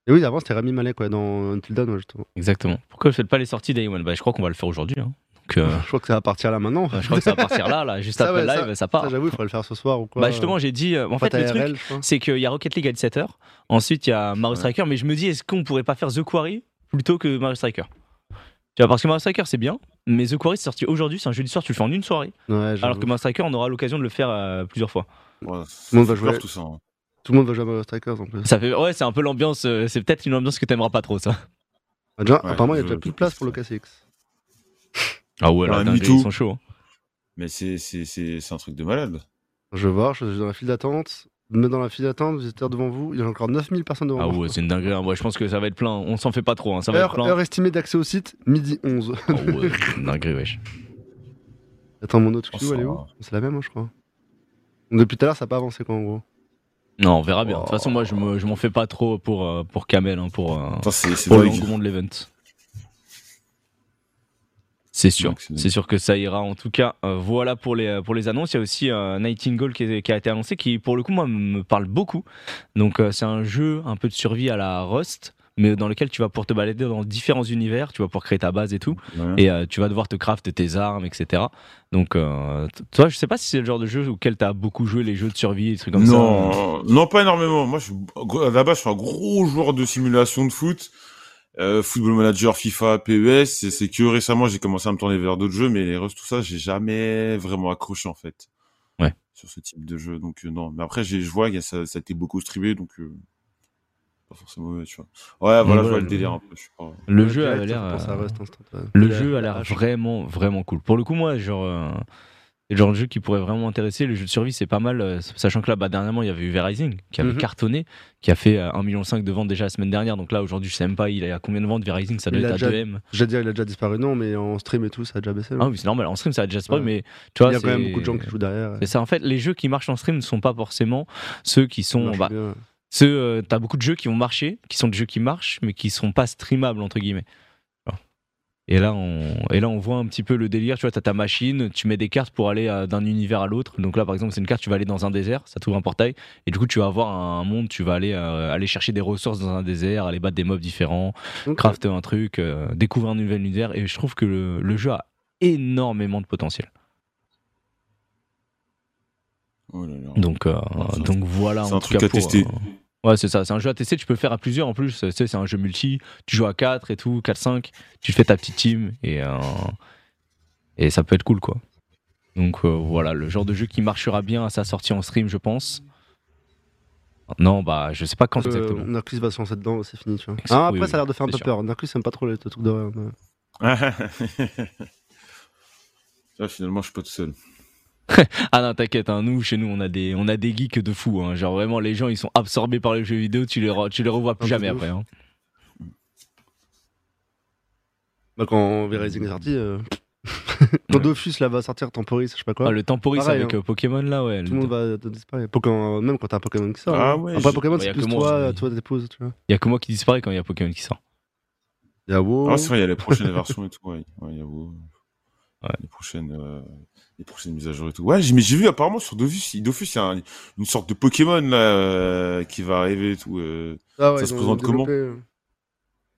Et oui, avant c'était Rami Malek, quoi, dans Until Dawn, ouais, justement. Exactement. Pourquoi vous faites pas les sorties Day One bah, Je crois qu'on va le faire aujourd'hui. hein. Donc, euh, Je crois que ça va partir là maintenant. je crois que ça va partir là, là juste Ça, après ouais, le live, ça, part. Ça, j'avoue, il faudrait le faire ce soir ou quoi. bah justement, j'ai dit. euh, en fait, le truc, c'est qu'il y a Rocket League à 17h. Ensuite, il y a Mario Ouais. Striker. Mais je me dis, est-ce qu'on pourrait pas faire The Quarry plutôt que Mario Striker? Tu vois, parce que Mario Striker, c'est bien. Mais The Quarry, c'est sorti aujourd'hui. C'est un jeudi soir, tu le fais en une soirée. Ouais, Alors que Mario Striker, on aura l'occasion de le faire euh, plusieurs fois. Ouais, Tout le monde va jouer. tout ça. hein. Tout le monde va jouer à Mario Strikers en plus. Ça fait, ouais, c'est un peu l'ambiance. euh, c'est peut-être une ambiance que t'aimeras pas trop, ça. Ah, déjà, Ouais, apparemment, il y a je- déjà plus de place pour le KCX. Ah ouais, là, dingue, dingue, ils ils sont chauds. Mais c'est c'est- c'est- c'est un truc de malade. Je vais voir, je suis dans la file d'attente. Me dans la file d'attente, vous êtes devant vous. Il y a encore 9000 personnes devant Ah moi. ouais, c'est une dinguerie. hein. Moi, je pense que ça va être plein. On s'en fait pas trop. hein. Ça va être Heure, plein. heure estimée d'accès au site, midi 11. Ah ouais, c'est une dinguerie, wesh. Attends, mon autre Oh, queue, elle est où C'est la même, hein, je crois. Depuis tout à l'heure, ça n'a pas avancé, quoi, en gros. Non, on verra bien. De toute façon, moi, je me- je m'en fais pas trop pour, euh, pour Kamel, hein, pour, euh, pour l'engouement de l'event. C'est sûr, c'est- c'est sûr que ça ira. En tout cas, euh, voilà pour les, pour les annonces. Il y a aussi euh, Nightingale qui, est- qui a été annoncé, qui pour le coup, moi, me parle beaucoup. Donc, euh, c'est un jeu un peu de survie à la Rust, mais dans lequel tu vas pouvoir te balader dans différents univers, tu vas pouvoir créer ta base et tout. Ouais. et euh, tu vas devoir te craft tes armes, etc. Donc, euh, toi, je sais pas si c'est le genre de jeu auquel tu as beaucoup joué les jeux de survie, des trucs comme ça. non, non, pas énormément. Moi, je suis, à la base, je suis un gros joueur de simulation de foot. Euh, football manager, FIFA, PES. C'est c'est que récemment, j'ai commencé à me tourner vers d'autres jeux, mais les Rust, tout ça, j'ai jamais vraiment accroché, en fait. Ouais. Sur ce type de jeu. Donc, euh, non. Mais après, je vois que ça, ça a été beaucoup streamé, donc, euh, pas forcément mauvais, tu vois. Ouais, voilà, je vois le- le délire un peu. Je suis pas... Le Ouais, jeu a l'air. euh, ouais. Jeu a l'air hache. vraiment, vraiment cool. Pour le coup, moi, genre, euh, c'est le genre de jeu qui pourrait vraiment intéresser. Le jeu de survie, c'est pas mal, euh, sachant que là, bah, dernièrement, il y avait eu V-Rising qui avait Mhm. cartonné, qui a fait euh, 1,5 million de ventes déjà la semaine dernière. Donc là, aujourd'hui, je sais même pas, il est à combien de ventes V-Rising Ça doit Il être a à déjà- 2M. J'allais dire, il a déjà disparu, non, mais en stream et tout, ça a déjà baissé. Ah oui, c'est normal. En stream, ça a déjà Ouais. mais tu vois, il y a quand même beaucoup de gens qui jouent derrière. C'est ça, en fait, les jeux qui marchent en stream ne sont pas forcément ceux qui sont. bah, euh, t'as beaucoup de jeux qui vont marcher, qui sont des jeux qui marchent, mais qui sont pas streamables entre guillemets. Et là, on, et là, on voit un petit peu le délire. Tu vois, t'as ta machine, tu mets des cartes pour aller euh, d'un univers à l'autre. Donc là, par exemple, c'est une carte, tu vas aller dans un désert, ça t'ouvre un portail, et du coup, tu vas avoir un monde, tu vas aller euh, aller chercher des ressources dans un désert, aller battre des mobs différents, crafter un truc, euh, découvrir un nouvel univers. Et je trouve que le, le jeu a énormément de potentiel. Oh là là. Donc, euh, donc voilà. c'est un tout truc cas à pour, tester. euh, Ouais, c'est ça. C'est un jeu à tester. Tu peux le faire à plusieurs en plus. Tu sais, c'est un jeu multi. Tu joues à 4 et tout, 4-5. Tu fais ta petite team et, euh, et ça peut être cool quoi. Donc euh, voilà, le genre de jeu qui marchera bien à sa sortie en stream, je pense. Non, bah je sais pas quand euh, exactement. Narcus va se lancer dedans, c'est fini, tu vois. Exact- Ah, après, oui, ça a l'air de faire un peu sûr. peur. Narcus aime pas trop les trucs d'horreur. mais- Ah, finalement, je suis pas tout seul. Ah non, t'inquiète, hein, nous, chez nous, on a des, on a des geeks de fous. hein. Genre vraiment, les gens, ils sont absorbés par les jeux vidéo. Tu les, re- tu les revois plus jamais après. hein. Bah, quand V-Rising est sorti, euh, quand Ouais. Dofus là va sortir Temporis, je sais pas quoi. Ah, le Temporis Pareil, avec hein. euh, Pokémon là, ouais. Tout le monde va disparaître. Pokémon, même quand t'as un Pokémon qui sort. Ah hein. ouais, Après Pokémon, c'est plus que moi, toi, toi t'épouses, tu vois. Il y a que moi qui disparaît quand il y a Pokémon qui sort. Il y a WoW. Ah, c'est vrai, il y a les prochaines versions et tout. Ouais, ouais il y a WoW. Ouais. Les prochaines, euh, les prochaines mises à jour et tout. Ouais, mais j'ai vu apparemment sur Dofus, il- Dofus, il y a un- une sorte de Pokémon là euh, qui va arriver et tout. euh. Ah ouais, ça se présente comment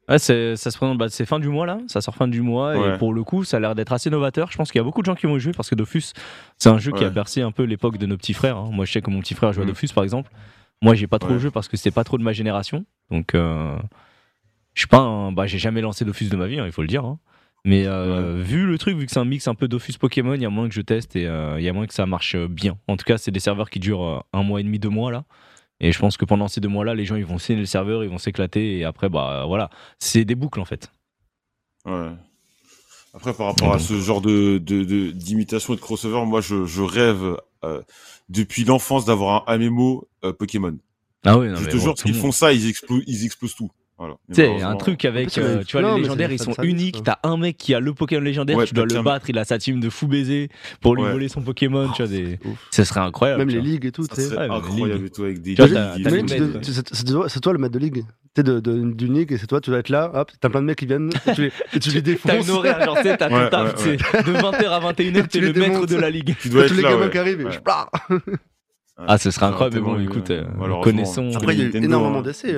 Ouais, c'est, ça se présente, bah, c'est fin du mois là, ça sort fin du mois et pour le coup, ça a l'air d'être assez novateur. Je pense qu'il y a beaucoup de gens qui vont y jouer parce que Dofus, c'est un jeu qui a bercé un peu l'époque de nos petits frères. hein. Moi, je sais que mon petit frère joue à Mhm. Dofus par exemple. Moi, j'ai pas trop Ouais. joué parce que c'était pas trop de ma génération. Donc, euh, je suis pas un- bah, j'ai jamais lancé Dofus de ma vie, hein, il faut le dire. hein. Mais euh, vu le truc, vu que c'est un mix un peu Dofus Pokémon, il y a moins que je teste et euh, il y a moins que ça marche euh, bien. En tout cas, c'est des serveurs qui durent euh, un mois et demi, deux mois là. Et je pense que pendant ces deux mois-là, les gens ils vont signer le serveur, ils vont s'éclater et après, bah voilà, c'est des boucles en fait. Ouais. Après, par rapport à ce genre de de- de- d'imitation et de crossover, moi, je, je rêve euh, depuis l'enfance d'avoir un MMO euh, Pokémon. Ah oui, non, je mais te bon, jure, le ils font ça, ils explosent, ils explosent tout. Voilà. Tu sais, un truc avec, plus, euh, tu vois, non, les légendaires, ils sont uniques. T'as un mec qui a le Pokémon légendaire, Ouais, tu dois le battre, il a sa team de fou baiser pour lui Ouais. voler son Pokémon, tu vois, des... Ouf. ce serait incroyable. Même les ligues et tout, tu sais. incroyable et tout avec des des- c'est- toi- le maître de ligue. Tu sais, d'une ligue, et c'est toi, tu dois être là, hop, t'as plein de mecs qui viennent, et tu les, et tu les défonces. T'as une horaire, genre, tu sais, t'as ton sais, de 20h à 21h, t'es le maître de la ligue. Tu dois tous les gamins qui arrivent et Ouais. je pars. Ah, ce serait incroyable, mais bon, écoute, euh, connaissons. Après, il y a eu Nintendo, énormément hein. d'essais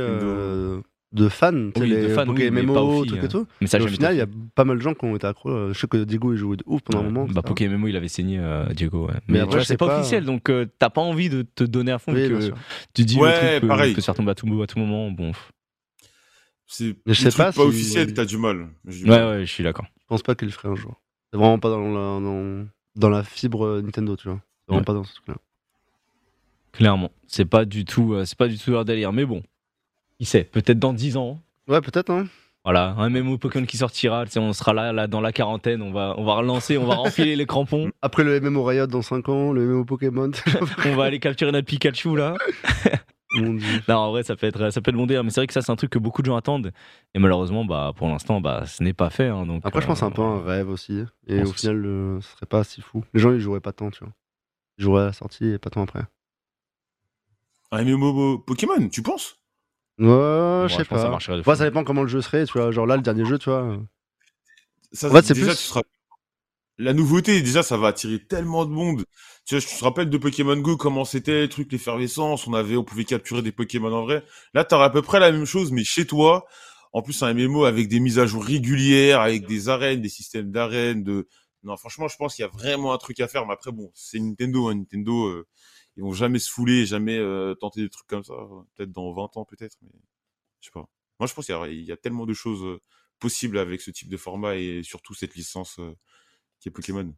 de fans, Oui, de les fans, Poké oui, mais pas MMO, aussi, trucs et tout. Mais ça, Et au final, il y a pas mal de gens qui ont été accros. euh, Je sais que Diego, il jouait de ouf pendant un moment. Bah. Pokémon MMO, il avait signé euh, Diego, ouais. Mais Mais, après, tu vois, c'est pas, pas. officiel, donc euh, t'as pas envie de te donner à fond, Oui, que tu dis Ouais, le truc peut, se faire tomber à tout, à tout moment. Bon, C'est Mais je sais pas pas si- officiel, t'as du mal. Du ouais, mal. ouais, je suis d'accord. Je pense pas qu'il le ferait un jour. C'est vraiment pas dans la, dans, dans la fibre Nintendo, tu vois. C'est vraiment pas dans ce truc-là. Clairement, c'est pas du tout, c'est pas du tout leur délire. Mais bon, qui sait, peut-être dans 10 ans. Ouais, peut-être, hein. Voilà, un MMO Pokémon qui sortira, on sera là, là dans la quarantaine, on va, on va relancer, on va renfiler les crampons, Après le MMO Riot dans 5 ans, le MMO Pokémon. on va aller capturer notre Pikachu là. Mon dieu. Non, en vrai, ça peut être, ça peut être bon délire, mais c'est vrai que ça, c'est un truc que beaucoup de gens attendent. Et malheureusement, bah, pour l'instant, bah, ce n'est pas fait. hein, donc, Après, je pense que c'est un peu euh, un rêve aussi. Et au final, euh, ce serait pas si fou. Les gens, ils joueraient pas tant, tu vois. Ils joueraient à la sortie et pas tant après. Un MMO Pokémon, tu penses? Ouais, je sais ça pas. marcherait de Ouais, fou. ça dépend comment le jeu serait, tu vois. Genre là, le dernier jeu, tu vois. ça, En fait, c'est plus- tu seras- La nouveauté, déjà, ça va attirer tellement de monde. Tu vois, je te rappelle de Pokémon Go, comment c'était, le truc, l'effervescence, on avait, on pouvait capturer des Pokémon en vrai. Là, t'auras à peu près la même chose, mais chez toi. En plus, un MMO avec des mises à jour régulières, avec des arènes, des systèmes d'arènes, de... Non, franchement, je pense qu'il y a vraiment un truc à faire, mais après, bon, c'est Nintendo, hein. Nintendo, euh, ils vont jamais se fouler, jamais euh, tenter des trucs comme ça. Peut-être dans 20 ans, peut-être, mais je sais pas. Moi, je pense qu'il y a, il y a tellement de choses euh, possibles avec ce type de format et surtout cette licence euh, qui est Pokémon.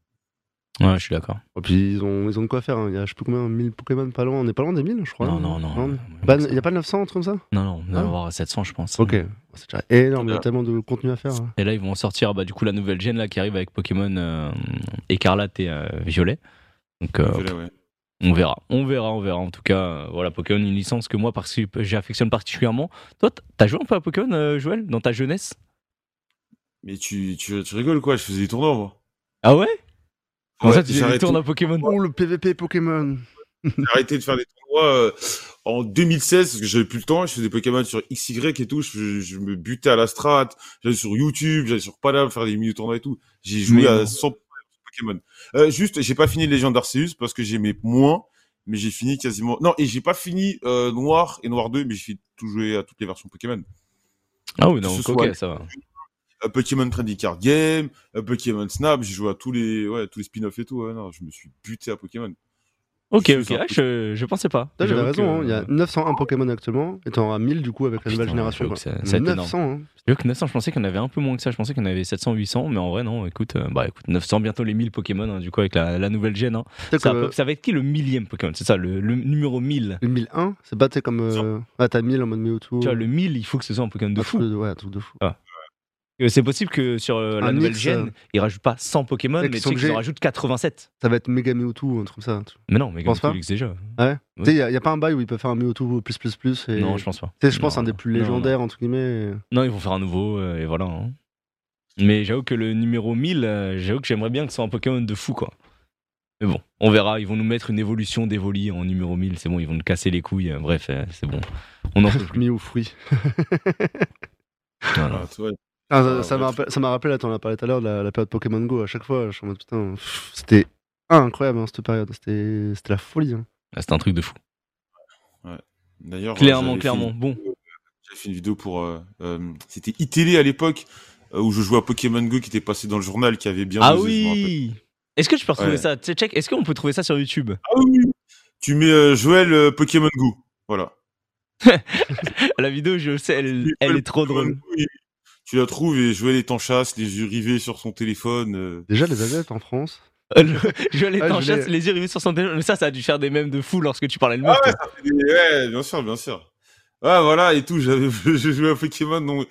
Ouais, je suis d'accord. Et puis ils ont, ils ont de quoi faire. hein. Il y a je sais plus combien, 1000 Pokémon pas loin. On est pas loin des 1000, je crois. Non, non, non. Pas- Il y a pas 900, un truc comme ça? Non, non, on va Ah. avoir 700, je pense. Ok. C'est déjà énorme. Il y a Bien. tellement de contenu à faire. hein. Et là, ils vont sortir bah, du coup la nouvelle gêne là qui arrive avec Pokémon euh, écarlate et euh, violet. Donc euh, Violet, ouais. On verra, on verra, on verra. En tout cas, euh, voilà, Pokémon, une licence que moi parce que j'affectionne particulièrement. Toi, t'as joué un peu à Pokémon, euh, Joël, dans ta jeunesse? Mais tu, tu, tu rigoles quoi Je faisais des tournois, moi. Ah ouais? Comment Ouais, ça, tu faisais des à Pokémon? Oh, le PVP Pokémon J'ai arrêté de faire des tournois euh, en 2016 parce que j'avais plus le temps. Je faisais des Pokémon sur XY et tout. Je, je me butais à la strat. J'allais sur YouTube, j'allais sur Panam faire des mini tournois et tout. J'ai joué Mais à bon. 100 Pokémon. Euh, juste, j'ai pas fini Légende d'Arceus parce que j'aimais moins, mais j'ai fini quasiment. Non, et j'ai pas fini euh, Noir et Noir 2, mais j'ai tout jouer à toutes les versions Pokémon. Ah oui, ce ok, soit- ça va. Euh, Pokémon Trading Card Game, euh, Pokémon Snap, j'ai joué à tous les, ouais, tous les spin-offs et tout. Ouais, non, je me suis buté à Pokémon. Ok, ok, ah, je, je pensais pas. Là, j'avais raison, que- hein, il y a 901 Pokémon actuellement, et t'en auras 1000 du coup avec la Putain, nouvelle génération. ça- ça va être 900, hein. J'avoue que 900, je pensais qu'il y en avait un peu moins que ça. Je pensais qu'il y en avait 700, 800, mais en vrai, non. Écoute, euh, bah écoute, 900, bientôt les 1000 Pokémon, hein, du coup, avec la, la nouvelle gêne. hein. Ça, ça va être qui le millième Pokémon? C'est ça, le, le numéro 1000. le 1001, c'est pas tu comme. euh, Ah, t'as 1000 en mode Mewtwo. Tu vois, le 1000, il faut que ce soit un Pokémon de un fou. Ouais, un truc de fou. Euh, C'est possible que sur euh, la Un nouvelle mix, gêne, euh, ils rajoutent pas 100 Pokémon, mais qu'ils tu sais qu'ils rajoutent 87. Ça va être Mega Mewtwo, un truc comme ça. tu- Mais non, mais Pense pas déjà. Ouais. Tu sais, il n'y a, pas un bail où ils peuvent faire un Mewtwo plus plus plus. Et... Non, je pense pas. Tu sais, je pense Non, un des plus non, non. légendaires, entre guillemets. Non, ils vont faire un nouveau, euh, et voilà. hein. Mais j'avoue que le numéro 1000, euh, j'avoue que j'aimerais bien que ce soit un Pokémon de fou, quoi. Mais bon, on verra. Ils vont nous mettre une évolution d'Evoli en numéro 1000. C'est bon, ils vont nous casser les couilles. euh, Bref, euh, c'est bon. On en peut plus. Mis aux fruits. Voilà. Ah, tu vois, Ah, ça- ça ouais. m'a rappelé, ça m'a rappelé, là, t'en as parlé tout à l'heure, de la, la période Pokémon Go. À chaque fois, je suis en mode putain, pff, c'était incroyable hein, cette période. C'était c'était la folie. hein. Ah, C'est un truc de fou. D'ailleurs, Clairement, j'avais clairement. fait- Bon. J'avais fait une vidéo pour. euh, euh, C'était iTélé à l'époque euh, où je jouais à Pokémon Go qui était passé dans le journal qui avait bien. Ah je me oui Est-ce que tu peux retrouver Ouais. ça? Tu sais, Check, est-ce qu'on peut trouver ça sur YouTube? Ah oui. Tu mets euh, Joël euh, Pokémon Go. Voilà. La vidéo, je sais, elle, elle est trop drôle. Go, et tu la trouves et jouer les temps chasse, les yeux rivés sur son téléphone. euh. Déjà, les avettes en France. Euh, Je les Ah, chasse, les yeux rivés sur son téléphone. Mais ça, ça a dû faire des mèmes de fou lorsque tu parlais le mot. Ah ouais, ça fait des- ouais, bien sûr, bien sûr. Ouais, voilà, et tout, j'avais, je jouais à Pokémon, donc,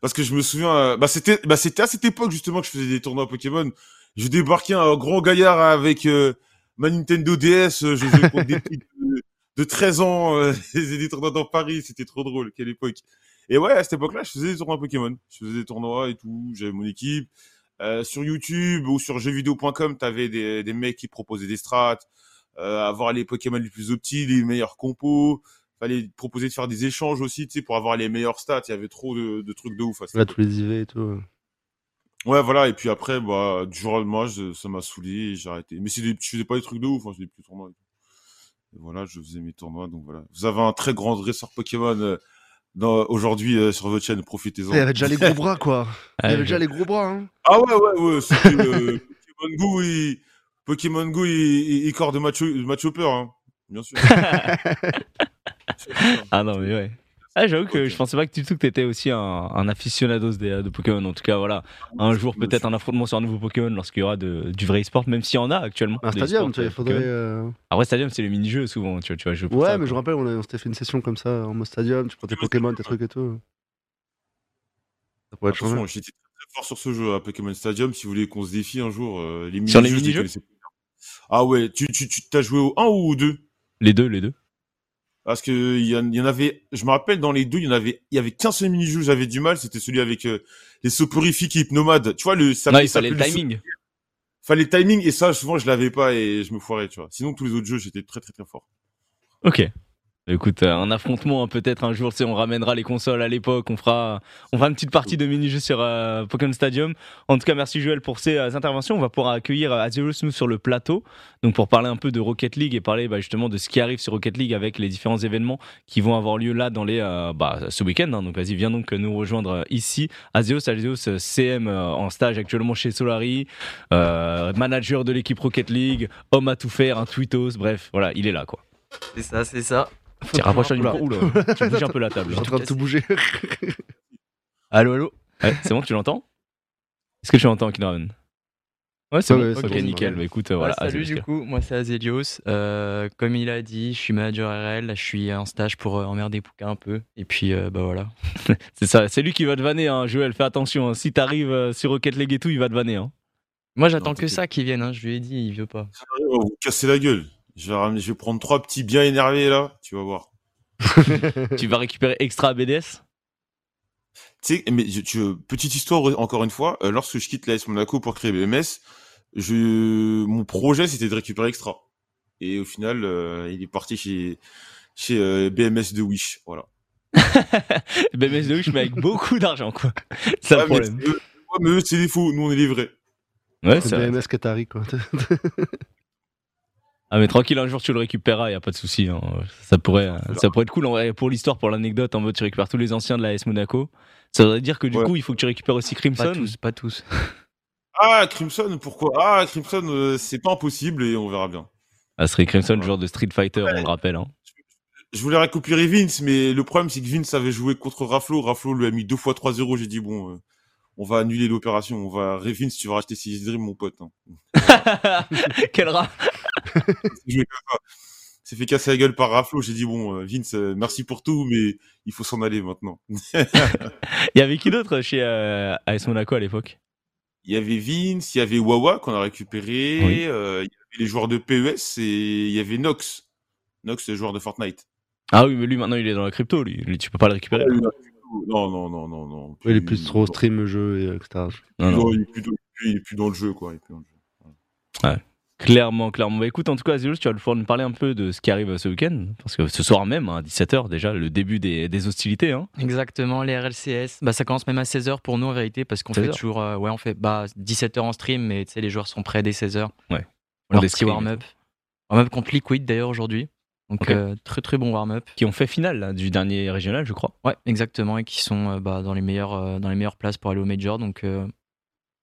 parce que je me souviens, euh, bah, c'était, bah, c'était à cette époque, justement, que je faisais des tournois Pokémon. Je débarquais un grand gaillard avec, euh, ma Nintendo DS, je jouais contre des de, de 13 ans, euh, je faisais des tournois dans Paris, c'était trop drôle, quelle époque. Et ouais, à cette époque-là, je faisais des tournois Pokémon. Je faisais des tournois et tout, j'avais mon équipe. Euh, sur YouTube ou sur jeuxvideo.com, t'avais des, des mecs qui proposaient des strats, euh, avoir les Pokémon les plus optiles, les meilleurs compos. Fallait proposer de faire des échanges aussi, tu sais, pour avoir les meilleurs stats. Il y avait trop de, de trucs de ouf. à époque. tous les IV et tout. ouais. Ouais, voilà. Et puis après, bah, du jour au lendemain, je- ça m'a saoulé et j'ai arrêté. Mais des, je faisais pas des trucs de ouf, hein, je faisais des petits tournois. et tout. Et voilà, je faisais mes tournois, donc voilà. Vous avez un très grand dresseur Pokémon dans- aujourd'hui euh, sur votre chaîne, profitez-en. Il y avait déjà les gros bras, quoi. Il y avait déjà les gros bras. Hein. Ah ouais, ouais, ouais, c'était Pokémon Go et Pokémon Go et, et, et corps de match, match hopper, hein. Bien sûr. Ah non, mais ouais. Ah, j'avoue que je pensais pas que du tout que t'étais aussi un, un aficionados des, de Pokémon. En tout cas, voilà. Un jour, peut-être un affrontement sur un nouveau Pokémon lorsqu'il y aura de- du vrai e-sport, même s'il y en a actuellement. Un stadium, tu vois, il euh, faudrait. Pokémon. euh, Après, stadium, c'est le mini-jeu souvent. Tu vois, tu jouer pour Ouais, ça, mais je me quoi. rappelle, on, s'était fait une session comme ça en mode stadium. Tu prends tes Pokémon, tes trucs et tout. Ça pourrait être Attention, changé. j'étais très, fort sur ce jeu à Pokémon Stadium. Si vous voulez qu'on se défie un jour, euh, les Sur les mini-jeux, je mini-jeux. Ah ouais, tu, tu, tu t'as joué au 1 ou au 2 Les deux, les deux. Parce que il y, en- il y en avait, je me rappelle dans les deux, il y en avait, il y avait qu'un seul mini-jeu, j'avais du mal, c'était celui avec euh, les soporifiques et hypnomades. Tu vois, le, ça non, il fallait le timing. fallait le timing et ça souvent je l'avais pas et je me foirais tu vois sinon tous les autres jeux j'étais très très très fort Ok. Écoute, euh, un affrontement, hein, peut-être un jour, sais, on ramènera les consoles à l'époque, on fera, on fera une petite partie de mini-jeu sur euh, Pokémon Stadium. En tout cas, merci Joël pour ces euh, interventions. On va pouvoir accueillir euh, nous sur le plateau, donc pour parler un peu de Rocket League et parler bah, justement de ce qui arrive sur Rocket League avec les différents événements qui vont avoir lieu là dans les, bah, ce week-end. hein. donc vas-y, viens donc nous rejoindre ici. Azeos, euh, CM en stage actuellement chez Solari, manager de l'équipe Rocket League, homme à tout faire, un tweetos, bref, voilà, il est là quoi. C'est ça, c'est ça. Tiens, rapproche-toi du micro. Oula, tu bouges un peu la table. Je suis en train de tout bouger. Allô, allô? Ouais, C'est bon, tu l'entends? Est-ce que tu l'entends, Kinraven? Ouais, c'est Ouais, bon. ouais, ok, bon, nickel. ouais. Bah écoute, euh, Ouais, voilà. salut du coup, moi c'est Azelios. Euh, comme il a dit, je suis manager RL, là, je suis en stage pour euh, emmerder Pouka un peu. Et puis euh, bah voilà. C'est ça, c'est lui qui va te vanner, hein, Joël. Fais attention. hein. Si t'arrives euh, sur Rocket League et tout, il va te vanner. Hein. Moi j'attends que ça qu'il vienne, hein, je lui ai dit, il veut pas. vous casser la gueule je vais ramener je vais prendre trois petits bien énervés là tu vas voir tu vas récupérer extra BDS tu sais mais je, tu, petite histoire encore une fois euh, lorsque je quitte l'AS Monaco pour créer BMS je mon projet c'était de récupérer extra et au final euh, il est parti chez chez euh, BMS de Wish voilà BMS de Wish, mais avec beaucoup d'argent, quoi. C'est ça Ouais, mais problème. mais eux, c'est des faux nous on est les vrais Ouais, C'est. BMS Qatari, quoi. Ah, mais tranquille, un jour tu le récupéreras, y a pas de souci. hein. Ça, pourrait, euh, ça pourrait être cool. En vrai, pour l'histoire, pour l'anecdote, en mode tu récupères tous les anciens de la S Monaco. Ça voudrait dire que du Ouais. coup, il faut que tu récupères aussi Pas Crimson. tous, pas tous. ah Crimson pourquoi? Ah Crimson euh, c'est pas impossible et on verra bien Ah, ce serait Crimson, Ouais. genre de Street Fighter, on le rappelle. Hein. Je voulais récupérer Vince, mais le problème c'est que Vince avait joué contre Raflo. Raflo lui a mis deux fois 3-0. J'ai dit bon, euh, on va annuler l'opération. On va Vince, tu vas racheter Six Dream, mon pote. Hein. Quel rat C'est fait casser la gueule par Raflo. J'ai dit bon, euh, Vince, euh, merci pour tout, mais il faut s'en aller maintenant. Il y avait qui d'autre chez euh, AS Monaco à l'époque? Il y avait Vince, il y avait Wawa qu'on a récupéré, Oui. euh, il y avait les joueurs de PES et il y avait Nox. Nox, le joueur de Fortnite. Ah oui, mais lui maintenant il est dans la crypto, lui. Lui, tu peux pas le récupérer. Non, non, non, non, non. Il est plus trop stream jeu, et, etc. Non, non. Non, il est plus dans, il est plus dans le jeu, quoi. Il est plus dans le jeu. Clairement, clairement. Bah, écoute, en tout cas, Azulus, tu vas pouvoir nous parler un peu de ce qui arrive ce week-end. Parce que ce soir même, hein, à 17h déjà, le début des, des hostilités. Hein. Exactement, les RLCS. Bah, ça commence même à 16h pour nous en vérité, parce qu'on 16 fait toujours. euh, ouais, on fait bah, 17h en stream, mais tu sais, les joueurs sont prêts dès 16h. On Leur des petit warm-up. Warm-up contre Liquid d'ailleurs aujourd'hui. Donc euh, très très bon warm-up. Qui ont fait finale là, du dernier régional, je crois. Ouais, exactement, et qui sont euh, bah, dans, les meilleures, dans les meilleures places pour aller au Major. Donc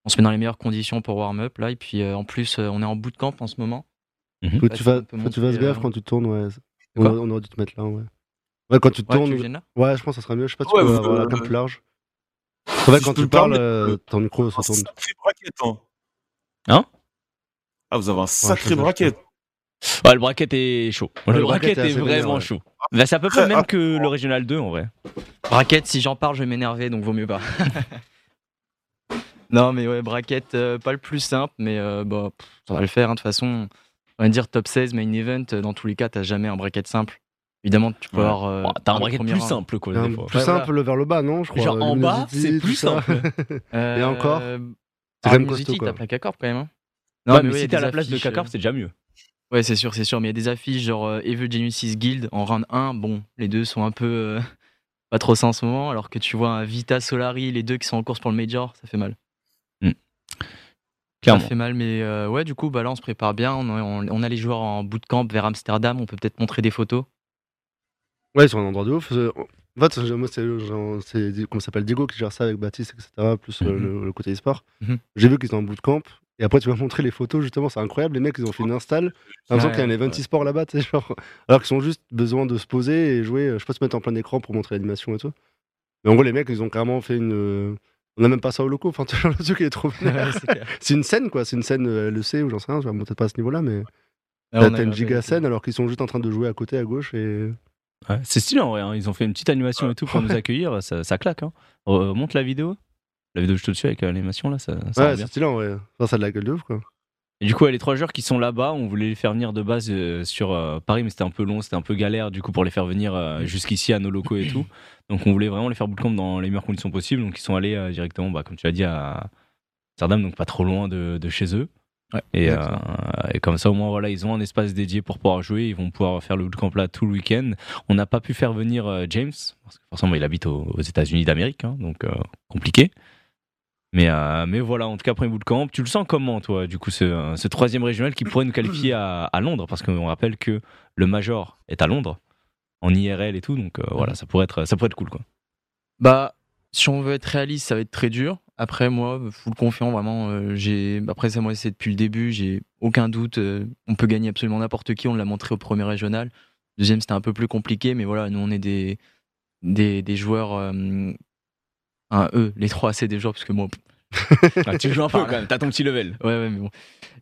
on se met dans les meilleures conditions pour warm-up là. Et puis euh, en plus, euh, on est en bootcamp en ce moment. Faut que Bah, tu peut faut tu fasses gaffe euh, quand tu tournes, ouais. On, on aurait dû te mettre là, ouais. Ouais, quand tu Ouais, tournes. tu viens là Ouais, je pense que ça sera mieux. Je sais pas si Ouais, tu peux avoir la cam plus large. En fait, Si quand tu parles, euh, ton micro se un tourne. sacré bracket, hein. Hein? Ah, vous avez un sacré je- bracket. Ouais, le bracket est chaud. Ouais, le, le bracket bracket est vraiment chaud. Bah, c'est à peu près Très même que le Régional 2 en vrai. Bracket, si j'en parle, je vais m'énerver, donc vaut mieux pas. non, mais ouais, bracket, euh, pas le plus simple, mais euh, bah, pff, ça va le faire. hein, De toute façon, on va dire top 16, main event, euh, dans tous les cas, t'as jamais un bracket simple. Évidemment, tu peux Ouais. avoir. euh, Bon, T'as un bracket plus simple quoi. Des fois. plus Ouais, voilà. simple vers le bas, non je crois. Genre en bas, c'est plus simple. Et encore C'est quand même costaud, quoi. T'as plaque à corps quand même. hein. Non, Non, mais, ouais, si des la place de euh, c'est déjà mieux. Ouais, c'est sûr, c'est sûr. Mais il y a des affiches genre euh, Evil Genesis Guild en round 1. Bon, les deux sont un peu euh, pas trop ça en ce moment. Alors que tu vois un Vita Solari, les deux qui sont en course pour le Major, ça fait mal. Clairement. Ça fait mal, mais euh, ouais, du coup, bah là, on se prépare bien. On a, on- on a les joueurs en bootcamp vers Amsterdam. On peut peut-être montrer des photos. Ouais, sur un endroit de ouf. Euh, En fait, moi, c'est comment ça s'appelle Diego qui gère ça avec Baptiste, etc. Plus euh, Mhm. le, le côté e-sport. Mhm. J'ai vu qu'ils étaient en bootcamp. Et après, tu m'as montré les photos, justement, c'est incroyable. Les mecs, ils ont fait une install. T'as l'impression Ouais, qu'il y a un event ouais. e-sport là-bas, tu sais, genre. Alors qu'ils ont juste besoin de se poser et jouer. Je sais pas, se mettre en plein écran pour montrer l'animation et tout. Mais en gros, les mecs, ils ont carrément fait une. On a même pas ça au loco. Enfin, tu vois, le truc il est trop c'est une scène, quoi. C'est une scène euh, LEC ou j'en sais rien. Je vais peut-être pas à ce niveau-là, mais. Ah, T'as on a t'as une giga scène alors qu'ils sont juste en train de jouer à côté à gauche et. Ouais, c'est stylé en vrai. hein. Ils ont fait une petite animation et tout pour nous accueillir. Ça, ça claque. Hein. Re- monte la vidéo. La vidéo que je te dessus avec euh, l'animation là, ça, Ouais, bien. c'est stylé en vrai. Enfin, ça a de la gueule de ouf, quoi. Et du coup, les trois joueurs qui sont là-bas, on voulait les faire venir de base euh, sur euh, Paris, mais c'était un peu long, c'était un peu galère du coup pour les faire venir euh, jusqu'ici à nos locaux et tout. Donc on voulait vraiment les faire bootcamp dans les meilleures conditions possibles. Donc ils sont allés directement, bah, comme tu l'as dit, à Amsterdam, donc pas trop loin de, de chez eux. Ouais, Et, comme ça, au moins, voilà, ils ont un espace dédié pour pouvoir jouer. Ils vont pouvoir faire le bootcamp là tout le week-end. On n'a pas pu faire venir James, parce que forcément, il habite aux, aux États-Unis d'Amérique, hein, donc compliqué. Mais, euh, mais voilà, en tout cas, premier bootcamp. Tu le sens comment, toi, du coup, ce, troisième régional qui pourrait nous qualifier à, Londres? Parce qu'on rappelle que le Major est à Londres, en IRL et tout. Donc euh, voilà, ça pourrait, être, ça pourrait être cool, quoi. Bah, si on veut être réaliste, ça va être très dur. Après, moi, full confiant, vraiment. euh, j'ai... Après, ça, moi, c'est depuis le début. J'ai aucun doute. on peut gagner absolument n'importe qui. On l'a montré au premier régional. Deuxième, c'était un peu plus compliqué. Mais voilà, nous, on est des, des, joueurs. Enfin, eux, les trois, c'est des joueurs, parce que moi. Ah, tu joues un peu quand même, t'as ton petit level. Ouais, ouais, mais bon.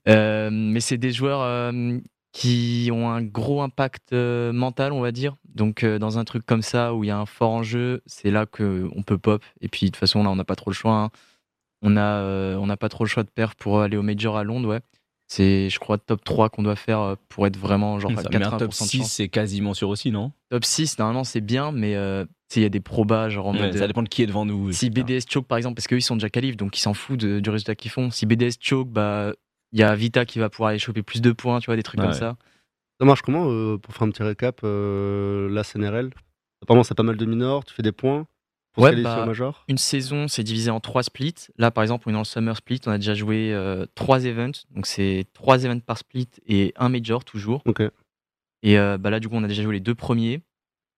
Euh, mais c'est des joueurs euh, qui ont un gros impact euh, mental, on va dire. Donc, dans un truc comme ça où il y a un fort enjeu, c'est là qu'on peut pop. Et puis, de toute façon, là, on n'a pas trop le choix. hein. On n'a pas trop le choix de perf pour aller au Major à Londres, ouais. C'est, je crois, top 3 qu'on doit faire euh, pour être vraiment genre à Ça met un 80% top de 6, chance. c'est quasiment sûr aussi, non? Top 6, normalement, c'est bien, mais euh, il y a des probas, genre en Ouais, mode. Ça dépend de qui est devant nous. Si etc. BDS choke par exemple, parce qu'eux ils sont déjà qualifs, donc ils s'en foutent de- du résultat qu'ils font. Si BDS choke, bah il y a Vita qui va pouvoir aller choper plus de points, tu vois, des trucs comme ouais. ça. Ça marche comment euh, Pour faire un petit récap, euh, la CNRL Apparemment, c'est pas mal de minors, tu fais des points pour Ouais, bah, Major. Une saison, c'est divisé en trois splits. Là, par exemple, on est dans le Summer Split, on a déjà joué euh, trois events, donc c'est trois events par split et un major toujours. Et euh, bah là, du coup, on a déjà joué les deux premiers.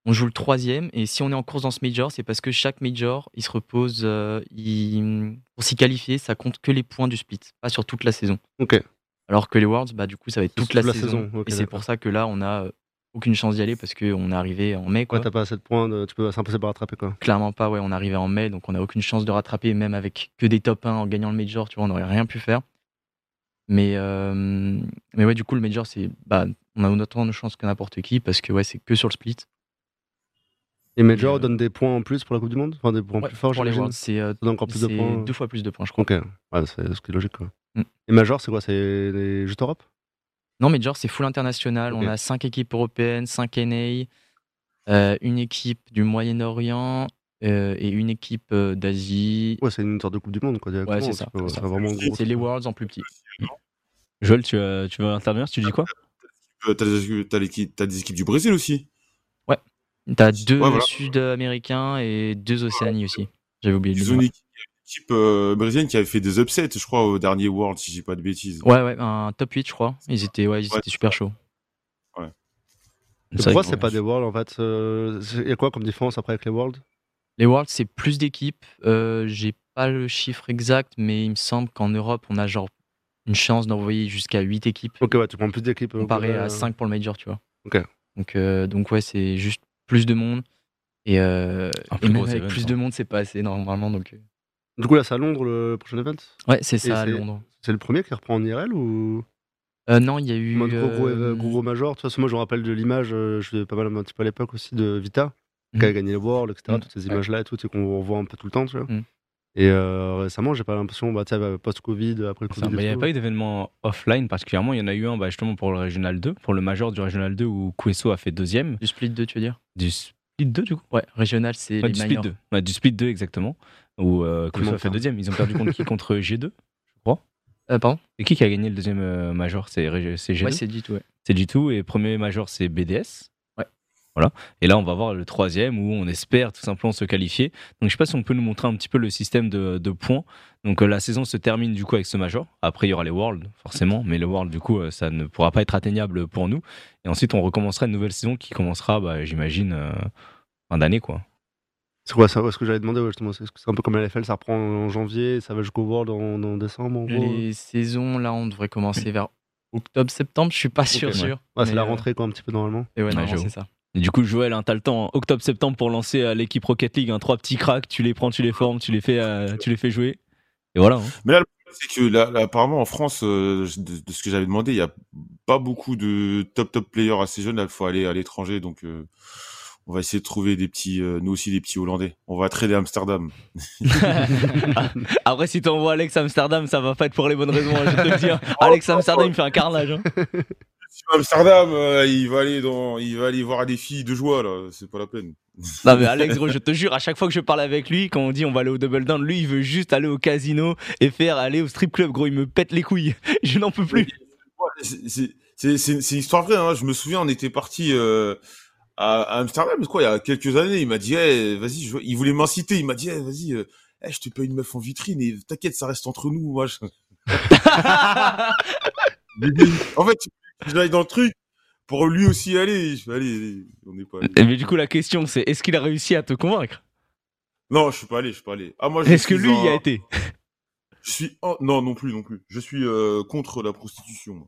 On joue le troisième, et si on est en course dans ce major, c'est parce que chaque major, il se repose, euh, il- pour s'y qualifier, ça compte que les points du split, pas sur toute la saison. Ok. Alors que les Worlds, bah, du coup, ça va être toute la, saison. et c'est pour ça que là, on a aucune chance d'y aller parce qu'on est arrivé en mai. Quoi. Ouais, t'as pas assez de points, de- tu peux, c'est impossible à rattraper quoi. Clairement pas, ouais, on est arrivé en mai, donc on n'a aucune chance de rattraper, même avec que des top 1 en gagnant le Major, tu vois, on n'aurait rien pu faire. Mais, euh, mais ouais, du coup, le Major, c'est, bah, on a autant de chances que n'importe qui parce que ouais, c'est que sur le split. Et Major euh, donne des points en plus pour la Coupe du Monde? Enfin, des points Ouais, plus forts, pour les Worlds, c'est euh, encore plus de points. deux fois plus de points, je crois. Ok, ouais, c'est ce qui est logique quoi. Mm. Et Major, c'est quoi? C'est les Jeux Non, Major, c'est full international. On a 5 équipes européennes, 5 NA, euh, une équipe du Moyen-Orient euh, et une équipe euh, d'Asie. Ouais, c'est une sorte de Coupe du Monde quoi. Ouais, c'est ça, c'est vraiment gros. C'est les Worlds en plus petit. Joël, tu, euh, tu veux intervenir Tu dis quoi? T'as des, équipes du Brésil aussi. T'as deux Ouais, voilà. Sud-Américains et deux Océanies aussi. J'avais oublié de équipe, euh, brésilienne qui avait fait des upsets, je crois, au dernier World, si je dis pas de bêtises. Ouais, ouais, un top 8, je crois. Ils étaient, ouais, ils Ouais. étaient super chauds. C'est Pourquoi c'est pas des Worlds en fait Il y a quoi comme différence après avec les Worlds? Les Worlds, c'est plus d'équipes. Euh, J'ai pas le chiffre exact, mais il me semble qu'en Europe, on a genre une chance d'envoyer jusqu'à 8 équipes, Ok, ouais, tu prends plus d'équipes. euh, comparé euh, à 5 pour le Major, tu vois. Ok. Donc, euh, donc ouais, c'est juste plus de monde. Et, euh, et même gros avec event, plus hein. de monde, c'est pas assez normalement. Donc, euh, Du coup, là, c'est à Londres le prochain event? Ouais, c'est ça, à Londres. C'est le premier qui reprend en IRL ou? Euh, non, il y a eu. en mode gros, gros, euh, gros, gros major Tu vois, parce que moi, je me rappelle de l'image, euh, je faisais pas mal un petit peu à l'époque aussi de Vita, qui a Mhm. gagné le World, etc. Mhm. Toutes ces images-là et tout, c'est qu'on revoit un peu tout le temps, tu vois. Mhm. Et euh, récemment, j'ai pas l'impression, bah, tu sais, bah, post-Covid, après le Ça, Covid. Il n'y avait pas eu d'événement offline particulièrement. Il y en a eu un bah, justement pour le Régional 2, pour le Major du Régional 2 où Queso a fait deuxième. Du Split 2, tu veux dire? Du Split 2 du coup? Ouais, régional, c'est Ouais, les du, Split minors. 2. Ouais, du Split 2 exactement. Où euh, Comment a fait deuxième. Ils ont perdu contre qui? Contre G2, je crois. Euh, pardon? Et qui qui a gagné le deuxième euh, Major? C'est G2 Ouais, c'est du tout, ouais. c'est G2 et premier Major c'est BDS. Voilà. Et là, on va voir le troisième où on espère tout simplement se qualifier. Donc, je sais pas si on peut nous montrer un petit peu le système de, de points. Donc, euh, la saison se termine du coup avec ce Major. Après, il y aura les Worlds, forcément. Mais le World, du coup, euh, ça ne pourra pas être atteignable pour nous. Et ensuite, on recommencera une nouvelle saison qui commencera, bah, j'imagine, euh, fin d'année, quoi. C'est quoi ça ouais, Ce que j'avais demandé, ouais, justement, c'est un peu comme la LFL, ça reprend en janvier, ça va jusqu'au World en, en décembre, en gros. Les saisons, là, on devrait commencer vers octobre-septembre, je suis pas sûr, sûr. Ouais, c'est la rentrée, quoi, un petit peu normalement. Et ouais, c'est ça. Et du coup, Joël, hein, t'as le temps, octobre-septembre, pour lancer euh, l'équipe Rocket League. hein, trois petits cracks, tu les prends, tu les formes, tu les fais, euh, tu les fais jouer. Et voilà. hein. Mais là, le problème, c'est que là, là, apparemment, en France, euh, de, de ce que j'avais demandé, il y a pas beaucoup de top top players assez jeunes. Là, il faut aller à l'étranger, donc euh, on va essayer de trouver des petits, euh, nous aussi des petits Hollandais. On va trader Amsterdam. Après, si t'envoies Alex Amsterdam, ça va pas être pour les bonnes raisons, hein, je te le dire. Alex Amsterdam, il me fait un carnage. hein. Amsterdam, euh, il va aller dans, il va aller voir des filles de joie là. C'est pas la peine. Non, mais Alex, gros, je te jure, à chaque fois que je parle avec lui, quand on dit on va aller au Double Down, lui, il veut juste aller au casino et faire aller au strip club, gros. Il me pète les couilles. Je n'en peux plus. C'est- une histoire vraie. Hein. Je me souviens, on était parti euh, à, Amsterdam, quoi, il y a quelques années. Il m'a dit, Eh, vas-y, je- il voulait m'inciter. Il m'a dit, Eh, vas-y, euh, eh, je te paye une meuf en vitrine et t'inquiète, ça reste entre nous. Moi, je... en fait, je vais dans le truc pour lui aussi aller. Je fais, allez, allez, on n'est pas allé. Mais du coup, la question, c'est est-ce qu'il a réussi à te convaincre? Non, je suis pas allé, je suis pas allé. Ah, moi, Est-ce que lui y a été? Je suis en- non, non plus, non plus. Je suis euh, contre la prostitution.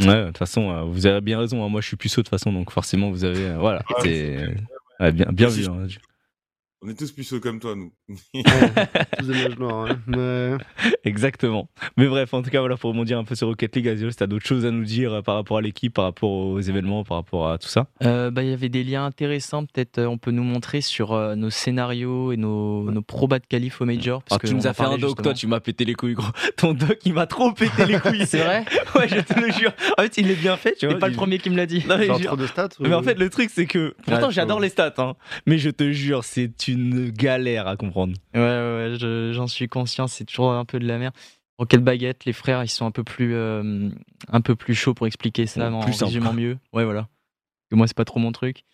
Ouais, de toute façon, euh, vous avez bien raison. hein. Moi, je suis puceau de toute façon, donc forcément, vous avez. euh, voilà. Ah, c'est- ouais, bien, bien vu. je- hein. On est tous puceaux comme toi, nous. Tous des noirs, hein. Mais- Exactement. Mais bref, en tout cas, voilà, pour rebondir un peu sur Rocket League, Azio, si t'as d'autres choses à nous dire euh, par rapport à l'équipe, par rapport aux événements, par rapport à tout ça? Euh, bah, il y avait des liens intéressants, peut-être euh, on peut nous montrer sur euh, nos scénarios et nos, nos probas de qualif au Major. Parce Ah, tu que nous on as fait un doc, justement. toi, tu m'as pété les couilles, gros. Ton doc, il m'a trop pété les couilles. C'est vrai? Ouais, je te le jure. En fait, il est bien fait, tu vois. T'es pas le premier qui me l'a dit. Non, mais trop de stats ou- Mais en fait, le truc, c'est que. Pourtant, Ouais, j'adore les stats, hein. Mais je te jure, c'est une galère à comprendre. Ouais, ouais, ouais, je- j'en suis conscient, c'est toujours un peu de la merde. Rocket Baguette, les frères, ils sont un peu plus, euh, un peu plus chauds pour expliquer ça Ouais, en plus simple. résumant mieux. Ouais, voilà. Que moi, c'est pas trop mon truc.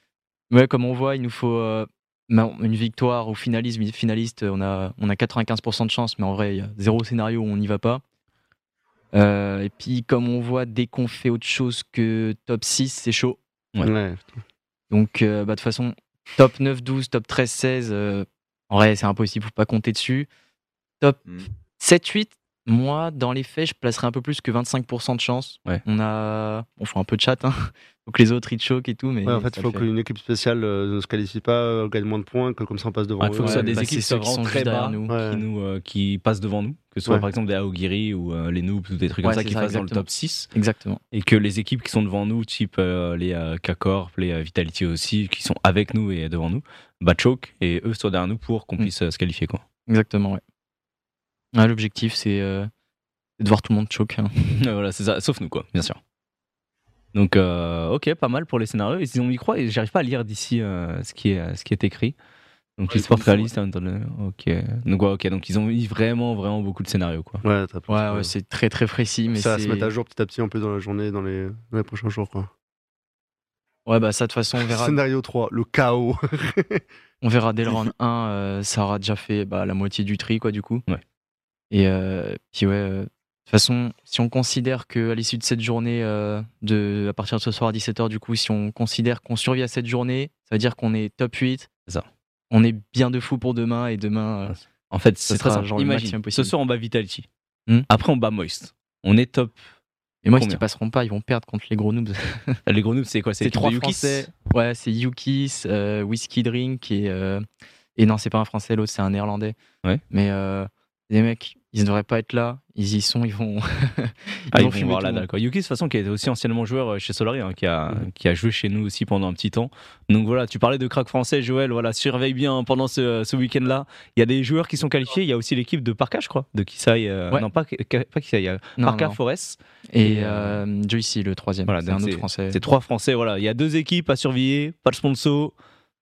Ouais, comme on voit, il nous faut euh, bah, une victoire au finaliste. Finaliste, on a, on a 95% de chance, mais en vrai, il y a zéro scénario où on n'y va pas. Euh, et puis, comme on voit, dès qu'on fait autre chose que top 6, c'est chaud. Ouais. Ouais. Donc, euh, bah, de toute façon, top 9, 12, top 13, 16, euh, en vrai, c'est impossible, faut pas compter dessus. Top Mm. 7, 8, moi, dans les faits, je placerais un peu plus que 25% de chance. Ouais. On a. On fait un peu de chat, hein. Faut que les autres ils choquent et tout, mais. Ouais, en fait, il faut qu'une équipe spéciale euh, ne se qualifie pas, euh, gagne moins de points, que comme ça on passe devant Il faut que ce soit des bah, équipes qui sont qui sont vraiment très bas, nous. Ouais. qui, nous, euh, qui passent devant nous, que ce soit Ouais. par exemple des Aogiri ou euh, les Noobs ou des trucs Ouais, comme ça qui ça, passent dans le exactement. top 6. Exactement. Et que les équipes qui sont devant nous, type euh, les euh, K-Corp, les euh, Vitality aussi, qui sont avec nous et devant nous, bah choke et eux sont derrière nous pour qu'on Mm. puisse se qualifier. Quoi. Exactement, ouais. L'objectif, c'est euh, c'est de voir tout le monde choke. hein. voilà, c'est ça, sauf nous, quoi, bien sûr. Donc, euh, ok, pas mal pour les scénarios. Et si on y croit, et j'arrive pas à lire d'ici euh, ce, qui est, ce qui est écrit. Donc, Ouais, ils réaliste, hein, attendez, ok. Donc, ouais, ok, donc ils ont mis vraiment, vraiment beaucoup de scénarios, quoi. Ouais, t'as plein de- Ouais, ouais, c'est très très précis, mais ça va se c'est- mettre à jour petit à petit en plus dans la journée, dans les, dans les prochains jours. Quoi. Ouais, bah ça, de toute façon, on verra. Scénario 3, le chaos. On verra dès le round 1, euh, ça aura déjà fait bah, la moitié du tri, quoi, du coup. Ouais. Et euh, puis, ouais, euh, de toute façon, si on considère qu'à l'issue de cette journée, euh, de, à partir de ce soir à 17h, du coup, si on considère qu'on survit à cette journée, ça veut dire qu'on est top 8. C'est ça. On est bien de fou pour demain, et demain, En fait, c'est très genre Imagine, ce soir, on bat Vitality. Hmm. Après, on bat Moist. On est top. et moi, ils passeront pas, ils vont perdre contre les gros noobs. Les gros noobs, c'est quoi? C'est trois Français. Ouais, c'est Yukis, euh, Whiskey Drink et, euh, et non, c'est pas un Français, l'autre c'est un Néerlandais. Ouais. Mais euh, des mecs, ils ne devraient pas être là. Ils y sont, ils vont. Ah, ils vont vont voir la le dalle. monde. quoi. Yuki, de toute façon, qui était aussi anciennement joueur euh, chez Solari, hein, qui, a, qui a joué chez nous aussi pendant un petit temps. Donc voilà, tu parlais de crack français, Joël. Voilà, surveille bien pendant ce, ce week-end-là. Il y a des joueurs qui sont qualifiés. Il y a aussi l'équipe de Parka, je crois, de Kisai. euh, Ouais. Non, pas, pas Kisai, il y a Non, Parka non. Forest. Et Et, euh, Joycey, le troisième. voilà, c'est un autre français. C'est trois Français. Voilà, il y a deux équipes à surveiller, pas de sponsor.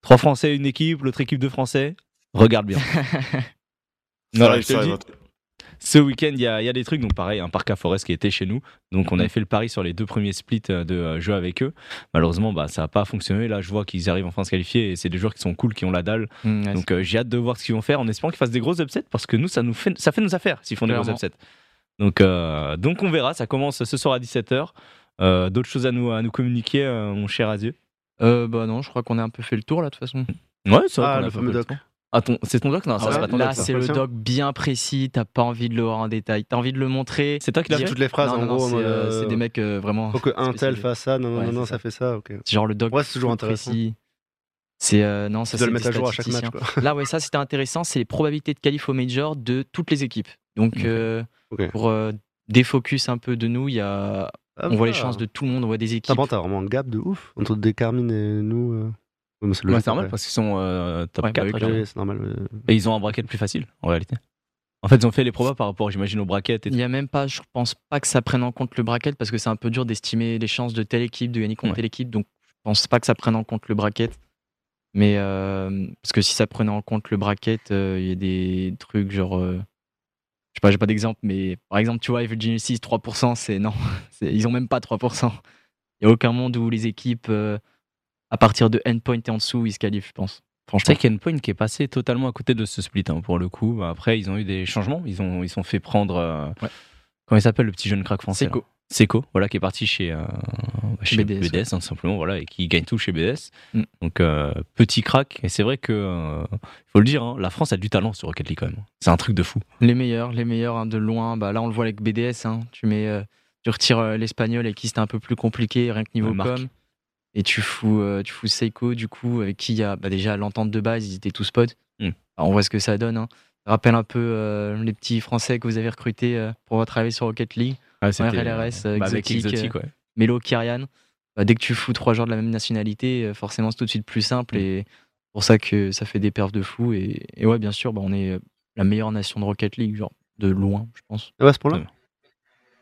Trois Français, une équipe, l'autre équipe de Français. Regarde bien. Voilà, arrive, je te le dis. Ce week-end, il y, a il y a des trucs. Donc, pareil, un Parka Forest qui était chez nous. Donc, on avait fait le pari sur les deux premiers splits euh, de euh, jeu avec eux. Malheureusement, bah, ça n'a pas fonctionné. Là, je vois qu'ils arrivent enfin à se qualifier et c'est des joueurs qui sont cool, qui ont la dalle. Mm, ouais, Donc, euh, j'ai hâte de voir ce qu'ils vont faire en espérant qu'ils fassent des grosses upsets parce que nous, ça, nous fait, ça fait nos affaires s'ils font des grosses upsets. Donc, euh, donc, on verra. Ça commence ce soir à 17h. Euh, D'autres choses à nous, à nous communiquer, euh, mon cher Azieux Euh, bah non, je crois qu'on a un peu fait le tour là de toute façon. Ouais, c'est vrai Ah, le fameux doc. Ah, ton- c'est ton doc? Non, ça, Ah c'est ouais, pas ton là, doc. ça. c'est le doc bien précis, t'as pas envie de le voir en détail. T'as envie de le montrer. C'est toi qui l'as dire- fait Toutes les phrases, non, en non, gros, c'est euh, euh, c'est des mecs euh, vraiment. Faut que un tel fasse ça, non, non, Ouais, non, c'est ça ça. fait ça, ok. C'est genre le doc. Ouais, c'est toujours intéressant. précis. C'est euh, non, ça Tu c'est le mettre des à jour à chaque match, statisticiens. quoi. Là, ouais, ça c'était intéressant. C'est les probabilités de qualif au major de toutes les équipes. Donc, Ok. euh, Ok. pour euh, défocus un peu de nous, il y a, Ah, on voit les chances de tout le monde, on voit des équipes. T'as vraiment un gap de ouf entre des Carmine et nous. Mais c'est Ouais, normal parce qu'ils sont euh, top Ouais, bah 4. oui, regarde. Oui, c'est normal. Et ils ont un bracket plus facile, en réalité. En fait, ils ont fait les probas par rapport, j'imagine, au bracket. Et Il y a même pas, je pense pas que ça prenne en compte le bracket parce que c'est un peu dur d'estimer les chances de telle équipe de gagner contre Ouais. telle équipe. Donc, je pense pas que ça prenne en compte le bracket. Mais euh, parce que si ça prenait en compte le bracket, euh, il y a des trucs genre. euh, je sais pas, j'ai pas d'exemple, mais par exemple, tu vois, Virginia 6, 3%, c'est non. Ils ont même pas 3%. Il y a aucun monde où les équipes, euh, à partir de endpoint et en dessous, ils se qualifient, je pense. C'est Franchement. vrai qu'il y a une point qui est passé totalement à côté de ce split, hein, pour le coup. Après, ils ont eu des changements. Ils ont, ils sont fait prendre. euh, Ouais. Comment il s'appelle, le petit jeune crack français Seco. Seco, voilà, qui est parti chez, euh, chez BDS, BDS, ouais. hein, simplement, voilà, et qui gagne tout chez BDS. Mm. Donc, euh, petit crack. Et c'est vrai que, euh, faut le dire, hein, la France a du talent sur Rocket League quand même. C'est un truc de fou. Les meilleurs, les meilleurs de loin. Bah, là, on le voit avec BDS. Tu mets, tu retires l'espagnol et qui c'était un peu plus compliqué, rien que niveau com. Et tu fous, euh, tu fous Seiko, du coup, avec qui il y a bah, déjà l'entente de base, ils étaient tous potes. Mm. Alors, on voit ce que ça donne. hein. Ça rappelle un peu euh, les petits Français que vous avez recrutés euh, pour travailler sur Rocket League. c'était, RLRS, euh, bah, ouais. Melo, Kyrian. Bah, dès que tu fous trois joueurs de la même nationalité, euh, forcément, c'est tout de suite plus simple. Mm. Et c'est pour ça que ça fait des perfs de fou. Et, et ouais, bien sûr, bah, on est la meilleure nation de Rocket League, genre de loin, je pense. Ah ouais, à ce point-là Ouais.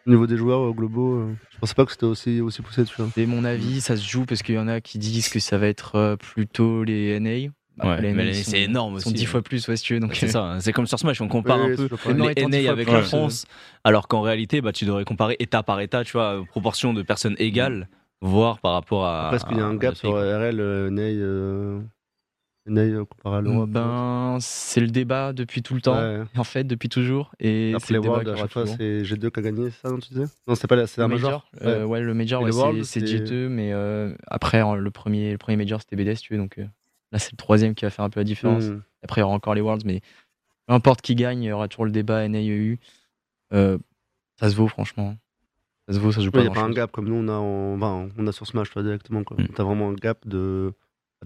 Au niveau des joueurs euh, globaux, euh, je pensais pas que c'était aussi, aussi poussé dessus. hein. C'est mon avis, ça se joue parce qu'il y en a qui disent que ça va être euh, plutôt les NA. Ouais, les mais NA sont- c'est énorme sont aussi. 10 fois plus, ouais, si tu veux. Donc, C'est euh, ça, hein. c'est comme sur Smash, on compare Oui, un peu les NA avec la. France, alors qu'en réalité, bah, tu devrais comparer État par État, tu vois, proportion de personnes égales, voire par rapport à. Après, est-ce qu'il y a un gap sur. RL, euh, Ney, euh, Ney euh, comparé à l'Europe ben, c'est le débat depuis tout le temps, Ouais. en fait, depuis toujours. Et c'est Après le les débat Worlds, à chaque fois, c'est G2 qui a gagné, c'est ça, non, tu disais? Non, c'était pas là, c'est Le un major. euh, Ouais. le major, ouais, le World, c'est c'est c'est- G2, mais euh, après, le premier, le premier major, c'était BDS, si tu veux. Donc euh, là, c'est le troisième qui va faire un peu la différence. Hmm. Après, il y aura encore les Worlds, mais peu importe qui gagne, il y aura toujours le débat NAEU. Euh, ça se vaut, franchement. Ça se vaut, ça se joue Il n'y pas a pas un gap comme nous, on a, en- enfin, on a sur Smash toi, directement. quoi. Mm. T'as vraiment un gap de.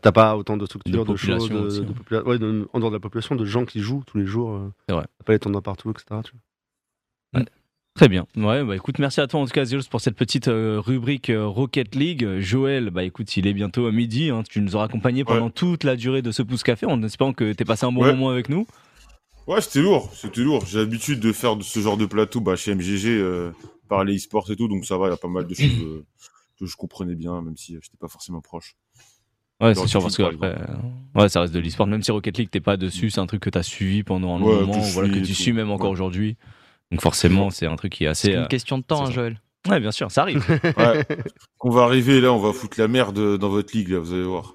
T'as pas autant de structures, de, choses, de, aussi, de hein. ouais, de- en dehors de la population, de gens qui jouent tous les jours. euh. C'est vrai. T'as pas les tournois partout, etc. tu vois. Très bien. Ouais, bah écoute, merci à toi en tout cas, Zeus, pour cette petite euh, rubrique euh, Rocket League. Joël, bah écoute, il est bientôt à midi. hein. Tu nous auras accompagnés pendant toute la durée de ce pouce café en espérant que tu passé un bon Ouais. moment avec nous. Ouais, c'était lourd, c'était lourd. J'ai l'habitude de faire ce genre de plateau bah, chez MGG, euh, par les e-sports et tout, donc ça va, il y a pas mal de choses que je comprenais bien, même si j'étais pas forcément proche. Ouais, c'est sûr, parce que après, euh, ouais, ça reste de l'e-sport. Même si Rocket League, t'es pas dessus, c'est un truc que t'as suivi pendant un Ouais, moment, que voilà, que tu suis même encore Ouais. aujourd'hui. Donc forcément, c'est un truc qui est assez. C'est une euh, question de temps, hein. Joël. Ouais, bien sûr, ça arrive. Ouais. Qu'on va arriver là, on va foutre la merde dans votre ligue, là, vous allez voir.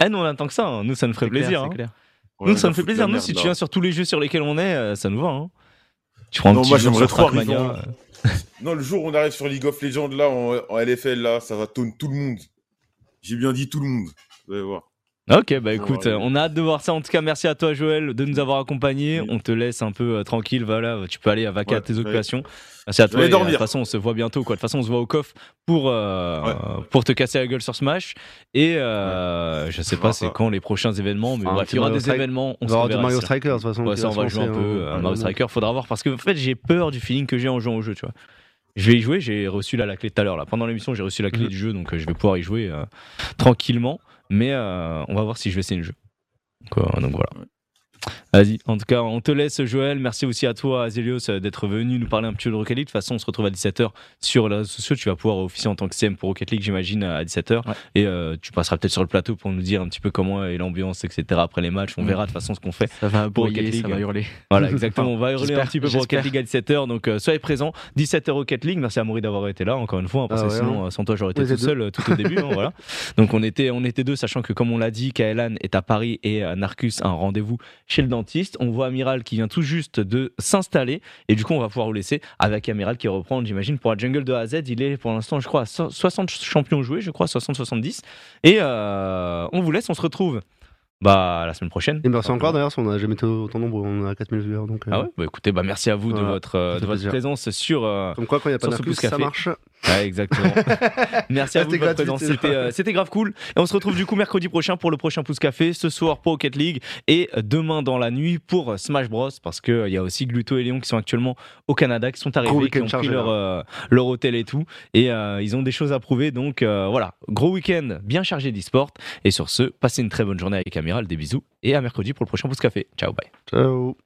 eh, nous, on attend que ça. hein. Nous, ça nous ferait clair, plaisir. hein. clair. On Nous, ça me fait plaisir. la Nous, merde, si tu viens sur tous les jeux sur lesquels on est, euh, ça nous va. hein. Tu prends un Non, petit moi, j'aimerais sur trop arriver euh, Non, le jour où on arrive sur League of Legends, là, en, en LFL, là, ça va tonner tout le monde. J'ai bien dit tout le monde. Vous allez voir. Ok, bah écoute, Ouais. euh, on a hâte de voir ça. En tout cas, merci à toi, Joël, de nous avoir accompagnés. Oui. On te laisse un peu euh, tranquille. Voilà, tu peux aller à Ouais, tes ouais. occupations. Merci à toi. euh, dormir. De toute façon, on se voit bientôt. Quoi. De toute façon, on se voit au coffre pour, euh, Ouais. pour te casser la gueule sur Smash. Et euh, je sais pas c'est quand les prochains événements, mais Ah, bref, il y aura Mario des événements. On On se va avoir du reverra Mario ici. Striker, de toute façon. Ça, on va jouer un peu hein. à Ouais, Mario ouais. Striker. Faudra voir parce que en fait, j'ai peur du feeling que j'ai en jouant au jeu, tu vois. Je vais y jouer, j'ai reçu là, la clé tout à l'heure. Là. Pendant l'émission, j'ai reçu la clé Mhm. du jeu, donc euh, je vais pouvoir y jouer euh, tranquillement. Mais euh, on va voir si je vais essayer le jeu. Donc, euh, donc voilà. Vas-y, en tout cas, on te laisse, Joël. Merci aussi à toi, Azelios, d'être venu nous parler un petit peu de Rocket League. De toute façon, on se retrouve à 17h sur les réseaux sociaux. Tu vas pouvoir officier en tant que CM pour Rocket League, j'imagine, à 17h. Ouais. Et euh, tu passeras peut-être sur le plateau pour nous dire un petit peu comment est l'ambiance, etc. après les matchs. On Mhm. verra de toute façon ce qu'on fait. Ça va Pour Rocket aboyer, ça League. va hurler. Voilà, exactement. On va hurler un petit peu pour Rocket. League à 17h. Donc, euh, soyez présents. 17h Rocket League. Merci à Maury d'avoir été là, encore une fois. hein, parce Ah ouais, sinon, euh, sans toi, j'aurais été tout seul euh, tout au début. hein, voilà. Donc, on était, on était deux, sachant que, comme on l'a dit, Kaelan est à Paris et Narcus a un rendez-vous chez le dentiste. On voit Amiral qui vient tout juste de s'installer. Et du coup, on va pouvoir vous laisser avec Amiral qui reprend, j'imagine, pour la jungle de A à Z. Il est pour l'instant, je crois, à so- 60 champions joués, je crois, 60-70. Et euh, on vous laisse, on se retrouve bah, la semaine prochaine. Et merci encore d'ailleurs, on n'a jamais été autant nombreux, on a 4000 viewers. Donc, euh, Ah ouais bah écoutez, bah merci à vous de votre, euh, de votre présence sur. euh, Comme quoi, quand il n'y a pas pouce ça marche. ouais, exactement. merci à vous de votre présence. C'était, euh, c'était grave cool. Et on se retrouve du coup mercredi prochain pour le prochain pouce café. Ce soir pour Rocket League et demain dans la nuit pour Smash Bros. Parce qu'il y a aussi Gluto et Léon qui sont actuellement au Canada, qui sont arrivés, qui ont pris leur, leur hôtel et tout. Et ils ont des choses à prouver. Donc voilà, gros week-end bien chargé d'e-sport. Et sur ce, passez une très bonne journée avec Des bisous. Et à mercredi pour le prochain pouce café. Ciao, bye. Ciao.